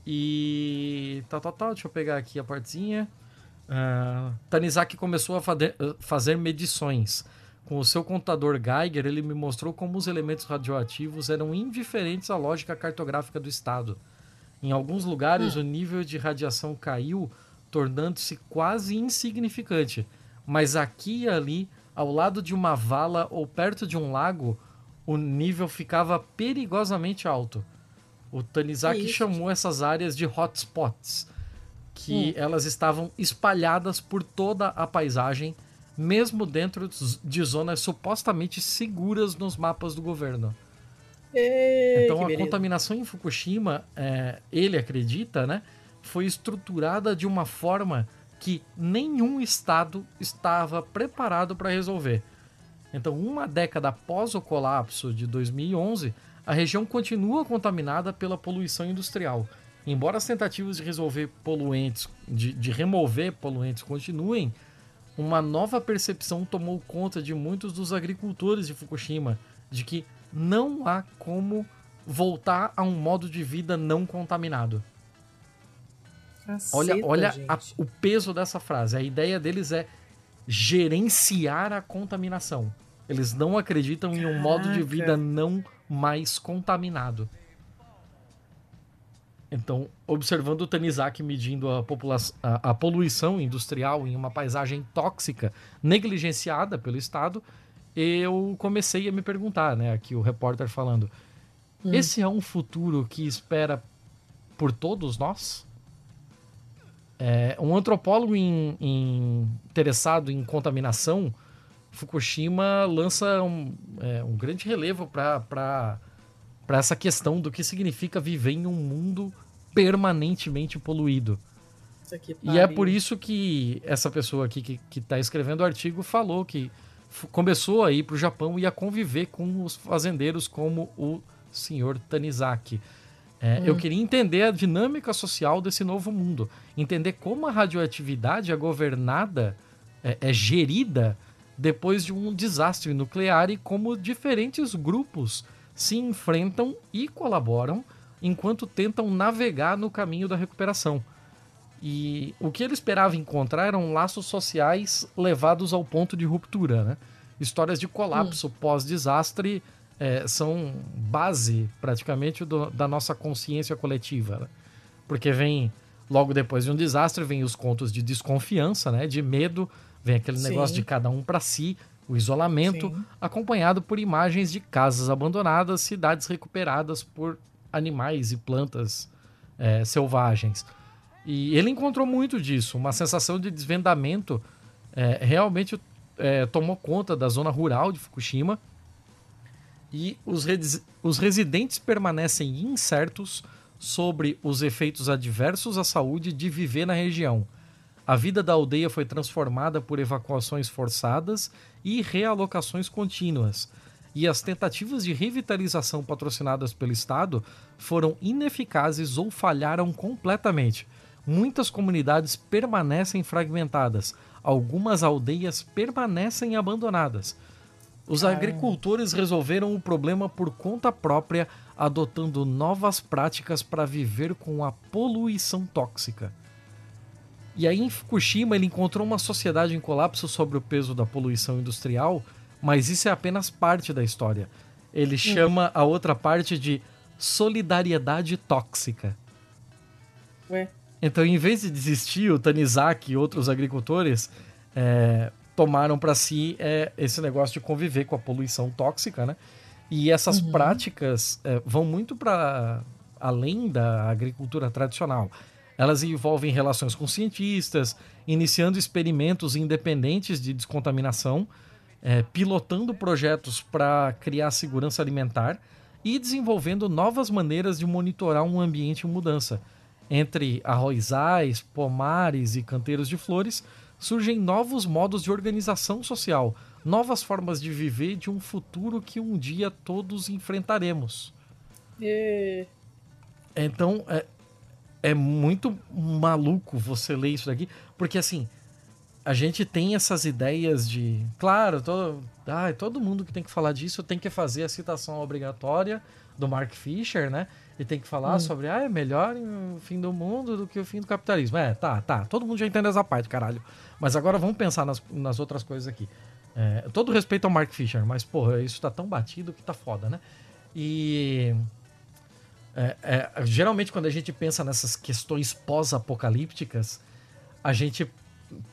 E. Tal, tal, tal. Deixa eu pegar aqui a partezinha. Ah, Tanizaki começou a fade- fazer medições. Com o seu contador Geiger, ele me mostrou como os elementos radioativos eram indiferentes à lógica cartográfica do estado. Em alguns lugares, o nível de radiação caiu, tornando-se quase insignificante. Mas aqui e ali, ao lado de uma vala ou perto de um lago, o nível ficava perigosamente alto. O Tanizaki isso, chamou essas áreas de hotspots, que elas estavam espalhadas por toda a paisagem, mesmo dentro de zonas supostamente seguras nos mapas do governo. Ê, Então a beleza. contaminação em Fukushima, é, ele acredita, né, foi estruturada de uma forma que nenhum estado estava preparado para resolver. Então, uma década após o colapso de 2011, a região continua contaminada pela poluição industrial. Embora as tentativas de resolver poluentes, de, de remover poluentes continuem, uma nova percepção tomou conta de muitos dos agricultores de Fukushima de que não há como voltar a um modo de vida não contaminado. Olha, Caceta, olha gente. a- o peso dessa frase. A ideia deles é gerenciar a contaminação. Eles não acreditam em um modo de Caraca. vida não mais contaminado. Então, observando o Tanizaki medindo a, a- a poluição industrial em uma paisagem tóxica, negligenciada pelo Estado, eu comecei a me perguntar, né? Aqui o repórter falando: esse é um futuro que espera por todos nós? É, um antropólogo em- em- interessado em contaminação, Fukushima lança um, é, um grande relevo para essa questão do que significa viver em um mundo permanentemente poluído. E é por isso que essa pessoa aqui que, que tá escrevendo o artigo falou que começou a ir para o Japão e a conviver com os fazendeiros como o senhor Tanizaki. É, Eu queria entender a dinâmica social desse novo mundo. Entender como a radioatividade é governada, é, é gerida depois de um desastre nuclear e como diferentes grupos se enfrentam e colaboram enquanto tentam navegar no caminho da recuperação. E o que ele esperava encontrar eram laços sociais levados ao ponto de ruptura, né? Histórias de colapso pós-desastre eh, são base, praticamente, do- da nossa consciência coletiva, né? Porque vem, logo depois de um desastre, vem os contos de desconfiança, né? De medo, vem aquele Sim. negócio de cada um para si, o isolamento, Sim. acompanhado por imagens de casas abandonadas, cidades recuperadas por animais e plantas eh, selvagens. E ele encontrou muito disso, uma sensação de desvendamento eh, realmente eh, tomou conta da zona rural de Fukushima e os, resi- os residentes permanecem incertos sobre os efeitos adversos à saúde de viver na região. A vida da aldeia foi transformada por evacuações forçadas e realocações contínuas. E as tentativas de revitalização patrocinadas pelo Estado foram ineficazes ou falharam completamente. Muitas comunidades permanecem fragmentadas, algumas aldeias permanecem abandonadas. Os agricultores resolveram o problema por conta própria, adotando novas práticas para viver com a poluição tóxica. E aí em Fukushima ele encontrou uma sociedade em colapso sobre o peso da poluição industrial, mas isso é apenas parte da história. Ele chama a outra parte de solidariedade tóxica. Ué, Então, em vez de desistir, o Tanizaki e outros agricultores é, tomaram para si é, esse negócio de conviver com a poluição tóxica, né? E essas práticas é, vão muito para além da agricultura tradicional. Elas envolvem relações com cientistas, iniciando experimentos independentes de descontaminação, é, pilotando projetos para criar segurança alimentar e desenvolvendo novas maneiras de monitorar um ambiente em mudança. Entre arrozais, pomares e canteiros de flores, surgem novos modos de organização social, novas formas de viver de um futuro que um dia todos enfrentaremos. é, Então, é, é muito maluco você ler isso daqui, porque assim, a gente tem essas ideias de. Claro, todo, ah, todo mundo que tem que falar disso tem que fazer a citação obrigatória do Mark Fisher, né? E tem que falar sobre, ah, é melhor o fim do mundo do que o fim do capitalismo. É, tá, tá. Todo mundo já entende essa parte, caralho. Mas agora vamos pensar nas, nas outras coisas aqui. É, todo respeito ao Mark Fisher, mas, porra, isso tá tão batido que tá foda, né? E. É, é, geralmente, quando a gente pensa nessas questões pós-apocalípticas, a gente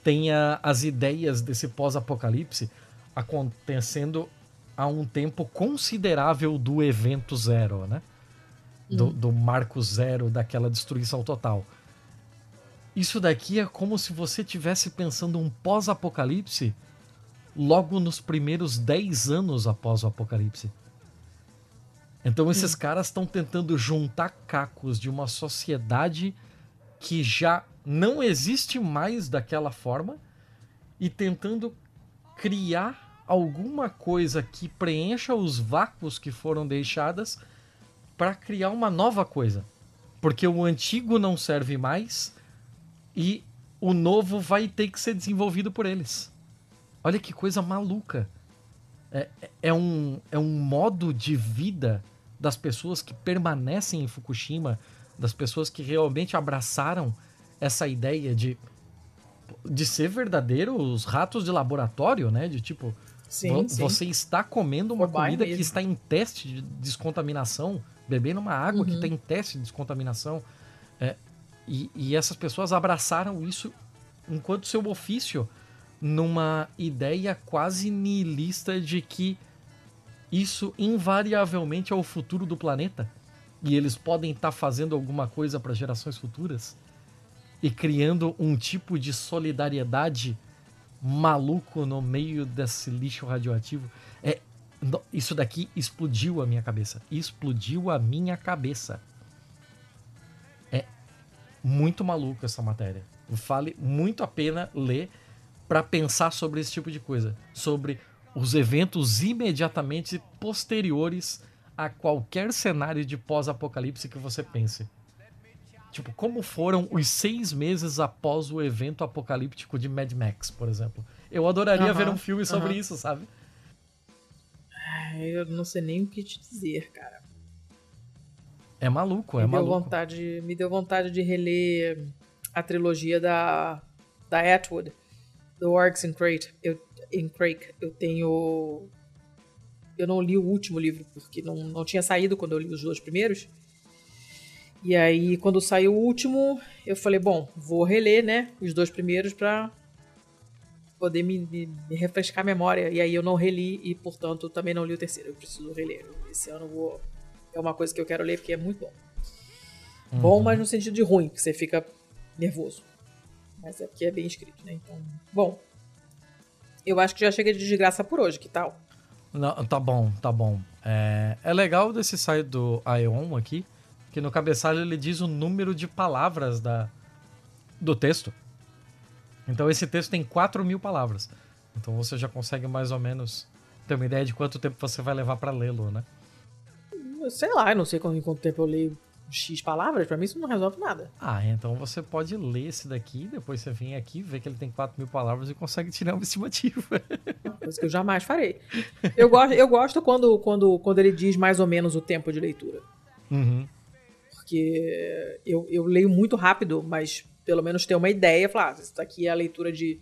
tem a- as ideias desse pós-apocalipse acontecendo a um tempo considerável do evento zero, né? Do, do marco zero daquela destruição total. Isso daqui é como se você tivesse pensando um pós-apocalipse logo nos primeiros 10 anos após o apocalipse. Então esses caras estão tentando juntar cacos de uma sociedade que já não existe mais daquela forma e tentando criar alguma coisa que preencha os vácuos que foram deixadas para criar uma nova coisa. Porque o antigo não serve mais e o novo vai ter que ser desenvolvido por eles. Olha que coisa maluca. É, é, um, é um modo de vida das pessoas que permanecem em Fukushima, das pessoas que realmente abraçaram essa ideia de de ser verdadeiro os ratos de laboratório, né? De tipo, Sim, vo- sim. você está comendo uma comida que mesmo. está em teste de descontaminação, bebendo uma água que Uhum. está em teste de descontaminação. É, e, e essas pessoas abraçaram isso enquanto seu ofício numa ideia quase nihilista de que isso invariavelmente é o futuro do planeta e eles podem estar fazendo alguma coisa para gerações futuras e criando um tipo de solidariedade maluco no meio desse lixo radioativo. É, isso daqui explodiu a minha cabeça. Explodiu a minha cabeça. Muito maluco essa matéria. Vale muito a pena ler para pensar sobre esse tipo de coisa, sobre os eventos imediatamente posteriores a qualquer cenário de pós-apocalipse que você pense. Tipo, como foram os seis meses após o evento apocalíptico de Mad Max, por exemplo. Eu adoraria Aham, ver um filme sobre aham. isso, sabe? Eu não sei nem o que te dizer, cara. É maluco, é me, deu maluco. vontade, me deu vontade de reler a trilogia da, da Atwood, do Orcs in Crate. Eu, in Crake. Eu tenho. Eu não li o último livro, porque não, não tinha saído quando eu li os dois primeiros. E aí, quando saiu o último, eu falei, bom, vou reler, né, os dois primeiros pra poder me, me- me refrescar a memória. E aí eu não reli e, portanto, também não li o terceiro. Eu preciso reler. Esse ano eu vou... É uma coisa que eu quero ler porque é muito bom. Bom, mas no sentido de ruim, que você fica nervoso. Mas é porque é bem escrito, né? Então, bom. Eu acho que já chega de desgraça por hoje, que tal? Não, tá bom, tá bom. É, é legal desse site do Ion aqui, que no cabeçalho ele diz o número de palavras da, do texto. Então esse texto tem 4 mil palavras. Então você já consegue mais ou menos ter uma ideia de quanto tempo você vai levar pra lê-lo, né? Sei lá, eu não sei quanto, em quanto tempo eu leio X palavras, pra mim isso não resolve nada. Ah, então você pode ler esse daqui, depois você vem aqui, vê que ele tem 4 mil palavras e consegue tirar uma estimativa. Coisa que eu jamais farei. Eu gosto, eu gosto quando, quando, quando ele diz mais ou menos o tempo de leitura. Uhum. Porque eu, eu leio muito rápido, mas pelo menos ter uma ideia. Falar, ah, isso daqui é a leitura de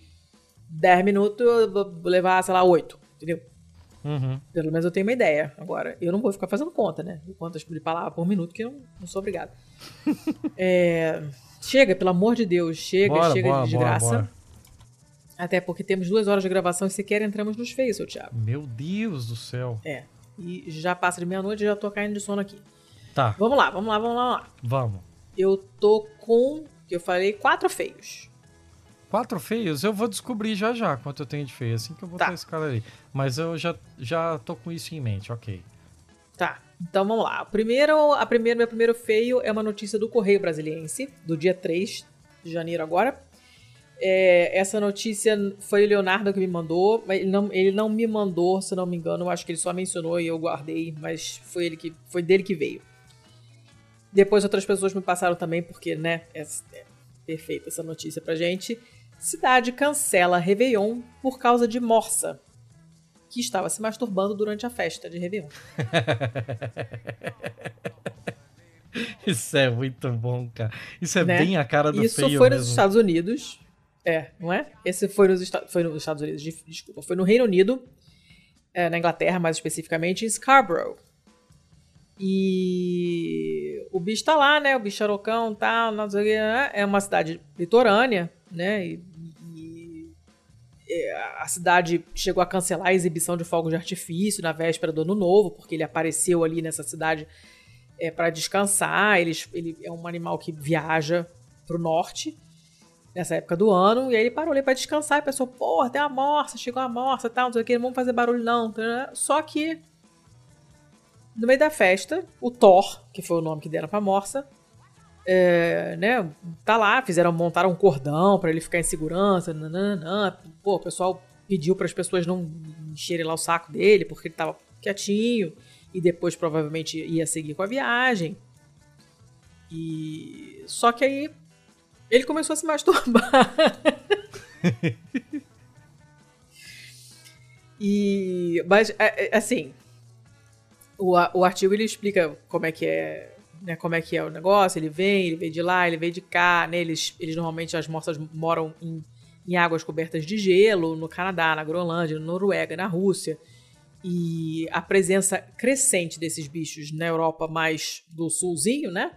10 minutos, eu vou levar, sei lá, 8. Entendeu? Uhum. Pelo menos eu tenho uma ideia. Agora, eu não vou ficar fazendo conta, né? De quantas de palavras por minuto, que eu não, sou obrigado. É, chega, pelo amor de Deus, chega, Bora, chega bora, de desgraça. bora. Até porque temos duas horas de gravação e sequer entramos nos feios, seu Thiago. Meu Deus do céu. É. E já passa de meia-noite e já tô caindo de sono aqui. Tá, Vamos lá, vamos lá, vamos lá, vamos lá. vamos. Eu tô com, que eu falei, quatro feios. Quatro feios, eu vou descobrir já já quanto eu tenho de feio, assim que eu botar Tá. esse cara ali. Mas eu já, já tô com isso em mente, ok. Tá, então vamos lá. O primeiro, a primeira, meu primeiro feio é uma notícia do Correio Brasiliense, do dia 3 de janeiro agora. É, essa notícia foi o Leonardo que me mandou, mas ele não, ele não me mandou, se não me engano, eu acho que ele só mencionou e eu guardei, mas foi, ele que, foi dele que veio. Depois outras pessoas me passaram também, porque, né, é, é perfeita essa notícia pra gente. Cidade cancela Réveillon por causa de morsa, que estava se masturbando durante a festa de Réveillon. Isso é muito bom, cara. Isso é Né? bem a cara do Isso feio foi mesmo. nos Estados Unidos. É, não é? Esse foi nos, foi nos Estados Unidos, de- desculpa. Foi no Reino Unido, é, na Inglaterra mais especificamente, em Scarborough. E o bicho tá lá, né? O bicho charocão e tal, não sei o né? É uma cidade litorânea, né? E, a cidade chegou a cancelar a exibição de fogos de artifício na véspera do Ano Novo, porque ele apareceu ali nessa cidade é, para descansar. Ele, ele é um animal que viaja pro norte nessa época do ano, e aí ele parou ali pra descansar e pensou, porra, tem uma morsa, chegou a morsa tal, não sei o que, não vamos fazer barulho não. Só que, no meio da festa, o Thor, que foi o nome que deram pra morsa, é, né, tá lá, fizeram, montaram um cordão pra ele ficar em segurança, nananã. Pô, o pessoal pediu para as pessoas não encherem lá o saco dele, porque ele tava quietinho, e depois provavelmente ia seguir com a viagem. E só que aí ele começou a se masturbar. e mas é, é, assim, o, o artigo ele explica como é que é né, como é que é o negócio. Ele vem, ele vem de lá, ele vem de cá. Né, eles, eles normalmente, as morsas moram em, em águas cobertas de gelo, no Canadá, na Groenlândia, na Noruega, na Rússia. E a presença crescente desses bichos na Europa mais do sulzinho, né?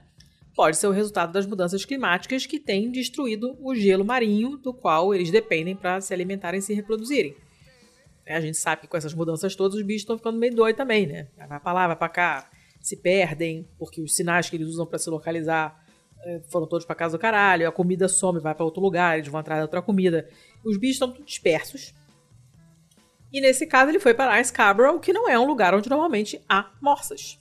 Pode ser o resultado das mudanças climáticas que têm destruído o gelo marinho do qual eles dependem para se alimentarem e se reproduzirem. É, a gente sabe que com essas mudanças todas os bichos estão ficando meio doidos também, né? Vai para lá, vai para cá, se perdem, porque os sinais que eles usam para se localizar foram todos para casa do caralho, a comida some, vai para outro lugar, eles vão atrás de outra comida. Os bichos estão dispersos. E nesse caso ele foi para Scarborough, que não é um lugar onde normalmente há morsas,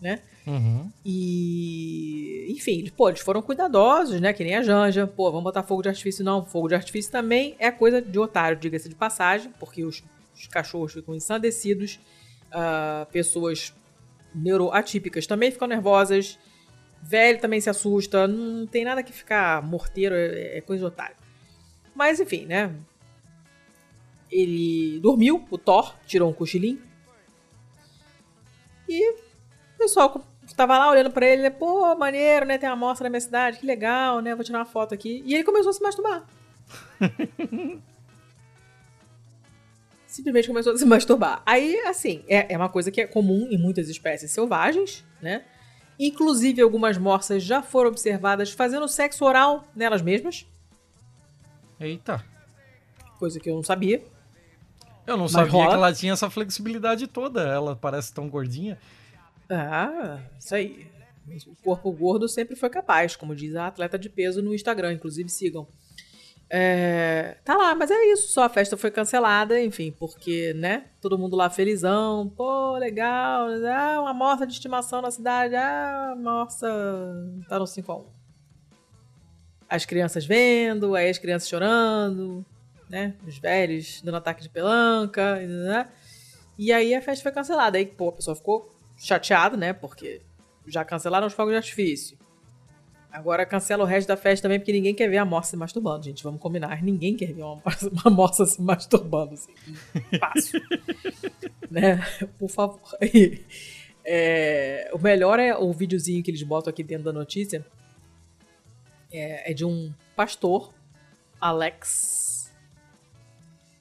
né? Uhum. E, enfim, eles, pô, eles foram cuidadosos, né? Que nem a Janja. Pô, vamos botar fogo de artifício. Não, fogo de artifício também é coisa de otário, diga-se de passagem, porque os, os cachorros ficam ensandecidos, uh, pessoas neuroatípicas também ficam nervosas, velho também se assusta, não tem nada que ficar morteiro, é, é coisa de otário. Mas enfim, né? Ele dormiu, o Thor tirou um cochilinho. E o pessoal tava lá olhando pra ele, né? Pô, maneiro, né? Tem uma amostra na minha cidade, que legal, né? Vou tirar uma foto aqui. E ele começou a se masturbar. Simplesmente começou a se masturbar. Aí, assim, é, é uma coisa que é comum em muitas espécies selvagens, né? Inclusive, algumas morsas já foram observadas fazendo sexo oral nelas mesmas. Eita. Coisa que eu não sabia. Eu não Mas sabia rola. que ela tinha essa flexibilidade toda. Ela parece tão gordinha. Ah, isso aí. O corpo gordo sempre foi capaz, como diz a atleta de peso no Instagram, inclusive sigam. É, tá lá, mas é isso, só a festa foi cancelada, enfim, porque, né, todo mundo lá felizão, pô, legal, ah, uma morsa de estimação na cidade, ah, a morsa tá no 5x1. As crianças vendo, aí as crianças chorando, né, os velhos dando ataque de pelanca, né, e aí a festa foi cancelada, aí, pô, a pessoa ficou chateada, né, porque já cancelaram os fogos de artifício. Agora cancela o resto da festa também, porque ninguém quer ver a morsa se masturbando, gente. Vamos combinar. Ninguém quer ver uma, uma morsa se masturbando, assim. Fácil. né? Por favor. E, é, o melhor é o videozinho que eles botam aqui dentro da notícia. É, é de um pastor, Alex.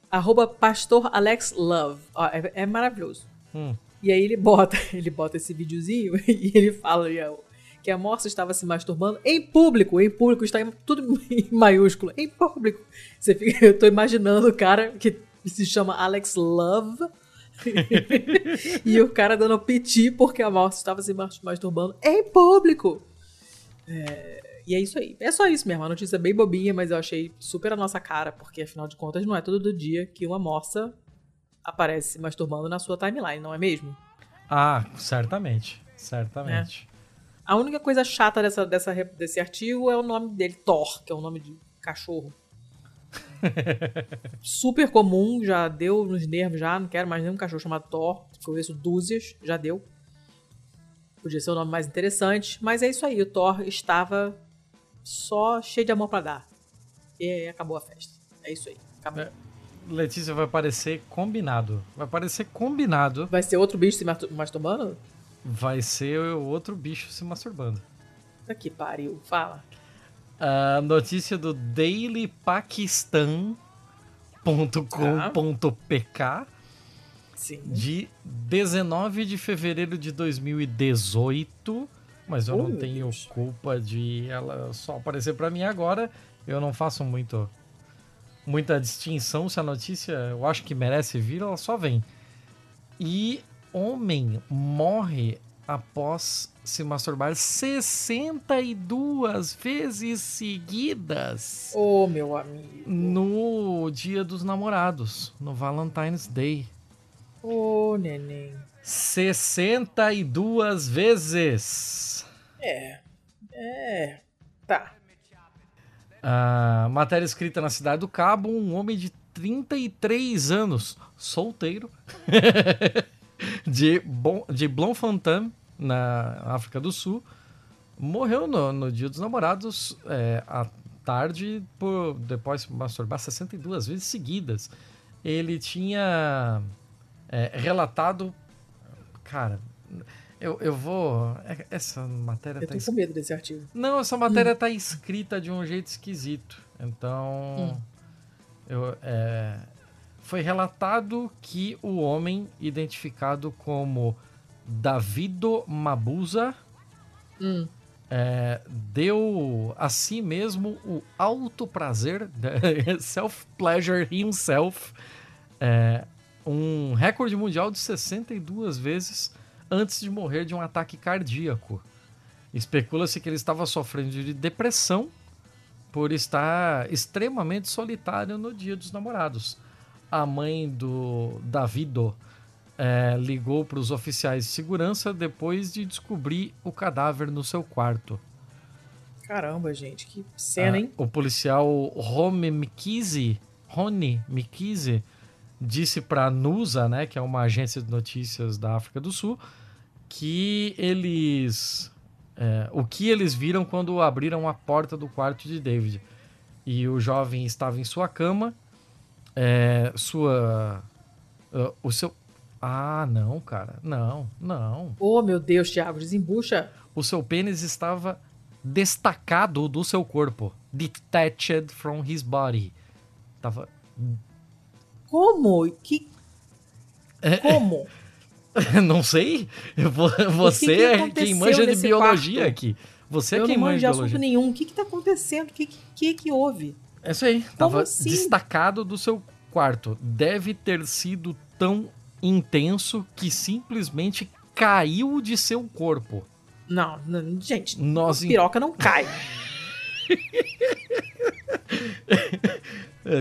Arroba pastor Alex Love. Ó, é, é maravilhoso. Hum. E aí ele bota, ele bota esse videozinho e ele fala é que a morsa estava se masturbando em público, em público, está em, tudo em maiúsculo, em público. Você fica, eu tô imaginando o cara que se chama Alex Love e o cara dando piti porque a morsa estava se mas- masturbando em público. É, e é isso aí. É só isso mesmo. A notícia é bem bobinha, mas eu achei super a nossa cara, porque afinal de contas não é todo dia que uma morsa aparece se masturbando na sua timeline, não é mesmo? Ah, certamente. Certamente. A única coisa chata dessa, dessa, desse artigo é o nome dele, Thor, que é o nome de cachorro. Super comum, já deu nos nervos já, não quero mais nenhum cachorro chamado Thor. Conheço dúzias, já deu. Podia ser o nome mais interessante, mas é isso aí, o Thor estava só cheio de amor pra dar. E acabou a festa. É isso aí, acabou. É. Letícia vai parecer combinado. Vai parecer combinado. Vai ser outro bicho se mastur- masturbando? Vai ser outro bicho se masturbando. Que pariu, fala. A notícia do dailypakistan.com.pk de 19 de fevereiro de 2018, mas eu Oh, não tenho Deus. culpa de ela só aparecer para mim agora. Eu não faço muito muita distinção se a notícia eu acho que merece vir, ela só vem. E homem morre após se masturbar 62 vezes seguidas Ô, meu amigo. no Dia dos Namorados, no Valentine's Day. Ô, neném. 62 vezes. É. É. Tá. A matéria escrita na Cidade do Cabo, um homem de 33 anos, solteiro, de, Bon, de Bloemfontein, na África do Sul, morreu no, no Dia dos Namorados é, à tarde, por depois se masturbar 62 vezes seguidas. Ele tinha é, relatado. Cara, Eu, eu vou. é- Essa matéria Eu tá escrita. com medo desse artigo. Não, essa matéria tá escrita de um jeito esquisito. Então. Eu, é, foi relatado que o homem identificado como Davido Mabuza Hum. é, deu a si mesmo o alto prazer, self-pleasure himself, é, um recorde mundial de 62 vezes antes de morrer de um ataque cardíaco. Especula-se que ele estava sofrendo de depressão por estar extremamente solitário no dia dos namorados. A mãe do Davido é, ligou para os oficiais de segurança depois de descobrir o cadáver no seu quarto. Caramba, gente, que cena, Ah, hein? O policial Rome Mikizi, Rony Mikizi, disse para a NUSA, né, que é uma agência de notícias da África do Sul, que eles é, o que eles viram quando abriram a porta do quarto de David. E o jovem estava em sua cama, é, sua ah, o seu ah, não, cara. Não, não. Oh, meu Deus, Thiago, desembucha. O seu pênis estava destacado do seu corpo. Detached from his body. Tava. Como? Que... É, Como? não sei. Você que é quem manja de biologia quarto? aqui. Você é eu quem não manja de de assunto biologia. nenhum. O que que tá acontecendo? O que que, que, que houve? É isso aí. Tava assim? destacado do seu quarto. Deve ter sido tão intenso que simplesmente caiu de seu corpo. Não, não, gente, Nós piroca não cai.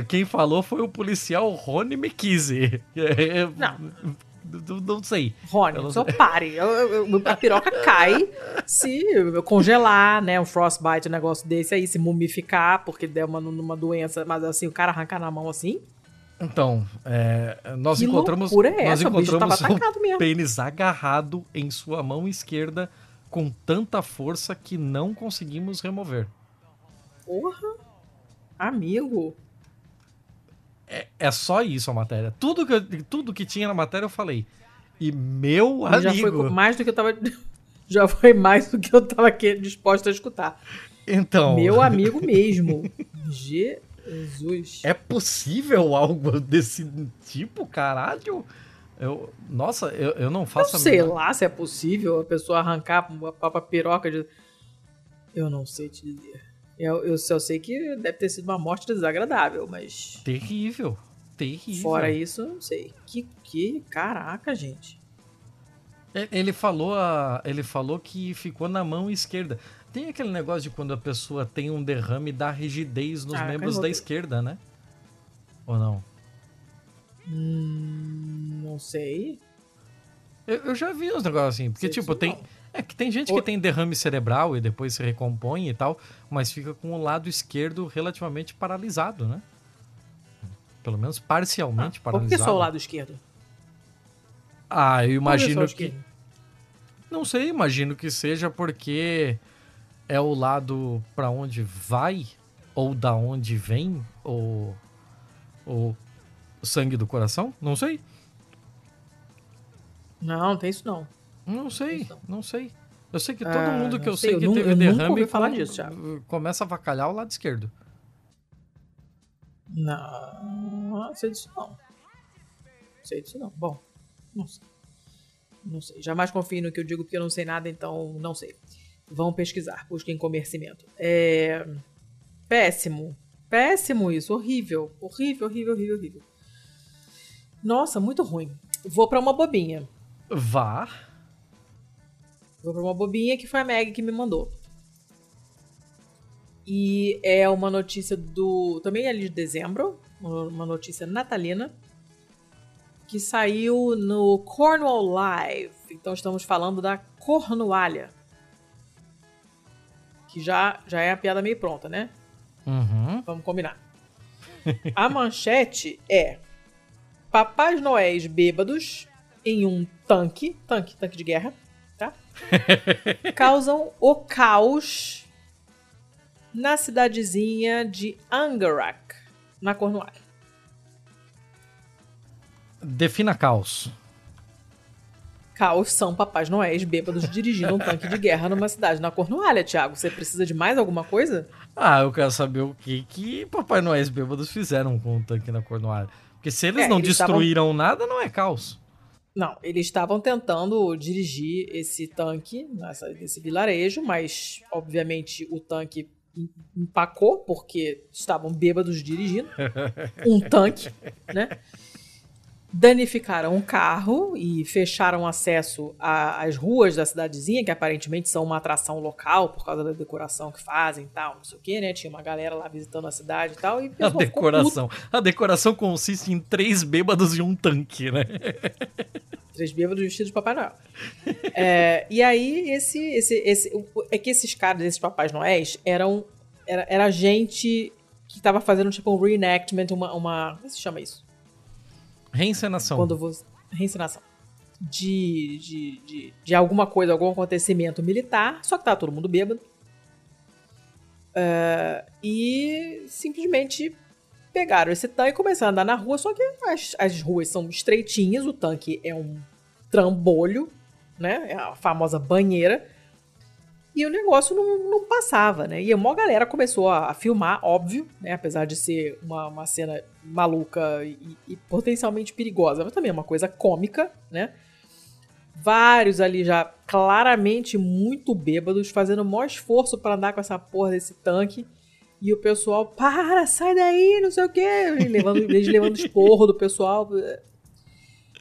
Quem falou foi o policial Rony McKinsey. É, Não. Não, não sei. Rony, não só pare. Eu- eu- eu- a piroca cai se eu congelar, né? Um frostbite, um negócio desse aí, se mumificar, porque der uma, numa doença, mas assim, o cara arrancar na mão assim. Então, é, nós Que encontramos, loucura é nós essa? O bicho encontramos mesmo. pênis agarrado em sua mão esquerda com tanta força que não conseguimos remover. Porra! Amigo. É só isso a matéria. Tudo que, eu- tudo que tinha na matéria eu falei. E meu Já foi amigo. mais do que eu tava. Já foi mais do que eu tava disposto a escutar. Então, Meu amigo mesmo. Jesus. é possível algo desse tipo, caralho? Eu, nossa, eu, eu não Eu faço a sei menor- lá se é possível a pessoa arrancar uma papa piroca de. Eu não sei te dizer. Eu, eu só sei que deve ter sido uma morte desagradável, mas. Terrível. Terrível. Fora isso, eu não sei. Que, que. Caraca, gente. E- Ele falou, a- ele falou que ficou na mão esquerda. Tem aquele negócio de quando a pessoa tem um derrame dá rigidez nos Ah, membros da esquerda, né? Ou não? Hum, não sei. Eu, eu já vi uns negócios assim, porque Sei tipo, tem não. É que tem gente Ô- que tem derrame cerebral e depois se recompõe e tal, mas fica com o lado esquerdo relativamente paralisado, né? Pelo menos parcialmente Por que paralisado. só o lado esquerdo? Ah, eu o imagino que esquerdo? Não sei, imagino que seja porque é o lado pra onde vai ou da onde vem o o sangue do coração? Não sei. Não, não tem isso não. Não sei, não sei. Eu sei que todo Ah, mundo que eu sei, sei eu que teve eu nunca derrame falar disso, Thiago. começa a avacalhar o lado esquerdo. Não, não sei disso não. Não sei disso não. Bom, não sei. Não sei. Jamais confio no que eu digo porque eu não sei nada, então não sei. Vão pesquisar, busquem conhecimento. É... Péssimo. Péssimo isso. Horrível. Horrível, horrível, horrível, horrível. Nossa, muito ruim. Vou pra uma bobinha. Vá. Vou pra uma bobinha que foi a Meg que me mandou. E é uma notícia do. Também ali de dezembro. Uma notícia natalina. Que saiu no Cornwall Live. Então estamos falando da Cornualha. Que já, já é a piada meio pronta, né? Uhum. Vamos combinar. A manchete é: Papais Noéis bêbados em um tanque, tanque, tanque de guerra? Causam o caos na cidadezinha de Angarak, na Cornualha. Defina caos. caos são papais noéis bêbados dirigindo um tanque de guerra numa cidade na Cornualha, Thiago. Você precisa de mais alguma coisa? Ah, eu quero saber o que que Papai Noéis bêbados fizeram com o tanque na Cornualha. Porque se eles É, não eles destruíram nada, não é caos. Não, eles estavam tentando dirigir esse tanque nessa, nesse vilarejo, mas obviamente o tanque em- empacou porque estavam bêbados dirigindo um tanque, né? Danificaram o carro e fecharam acesso às ruas da cidadezinha, que aparentemente são uma atração local por causa da decoração que fazem e tal, não sei o que, né? Tinha uma galera lá visitando a cidade e tal. E A decoração. A decoração consiste em três bêbados e um tanque, né? Três bêbados vestidos de Papai Noel. É, e aí, esse, esse, esse. É que esses caras, esses Papais Noéis, eram. Era, era gente que tava fazendo tipo um reenactment, uma. uma como se chama isso? Reencenação. Quando você. Reencenação. De, de, de, de alguma coisa, algum acontecimento militar, só que tava todo mundo bêbado. É, e simplesmente pegaram esse tanque e começaram a andar na rua, só que as, as ruas são estreitinhas, o tanque é um trambolho, né? É a famosa banheira. E o negócio não, não passava, né? E uma galera começou a, a filmar, óbvio, né? Apesar de ser uma, uma cena maluca e, e potencialmente perigosa, mas também é uma coisa cômica, né? Vários ali já claramente muito bêbados, fazendo o maior esforço para andar com essa porra desse tanque. E o pessoal, para, sai daí, não sei o quê. E levando, eles levando esporro do pessoal.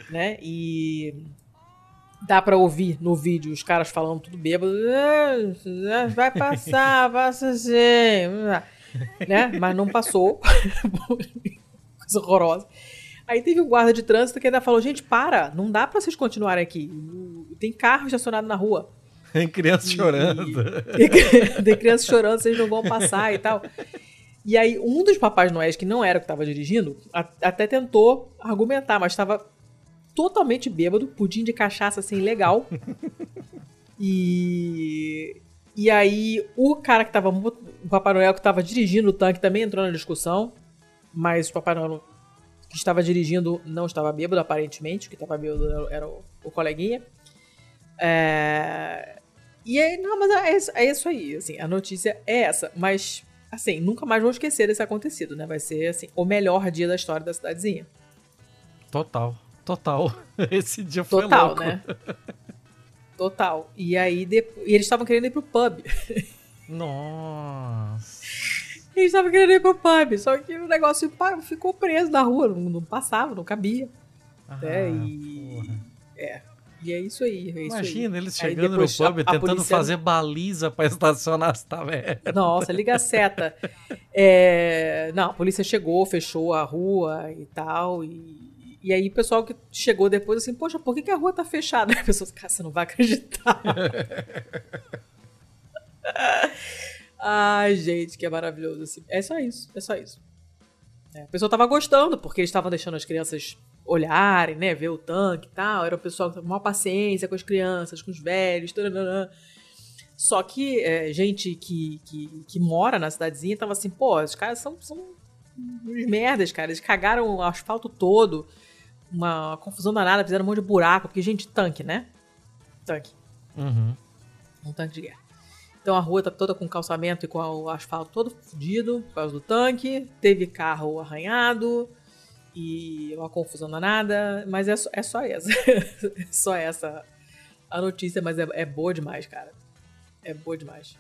Né? E dá pra ouvir no vídeo os caras falando tudo bêbado. "Ah, Vai passar, passa assim. Né? Mas não passou. Coisa horrorosa. Aí teve um guarda de trânsito que ainda falou: gente, para, não dá pra vocês continuarem aqui. Tem carro estacionado na rua. Tem criança chorando. E- Tem crianças chorando, vocês não vão passar e tal. E aí, um dos Papais Noéis, que não era o que estava dirigindo, a- até tentou argumentar, mas estava totalmente bêbado, pudim de cachaça assim, legal. E. E aí, o cara que tava. mo- O Papai Noel que estava dirigindo o tanque também entrou na discussão, mas o Papai Noel que estava dirigindo não estava bêbado, aparentemente. O que estava bêbado era- o, o coleguinha. É, E aí, não, mas é isso, é isso aí, assim, a notícia é essa, mas, assim, nunca mais vou esquecer desse acontecido, né? Vai ser, assim, o melhor dia da história da cidadezinha. Total. Total. Esse dia foi Total, louco. né? Total. E aí, depois, e eles estavam querendo ir pro pub. Nossa. Eles estavam querendo ir pro pub, só que o negócio ficou preso na rua, não, não passava, não cabia. Ah, É, e- porra. E é isso aí, é isso aí. Imagina eles Aí chegando depois no pub a- a tentando polícia- fazer baliza pra estacionar as tavernas. Nossa, liga a seta. É, não, a polícia chegou, fechou a rua e tal. E, e aí o pessoal que chegou depois assim, poxa, por que, que a rua tá fechada? As pessoas, cara, você não vai acreditar. Ai, gente, que é maravilhoso. Assim. É só isso, é só isso. É, o pessoal tava gostando, porque eles estavam deixando as crianças olharem, né, ver o tanque e tal. Era o pessoal com maior paciência com as crianças, com os velhos, taranã. Só que é, gente que, que, que mora na cidadezinha tava assim, pô, os caras são, são uns merdas, cara. Eles cagaram o asfalto todo, uma, uma confusão danada, fizeram um monte de buraco, porque, gente, tanque, né? Tanque. Uhum. Um tanque de guerra. Então a rua tá toda com calçamento e com o asfalto todo fudido por causa do tanque. Teve carro arranhado e uma confusão danada. Mas é só, é só essa. é só essa a notícia, mas é, é boa demais, cara. É boa demais.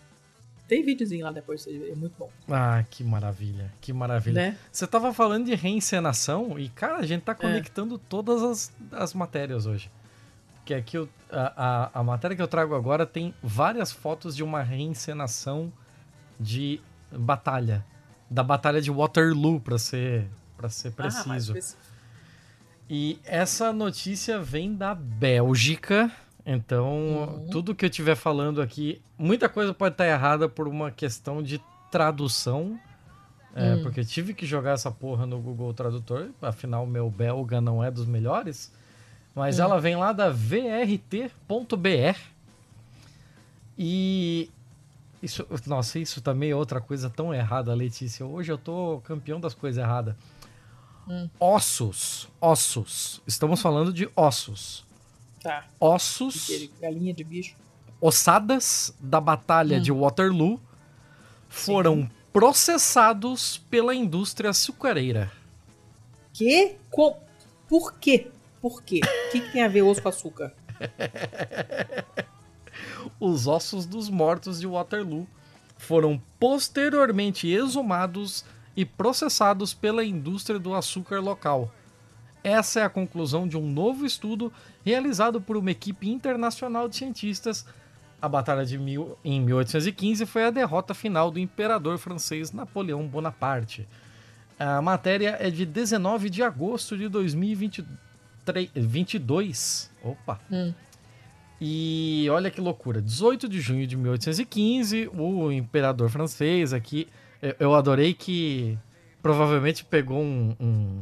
Tem videozinho lá depois, pra vocês verem, é muito bom. Ah, que maravilha, que maravilha. Né? Você tava falando de reencenação e, cara, a gente É. tá conectando todas as, as matérias hoje. Porque aqui eu, a, a, a matéria que eu trago agora tem várias fotos de uma reencenação de batalha. Da batalha de Waterloo, pra ser, pra ser Ah, preciso. E essa notícia vem da Bélgica. Então, Uhum. tudo que eu estiver falando aqui, muita coisa pode estar errada por uma questão de tradução. é, Hum. Porque eu tive que jogar essa porra no Google Tradutor, afinal, meu belga não é dos melhores. Mas Hum. ela vem lá da VRT.br. E. Isso, nossa, isso também é outra coisa tão errada, Letícia. Hoje eu tô campeão das coisas erradas. Ossos. Ossos. Estamos falando de ossos. Tá. ossos, Galinha de bicho. ossadas da Batalha de Waterloo foram processados pela indústria açucareira. Que? Com... Por quê? Por quê? O que, que tem a ver osso com açúcar? Os ossos dos mortos de Waterloo foram posteriormente exumados e processados pela indústria do açúcar local. Essa é a conclusão de um novo estudo realizado por uma equipe internacional de cientistas. A Batalha de mil, em 1815 foi a derrota final do imperador francês Napoleão Bonaparte. A matéria é de 19 de agosto de 2022. Opa! E olha que loucura, 18 de junho de 1815, o imperador francês aqui, eu- adorei que provavelmente pegou um, um,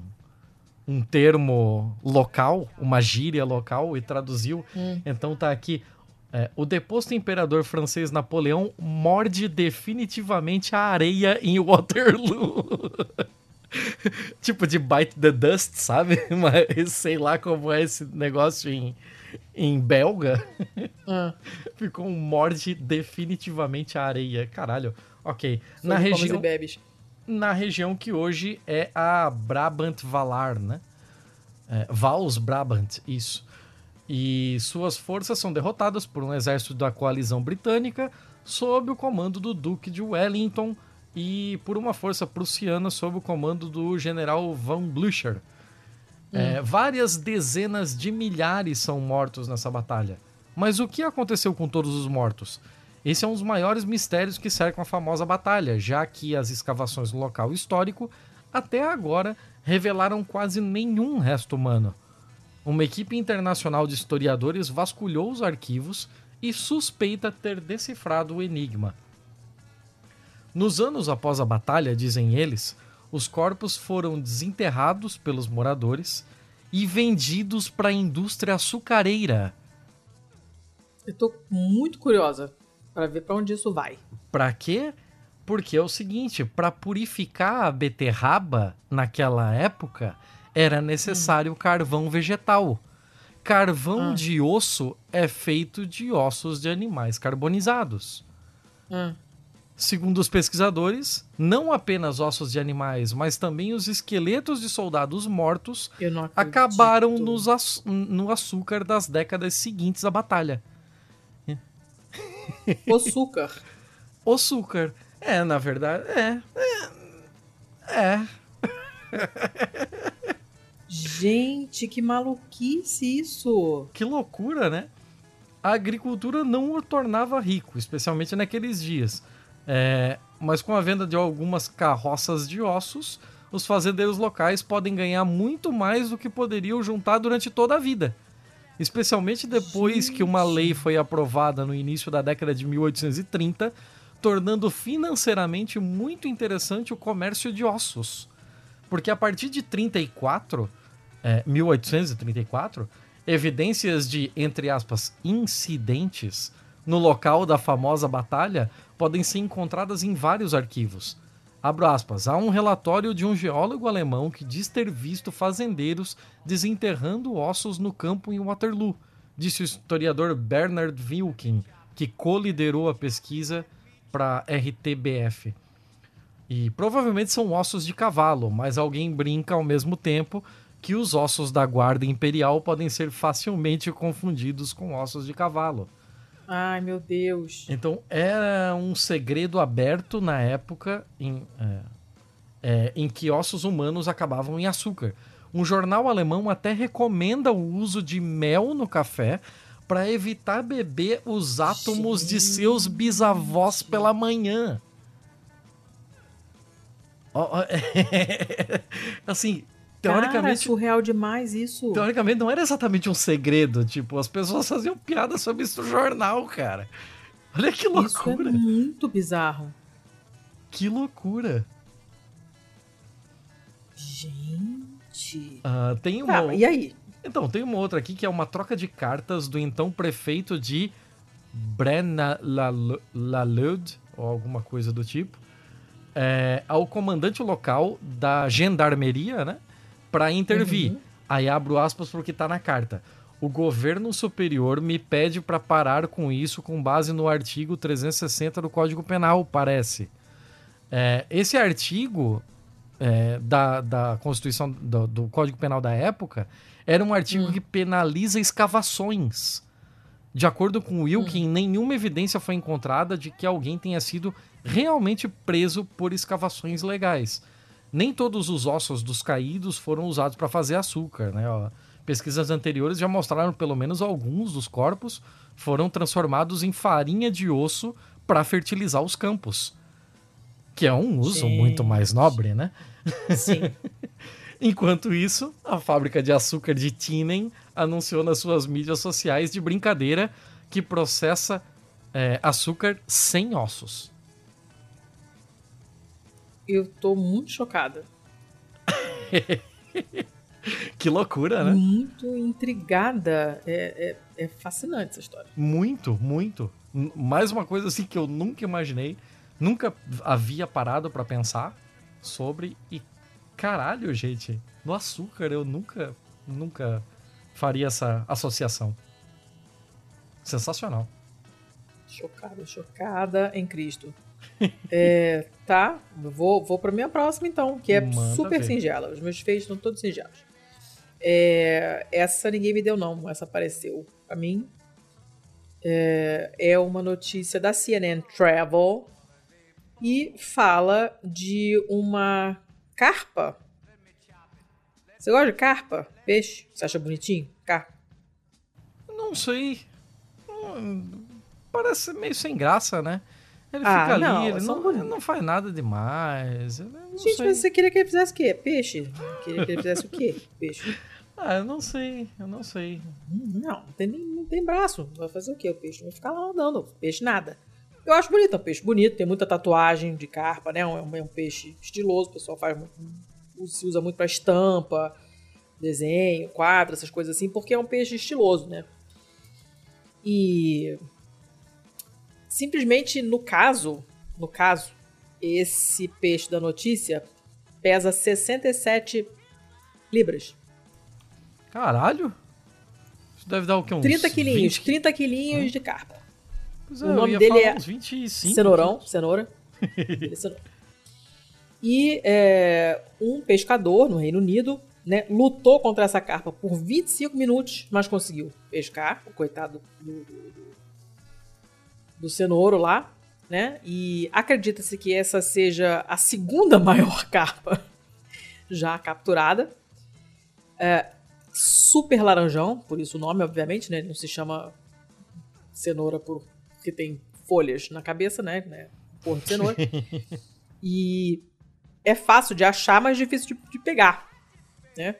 um termo local, uma gíria local e traduziu. Então tá aqui, é, o deposto imperador francês Napoleão morde definitivamente a areia em Waterloo. tipo de bite the dust, sabe? Mas sei lá como é esse negócio em, em belga. Ah, Ficou um morde definitivamente a areia. Caralho. Ok. Na sobre comes região, bebes. na região que hoje é a Brabant Valar, né? É, Vals Brabant, isso. E suas forças são derrotadas por um exército da coalizão britânica sob o comando do Duque de Wellington e por uma força prussiana sob o comando do general Von Blücher. É, várias dezenas de milhares são mortos nessa batalha. Mas o que aconteceu com todos os mortos? Esse é um dos maiores mistérios que cercam a famosa batalha, já que as escavações no local histórico até agora revelaram quase nenhum resto humano. Uma equipe internacional de historiadores vasculhou os arquivos e suspeita ter decifrado o enigma. Nos anos após a batalha, dizem eles, os corpos foram desenterrados pelos moradores e vendidos para a indústria açucareira. Eu tô muito curiosa pra ver pra onde isso vai. Pra quê? Porque é o seguinte, para purificar a beterraba naquela época, era necessário carvão vegetal. Carvão Ah. de osso é feito de ossos de animais carbonizados. Ah, Segundo os pesquisadores, não apenas ossos de animais, mas também os esqueletos de soldados mortos acabaram nos no açúcar das décadas seguintes à batalha. Açúcar. Açúcar. É, na verdade, é. É. é. Gente, que maluquice isso. Que loucura, né? A agricultura não o tornava rico, especialmente naqueles dias. É, mas com a venda de algumas carroças de ossos, os fazendeiros locais podem ganhar muito mais do que poderiam juntar durante toda a vida. Especialmente depois que uma lei foi aprovada no início da década de 1830, tornando financeiramente muito interessante o comércio de ossos. Porque a partir de 34, é, 1834, evidências de, entre aspas, incidentes no local da famosa batalha podem ser encontradas em vários arquivos. Abro aspas, há um relatório de um geólogo alemão que diz ter visto fazendeiros desenterrando ossos no campo em Waterloo, disse o historiador Bernard Wilkin, que coliderou a pesquisa para RTBF. E provavelmente são ossos de cavalo, mas alguém brinca ao mesmo tempo que os ossos da guarda imperial podem ser facilmente confundidos com ossos de cavalo. Ai, meu Deus. Então era um segredo aberto na época em, é, é, em que ossos humanos acabavam em açúcar. Um jornal alemão até recomenda o uso de mel no café para evitar beber os átomos de seus bisavós pela manhã. Ó, assim, Cara, teoricamente, surreal demais isso. teoricamente não era exatamente um segredo. Tipo, as pessoas faziam piada sobre isso no jornal, cara. Olha que Isso é loucura. muito bizarro. Que loucura. Gente. Ah, tem uma. Tá, e aí? Então, tem uma outra aqui que é uma troca de cartas do então prefeito de Braine-l'Alleud, ou alguma coisa do tipo, é, ao comandante local da gendarmeria, né? Pra intervir. Aí abro aspas pro que tá na carta. O governo superior me pede para parar com isso com base no artigo 360 do Código Penal, parece. É, esse artigo é, da, da Constituição, do, do, Código Penal da época, era um artigo hum. que penaliza escavações. De acordo com o Wilkin, hum. nenhuma evidência foi encontrada de que alguém tenha sido realmente preso por escavações legais. Nem todos os ossos dos caídos foram usados para fazer açúcar, né? Ó, pesquisas anteriores já mostraram pelo menos alguns dos corpos foram transformados em farinha de osso para fertilizar os campos. Que é um uso Gente. muito mais nobre, né? Sim. Enquanto isso, a fábrica de açúcar de Tinen anunciou nas suas mídias sociais de brincadeira que processa é, açúcar sem ossos. Eu tô muito chocada. que loucura, né? Muito intrigada. É, é, é, fascinante essa história. Muito, muito. Mais uma coisa assim que eu nunca imaginei, nunca havia parado para pensar sobre e caralho, gente, no açúcar eu nunca, nunca faria essa associação. Sensacional. Chocada, chocada em Cristo. é, tá, vou, vou pra minha próxima então, que é Manda super ver. singela. Os meus feitos estão todos singelos. É, essa ninguém me deu, não. Essa apareceu pra mim. É, é uma notícia da CNN Travel e fala de uma carpa. Você gosta de carpa? Peixe? Você acha bonitinho? Carpa? Não sei. Parece meio sem graça, né? Ele ah, fica não, ali, ele não, ele não, faz nada demais. Gente, sei. mas você queria que ele fizesse o quê? Peixe? Queria que ele fizesse o quê? Peixe. Ah, eu não sei, eu não sei. Não, não tem, não tem braço. Vai fazer o quê? O peixe vai ficar lá andando. Peixe nada. Eu acho bonito, é um peixe bonito, tem muita tatuagem de carpa, né? É um, é um peixe estiloso, o pessoal faz se usa muito para estampa, desenho, quadro, essas coisas assim, porque é um peixe estiloso, né? E simplesmente no caso, no caso, esse peixe da notícia pesa 67 libras. Caralho! Isso deve dar o quê? Uns 30 quilinhos, 20... 30 quilinhos hum? de carpa. Pois é, o nome dele é 25, Cenourão, cenoura. e é, um pescador no Reino Unido né, lutou contra essa carpa por 25 minutos, mas conseguiu pescar, o coitado do, do, do cenouro lá, né? E acredita-se que essa seja a segunda maior carpa já capturada. É, super laranjão, por isso o nome, obviamente, né? Ele não se chama cenoura por, porque tem folhas na cabeça, né? né porra de cenoura. e é fácil de achar, mas difícil de, de pegar, né?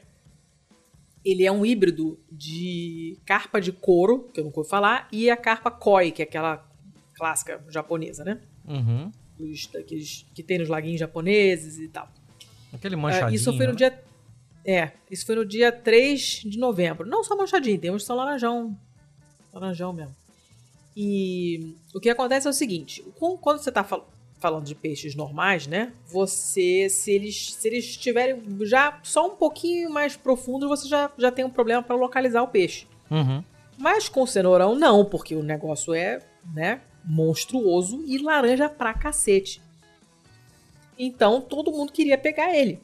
Ele é um híbrido de carpa de couro, que eu não vou falar, e a carpa koi, que é aquela clássica japonesa, né? Uhum. Os, daqueles que tem nos laguinhos japoneses e tal. Aquele manchadinho. Uh, isso foi no né? dia. É, isso foi no dia 3 de novembro. Não só manchadinho, tem uns que são laranjão. Laranjão mesmo. E o que acontece é o seguinte: quando você está fal falando de peixes normais, né? Você, se eles se eles estiverem já só um pouquinho mais profundos, você já, já tem um problema para localizar o peixe. Uhum. Mas com cenourão, não, porque o negócio é, né? Monstruoso e laranja pra cacete. Então todo mundo queria pegar ele.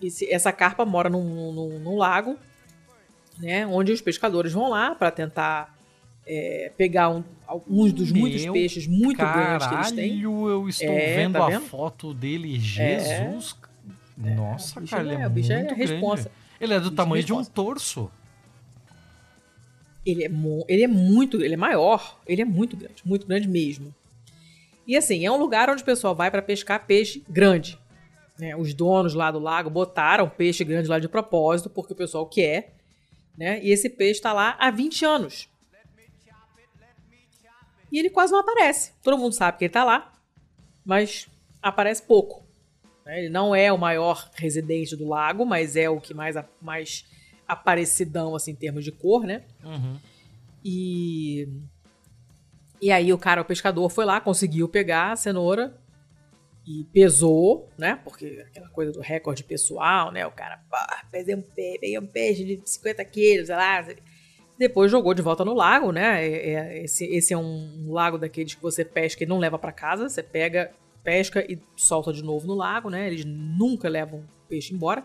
Esse, essa carpa mora num, num, num, lago, né? Onde os pescadores vão lá para tentar é, pegar um, alguns dos Meu muitos peixes muito caralho, grandes que eles têm. eu estou é, vendo tá a foto dele. Jesus! É. Nossa, cara, ele é, é muito é grande. Ele é do tamanho de um torso. Ele é, ele é muito, ele é maior, ele é muito grande, muito grande mesmo. E assim, é um lugar onde o pessoal vai para pescar peixe grande. Né? Os donos lá do lago botaram peixe grande lá de propósito, porque o pessoal quer. Né? E esse peixe está lá há 20 anos. E ele quase não aparece. Todo mundo sabe que ele está lá, mas aparece pouco. Né? Ele não é o maior residente do lago, mas é o que mais, mais aparecidão, assim, em termos de cor, né? Uhum. E. E aí o cara, o pescador, foi lá, conseguiu pegar a cenoura e pesou, né? Porque aquela coisa do recorde pessoal, né? O cara, pá, pesei um peixe, peguei um peixe de 50 quilos, sei lá. Depois jogou de volta no lago, né? É, é, esse, esse é um lago daqueles que você pesca e não leva para casa. Você pega, pesca e solta de novo no lago, né? Eles nunca levam o peixe embora.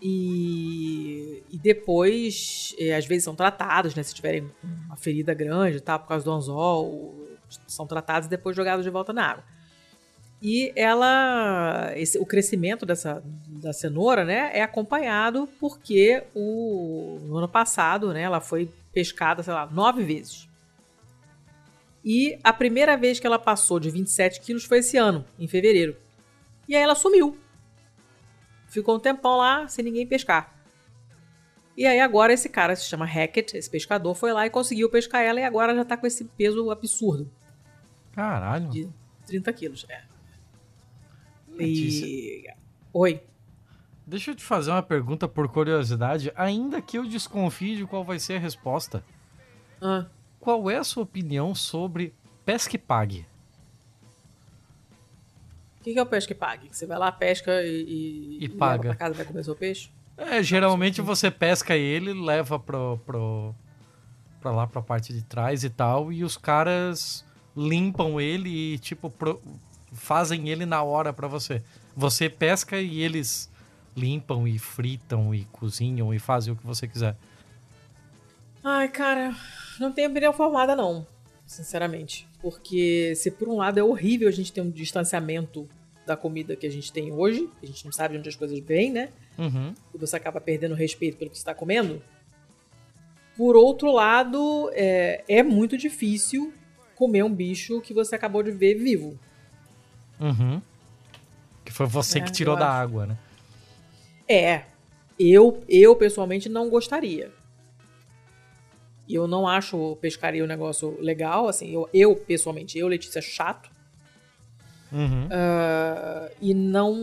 E, e depois, é, às vezes, são tratados, né? Se tiverem uma ferida grande, tá? Por causa do anzol, são tratados e depois jogados de volta na água. E ela, esse, o crescimento dessa da cenoura, né, é acompanhado porque o no ano passado, né, ela foi pescada, sei lá, nove vezes. E a primeira vez que ela passou de 27 quilos foi esse ano, em fevereiro. E aí ela sumiu. Ficou um tempão lá sem ninguém pescar. E aí agora esse cara se chama Hackett, esse pescador, foi lá e conseguiu pescar ela e agora já tá com esse peso absurdo. Caralho. De 30 quilos, é. Letícia. E... Oi. Deixa eu te fazer uma pergunta por curiosidade, ainda que eu desconfie de qual vai ser a resposta. Ah, Qual é a sua opinião sobre pesca e pague? O que, que é o pesca e pague? Você vai lá, pesca e, E leva paga. pra casa e vai comer seu peixe? É, geralmente você pesca ele, leva pro, pro, pra lá, pra parte de trás e tal, e os caras limpam ele e, tipo, pro- fazem ele na hora pra você. Você pesca e eles limpam e fritam e cozinham e fazem o que você quiser. Ai, cara, não tenho opinião formada, não. Sinceramente. Porque se por um lado é horrível a gente ter um distanciamento da comida que a gente tem hoje, a gente não sabe de onde as coisas vêm, né? Uhum. E você acaba perdendo respeito pelo que você está comendo. Por outro lado, é, é muito difícil comer um bicho que você acabou de ver vivo. Uhum. Que foi você É, que tirou da acho. água, né? É. Eu, eu pessoalmente não gostaria. Eu não acho pescaria um negócio legal, assim, eu, eu pessoalmente, eu, Letícia, chato. Uhum. Ah, e não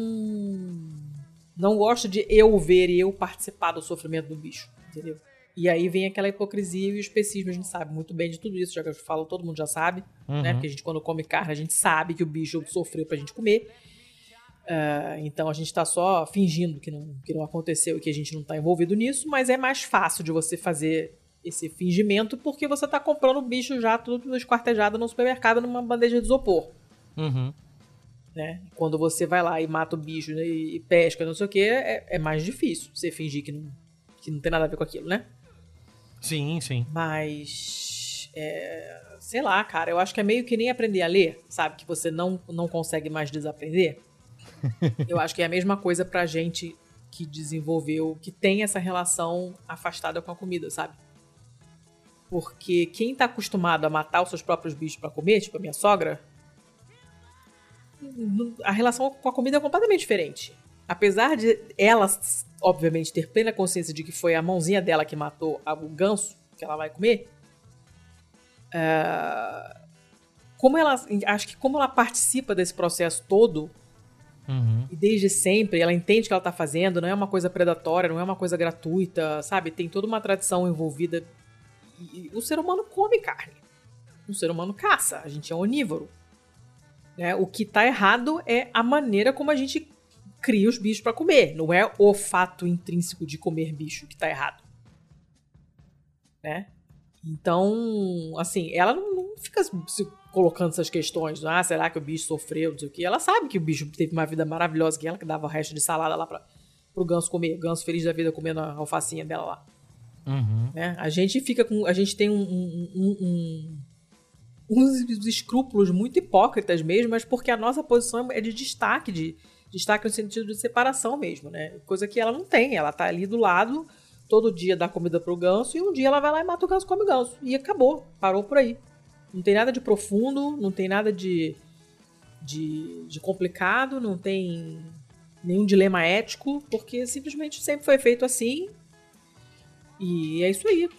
não gosto de eu ver e eu participar do sofrimento do bicho, entendeu? E aí vem aquela hipocrisia e o especismo, a gente sabe muito bem de tudo isso, já que eu falo, todo mundo já sabe, né? Uhum. Porque a gente quando come carne, a gente sabe que o bicho sofreu pra gente comer. Ah, então a gente tá só fingindo que não, que não aconteceu e que a gente não tá envolvido nisso, mas é mais fácil de você fazer esse fingimento porque você tá comprando o bicho já tudo esquartejado no supermercado numa bandeja de isopor Uhum. Né? Quando você vai lá e mata o bicho né, e pesca, não sei o que, é, é mais difícil você fingir que não, que não tem nada a ver com aquilo, né? Sim, sim. Mas. é, sei lá, cara, eu acho que é meio que nem aprender a ler, sabe? Que você não, não consegue mais desaprender. eu acho que é a mesma coisa pra gente que desenvolveu, que tem essa relação afastada com a comida, sabe? Porque quem tá acostumado a matar os seus próprios bichos pra comer, tipo a minha sogra, a relação com a comida é completamente diferente. Apesar de ela, obviamente, ter plena consciência de que foi a mãozinha dela que matou o ganso que ela vai comer, é, como ela, acho que como ela participa desse processo todo Uhum. e desde sempre ela entende o que ela tá fazendo, não é uma coisa predatória, não é uma coisa gratuita, sabe? Tem toda uma tradição envolvida. E, e o ser humano come carne. O ser humano caça, a gente é onívoro. Né? O que tá errado é a maneira como a gente cria os bichos pra comer, não é o fato intrínseco de comer bicho que tá errado. Né? Então, assim, ela não, não fica se colocando essas questões. Ah, será que o bicho sofreu? Não sei o quê. Ela sabe que o bicho teve uma vida maravilhosa, que ela que dava o resto de salada lá pra, pro ganso comer. O ganso feliz da vida comendo a alfacinha dela lá. Uhum. Né? A gente fica com. A gente tem um, um- um- um- uns escrúpulos muito hipócritas mesmo, mas porque a nossa posição é de destaque, de destaque no sentido de separação mesmo, né? Coisa que ela não tem. Ela tá ali do lado, todo dia dá comida pro ganso, e um dia ela vai lá e mata o ganso come o ganso. E acabou. Parou por aí. Não tem nada de profundo, não tem nada de, de, de complicado, não tem nenhum dilema ético, porque simplesmente sempre foi feito assim. E é isso aí.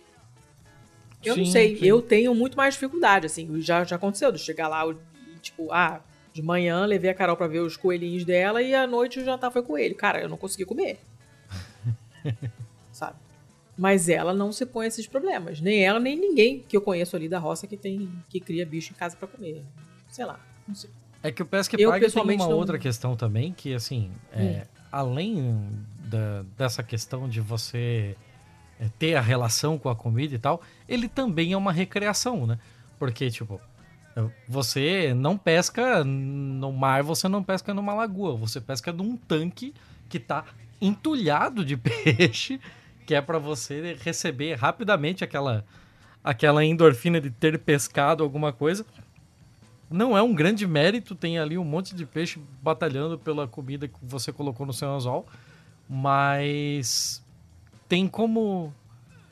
Eu não Sim, sei, sim. eu tenho muito mais dificuldade, assim, já, já aconteceu de chegar lá e, tipo, ah, de manhã levei a Carol pra ver os coelhinhos dela e à noite o jantar foi coelho. Cara, eu não consegui comer. Sabe? Mas ela não se põe a esses problemas. Nem ela, nem ninguém que eu conheço ali da roça que tem que cria bicho em casa pra comer. Sei lá, não sei. É que o Pesca Eu, Pague tem uma não- outra questão também, que assim, é, além da- dessa questão de você é, ter a relação com a comida e tal, ele também é uma recreação, né? Porque, tipo, você não pesca no mar, você não pesca numa lagoa, você pesca num tanque que tá entulhado de peixe, que é pra você receber rapidamente aquela aquela endorfina de ter pescado alguma coisa. Não é um grande mérito, tem ali um monte de peixe batalhando pela comida que você colocou no seu anzol, mas tem como.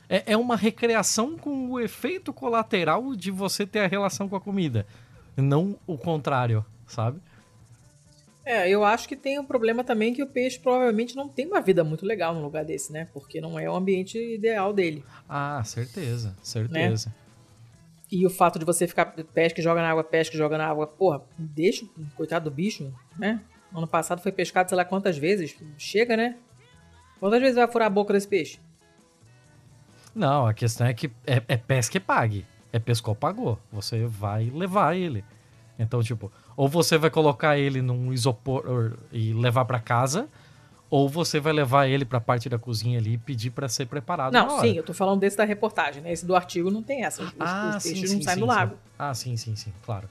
É, é uma recreação com o efeito colateral de você ter a relação com a comida, não o contrário, sabe? É, eu acho que tem um problema também que o peixe provavelmente não tem uma vida muito legal num lugar desse, né? Porque não é o ambiente ideal dele. Ah, certeza, certeza. E o fato de você ficar pesca e joga na água, pesca e joga na água, porra, deixa coitado do bicho, né? Ano passado foi pescado sei lá quantas vezes. Chega, né? Quantas vezes vai furar a boca desse peixe? Não, a questão é que é, é pesca e pague. É pescou, pagou. Você vai levar ele. Então, tipo, ou você vai colocar ele num isopor or- e levar pra casa, ou você vai levar ele pra parte da cozinha ali e pedir pra ser preparado Não, sim, eu tô falando desse da reportagem, né? Esse do artigo não tem essa. Os, os Ah, sim, peixes sim, não saem sim, do sim. lago, Ah, sim, sim, sim, claro.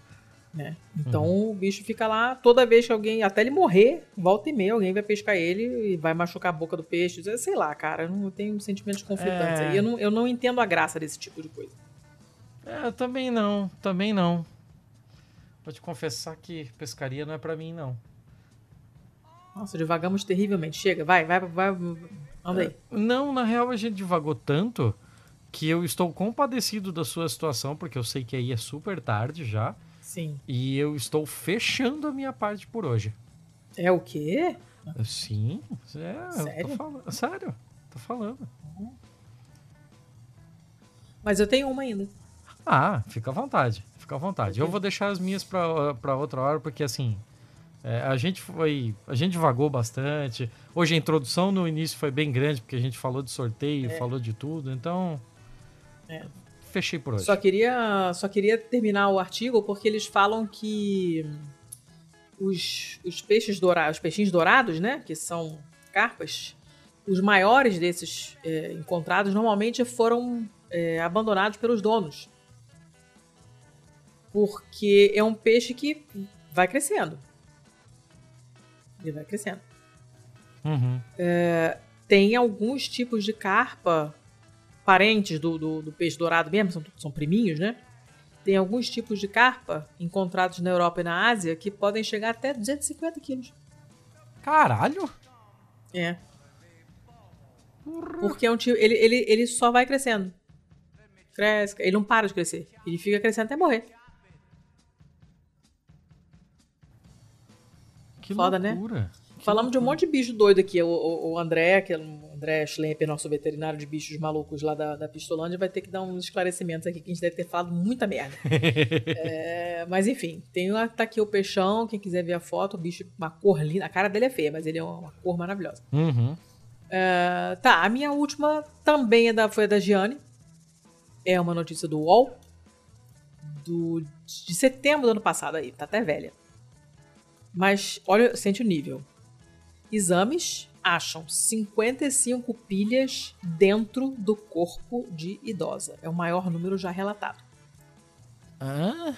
Né? Então Uhum. o bicho fica lá, toda vez que alguém, até ele morrer, volta e meia, alguém vai pescar ele e vai machucar a boca do peixe. Sei lá, cara, eu não tenho sentimentos conflitantes É. aí. Eu não, eu não entendo a graça desse tipo de coisa. É, também não, também não. Vou te confessar que pescaria não é pra mim, não. Nossa, devagamos terrivelmente. Chega, vai, vai, vai, anda aí. Não, na real a gente divagou tanto que eu estou compadecido da sua situação, porque eu sei que aí é super tarde já. Sim. E eu estou fechando a minha parte por hoje. É o quê? Sim, é, eu Sério? tô falando. Sério, tô falando. Mas eu tenho uma ainda. Ah, fica à vontade, fica à vontade. Eu vou deixar as minhas pra, pra outra hora, porque assim, é, a gente foi. A gente divagou bastante. Hoje a introdução no início foi bem grande, porque a gente falou de sorteio, falou de tudo, então. É. Fechei por hoje. Só queria, só queria terminar o artigo porque eles falam que os, os peixes dourados, os peixinhos dourados, né, que são carpas, os maiores desses é, encontrados normalmente foram é, abandonados pelos donos. Porque é um peixe que vai crescendo. Ele vai crescendo. Uhum. Tem alguns tipos de carpa parentes do, do, do peixe dourado mesmo, são, são priminhos, né? Tem alguns tipos de carpa encontrados na Europa e na Ásia que podem chegar até 250 quilos. Caralho! É. Porque é um tipo, ele, ele, ele só vai crescendo. Cresce, ele não para de crescer. Ele fica crescendo até morrer. Que Foda, né? loucura. Que Falamos de um loucura. monte de bicho doido aqui. O, o, o André, que é o André Schlemper, nosso veterinário de bichos malucos lá da, da Pistolândia, vai ter que dar uns esclarecimentos aqui, que a gente deve ter falado muita merda. É, mas enfim, tem lá, tá aqui o peixão, quem quiser ver a foto, o bicho, uma cor linda. A cara dele é feia, mas ele é uma, uma cor maravilhosa. Uhum. É, tá, a minha última também é da, foi a da Gianni. É uma notícia do UOL. Do, de setembro do ano passado aí, tá até velha. Mas olha, sente o nível. Exames acham 55 pilhas dentro do corpo de idosa. É o maior número já relatado. Ah,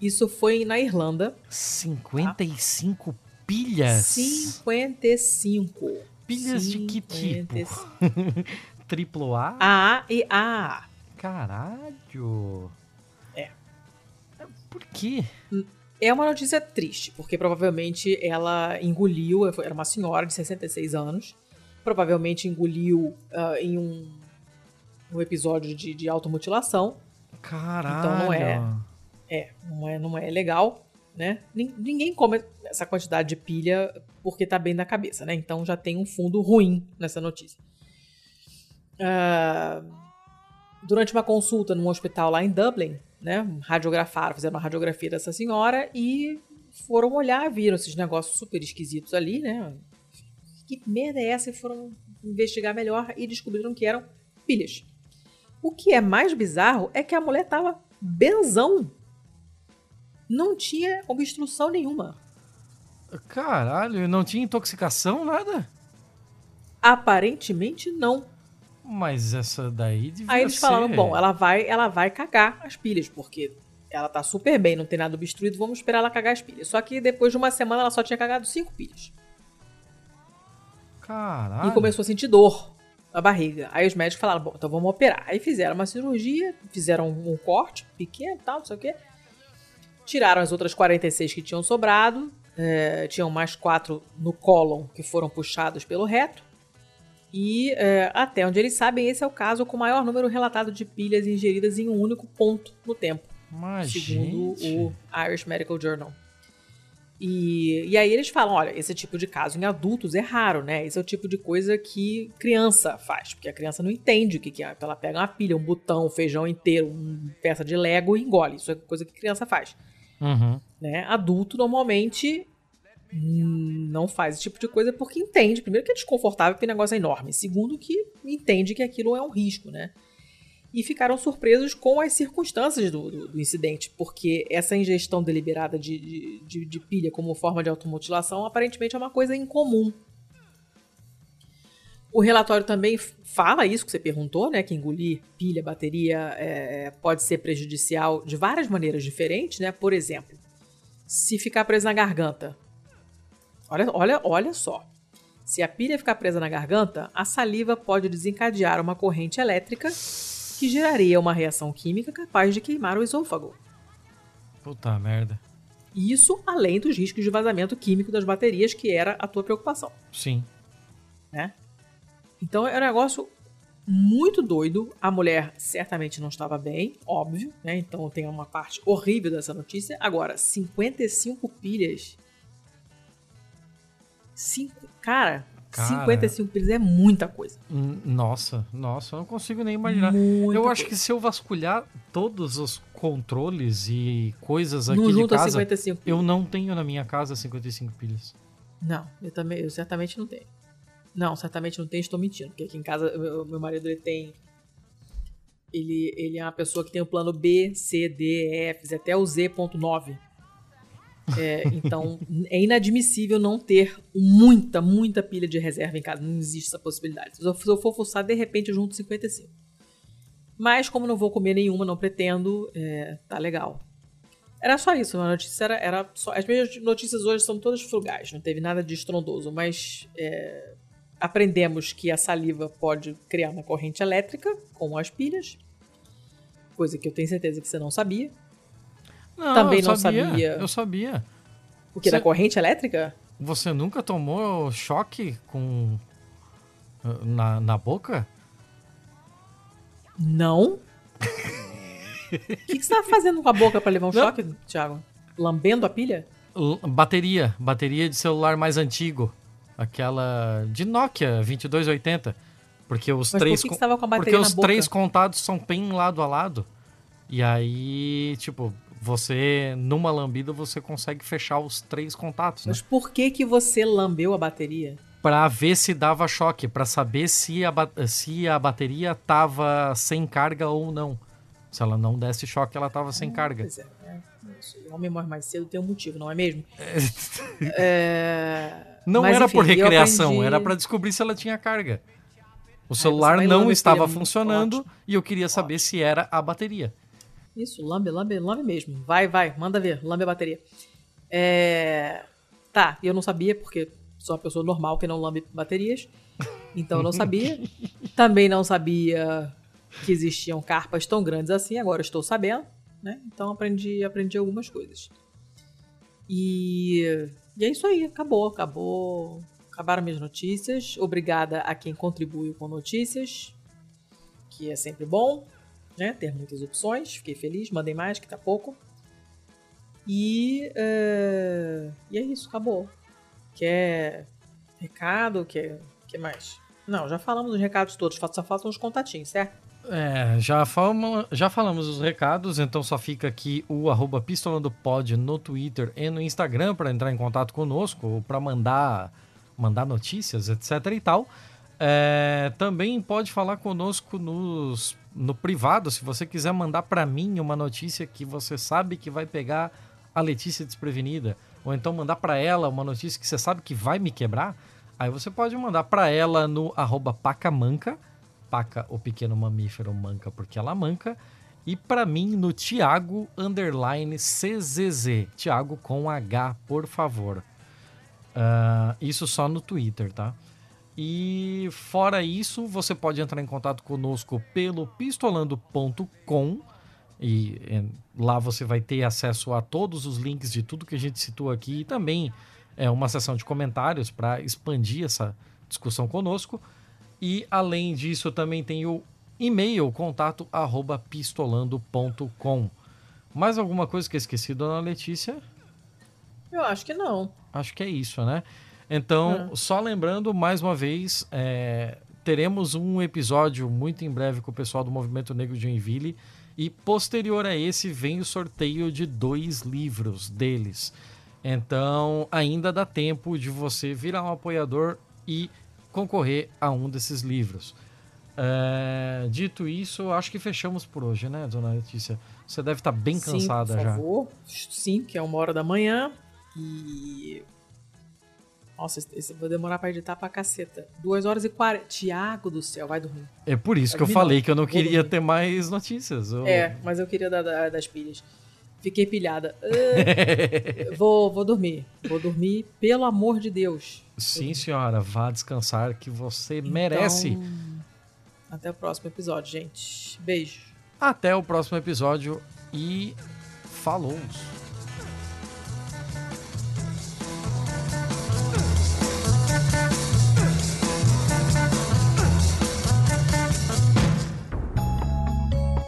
Isso foi na Irlanda. 55 pilhas? 55. Pilhas de que tipo? 55. Triplo A? A e AA. Caralho! É. Por quê? É uma notícia triste, porque provavelmente ela engoliu, era uma senhora de 66 anos, provavelmente engoliu ah, em um, um episódio de, de automutilação. Caralho! Então não é. É, não é, não é legal, né? Nin- Ninguém come essa quantidade de pilha porque tá bem na cabeça, né? Então já tem um fundo ruim nessa notícia. Ah, durante uma consulta num hospital lá em Dublin, né? Radiografaram, fizeram uma radiografia dessa senhora e foram olhar, viram esses negócios super esquisitos ali, né? Que merda é essa? E foram investigar melhor e descobriram que eram pilhas. O que é mais bizarro é que a mulher tava benzão. Não tinha obstrução nenhuma. Caralho, não tinha intoxicação, nada? Aparentemente não. Mas essa daí devia Aí eles ser... falaram, bom, ela vai, ela vai cagar as pilhas, porque ela tá super bem, não tem nada obstruído, vamos esperar ela cagar as pilhas. Só que depois de uma semana ela só tinha cagado cinco pilhas. Caralho. E começou a sentir dor na barriga. Aí os médicos falaram, bom, então vamos operar. Aí fizeram uma cirurgia, fizeram um corte pequeno e tal, não sei o quê. Tiraram as outras 46 que tinham sobrado. é, tinham mais quatro no cólon que foram puxados pelo reto. E é, até onde eles sabem, esse é o caso com o maior número relatado de pilhas ingeridas em um único ponto no tempo, Mas, segundo gente... o Irish Medical Journal. E, e aí eles falam, olha, esse tipo de caso em adultos é raro, né? Esse é o tipo de coisa que criança faz, porque a criança não entende o que, que é. Então ela pega uma pilha, um botão, um feijão inteiro, uma peça de Lego e engole. Isso é coisa que criança faz. Uhum. Né? Adulto normalmente não faz esse tipo de coisa porque entende, primeiro que é desconfortável porque o negócio é enorme, segundo que entende que aquilo é um risco, né? E ficaram surpresos com as circunstâncias do, do- do incidente, porque essa ingestão deliberada de, de, de- de pilha como forma de automutilação aparentemente é uma coisa incomum. O relatório também fala isso que você perguntou, né? Que engolir pilha, bateria é, pode ser prejudicial de várias maneiras diferentes, né? Por exemplo, se ficar preso na garganta. Olha, olha, olha só. Se a pilha ficar presa na garganta, a saliva pode desencadear uma corrente elétrica que geraria uma reação química capaz de queimar o esôfago. Puta merda. Isso além dos riscos de vazamento químico das baterias, que era a tua preocupação. Sim. né? Então é um negócio muito doido. A mulher certamente não estava bem, óbvio, né? Então tem uma parte horrível dessa notícia. Agora, 55 pilhas. Cinco, cara, Cara. 55 pilhas é muita coisa. Hum, Nossa, nossa, eu não consigo nem imaginar. Muita eu acho coisa. que se eu vasculhar todos os controles e coisas aqui não de casa, 55 pilhas. eu não tenho na minha casa 55 pilhas. Não, eu também, eu certamente não tenho. Não, certamente não tenho, estou mentindo. Porque aqui em casa, meu, meu marido, ele tem. Ele, ele é uma pessoa que tem o plano B, C, D, E, F, até o Z.9. É, então, é inadmissível não ter muita, muita pilha de reserva em casa. Não existe essa possibilidade. Se eu, for fuçar, de repente junto 55. Mas, como não vou comer nenhuma, não pretendo, é, tá legal. Era só isso, a notícia era, era só. As minhas notícias hoje são todas frugais, não teve nada de estrondoso, mas é, aprendemos que a saliva pode criar uma corrente elétrica com as pilhas, coisa que eu tenho certeza que você não sabia. Não, Também não sabia, sabia. Eu sabia. O que Você- da corrente elétrica? Você nunca tomou choque com na, na boca? Não. O que, que você tava fazendo com a boca pra levar um Não. choque, Thiago? Lambendo a pilha? L- bateria, bateria de celular mais antigo, aquela de Nokia 2280, porque os Mas três por que que com a porque os boca? três contados são bem lado a lado. E aí, tipo, você numa lambida você consegue fechar os três contatos, né? Mas por que que você lambeu a bateria? Pra ver se dava choque, pra saber se a, se a bateria tava sem carga ou não. Se ela não desse choque, ela tava sem carga. Pois é, é o homem morre mais cedo tem um motivo, não é mesmo? É, Não mas, era enfim, por recreação, aprendi- era pra descobrir se ela tinha carga. O celular vai não estava funcionando ótimo. e eu queria saber se era a bateria. Isso, lambe, lambe, lambe mesmo. Vai, vai, manda ver, lambe a bateria. É... Tá, eu não sabia, porque sou uma pessoa normal que não lambe baterias. Então eu não sabia. Também não sabia que existiam carpas tão grandes assim, agora estou sabendo, né? Então aprendi, aprendi algumas coisas. E, e é isso aí, acabou, acabou. Acabaram minhas notícias. Obrigada a quem contribuiu com notícias, que é sempre bom né? Ter muitas opções. Fiquei feliz, mandei mais, que tá pouco. E, é, e é isso, acabou. Quer recado? Quer, quer mais? Não, já falamos os recados todos, só faltam os contatinhos, certo? É, já, falamos, já falamos os recados, então só fica aqui o arroba no Twitter e no Instagram para entrar em contato conosco, para mandar, mandar notícias, etc e tal. É, também pode falar conosco nos, no privado, se você quiser mandar para mim uma notícia que você sabe que vai pegar a Letícia desprevenida, ou então mandar para ela uma notícia que você sabe que vai me quebrar, aí você pode mandar para ela no arroba pacamanca, paca o pequeno mamífero manca porque ela manca, e para mim no Thiago underline CZZ, Thiago com H, por favor. Uh, isso só no Twitter, tá? E fora isso, você pode entrar em contato conosco pelo pistolando.com e, e lá você vai ter acesso a todos os links de tudo que a gente citou aqui e também é uma sessão de comentários para expandir essa discussão conosco. E além disso, também tem o e-mail contato arroba pistolando.com. Mais alguma coisa que eu esqueci, dona Letícia? Eu acho que não. Acho que é isso, né? Então, é. só lembrando mais uma vez, é, teremos um episódio muito em breve com o pessoal do Movimento Negro de Joinville e posterior a esse vem o sorteio de dois livros deles. Então, ainda dá tempo de você virar um apoiador e concorrer a um desses livros. É, dito isso, acho que fechamos por hoje, né, dona Letícia? Você deve estar bem cansada Sim, por já. Favor. Sim, que é uma hora da manhã. E. Nossa, esse, vou demorar pra editar pra caceta. Duas horas e quarenta. Tiago do céu, vai dormir. É por isso vai que eu falei não. que eu não queria ter mais notícias. Eu... É, mas eu queria das pilhas. Fiquei pilhada. Uh, vou, vou dormir. Vou dormir, pelo amor de Deus. Sim, senhora. Vá descansar que você então, merece. Até o próximo episódio, gente. Beijo. Até o próximo episódio e falou!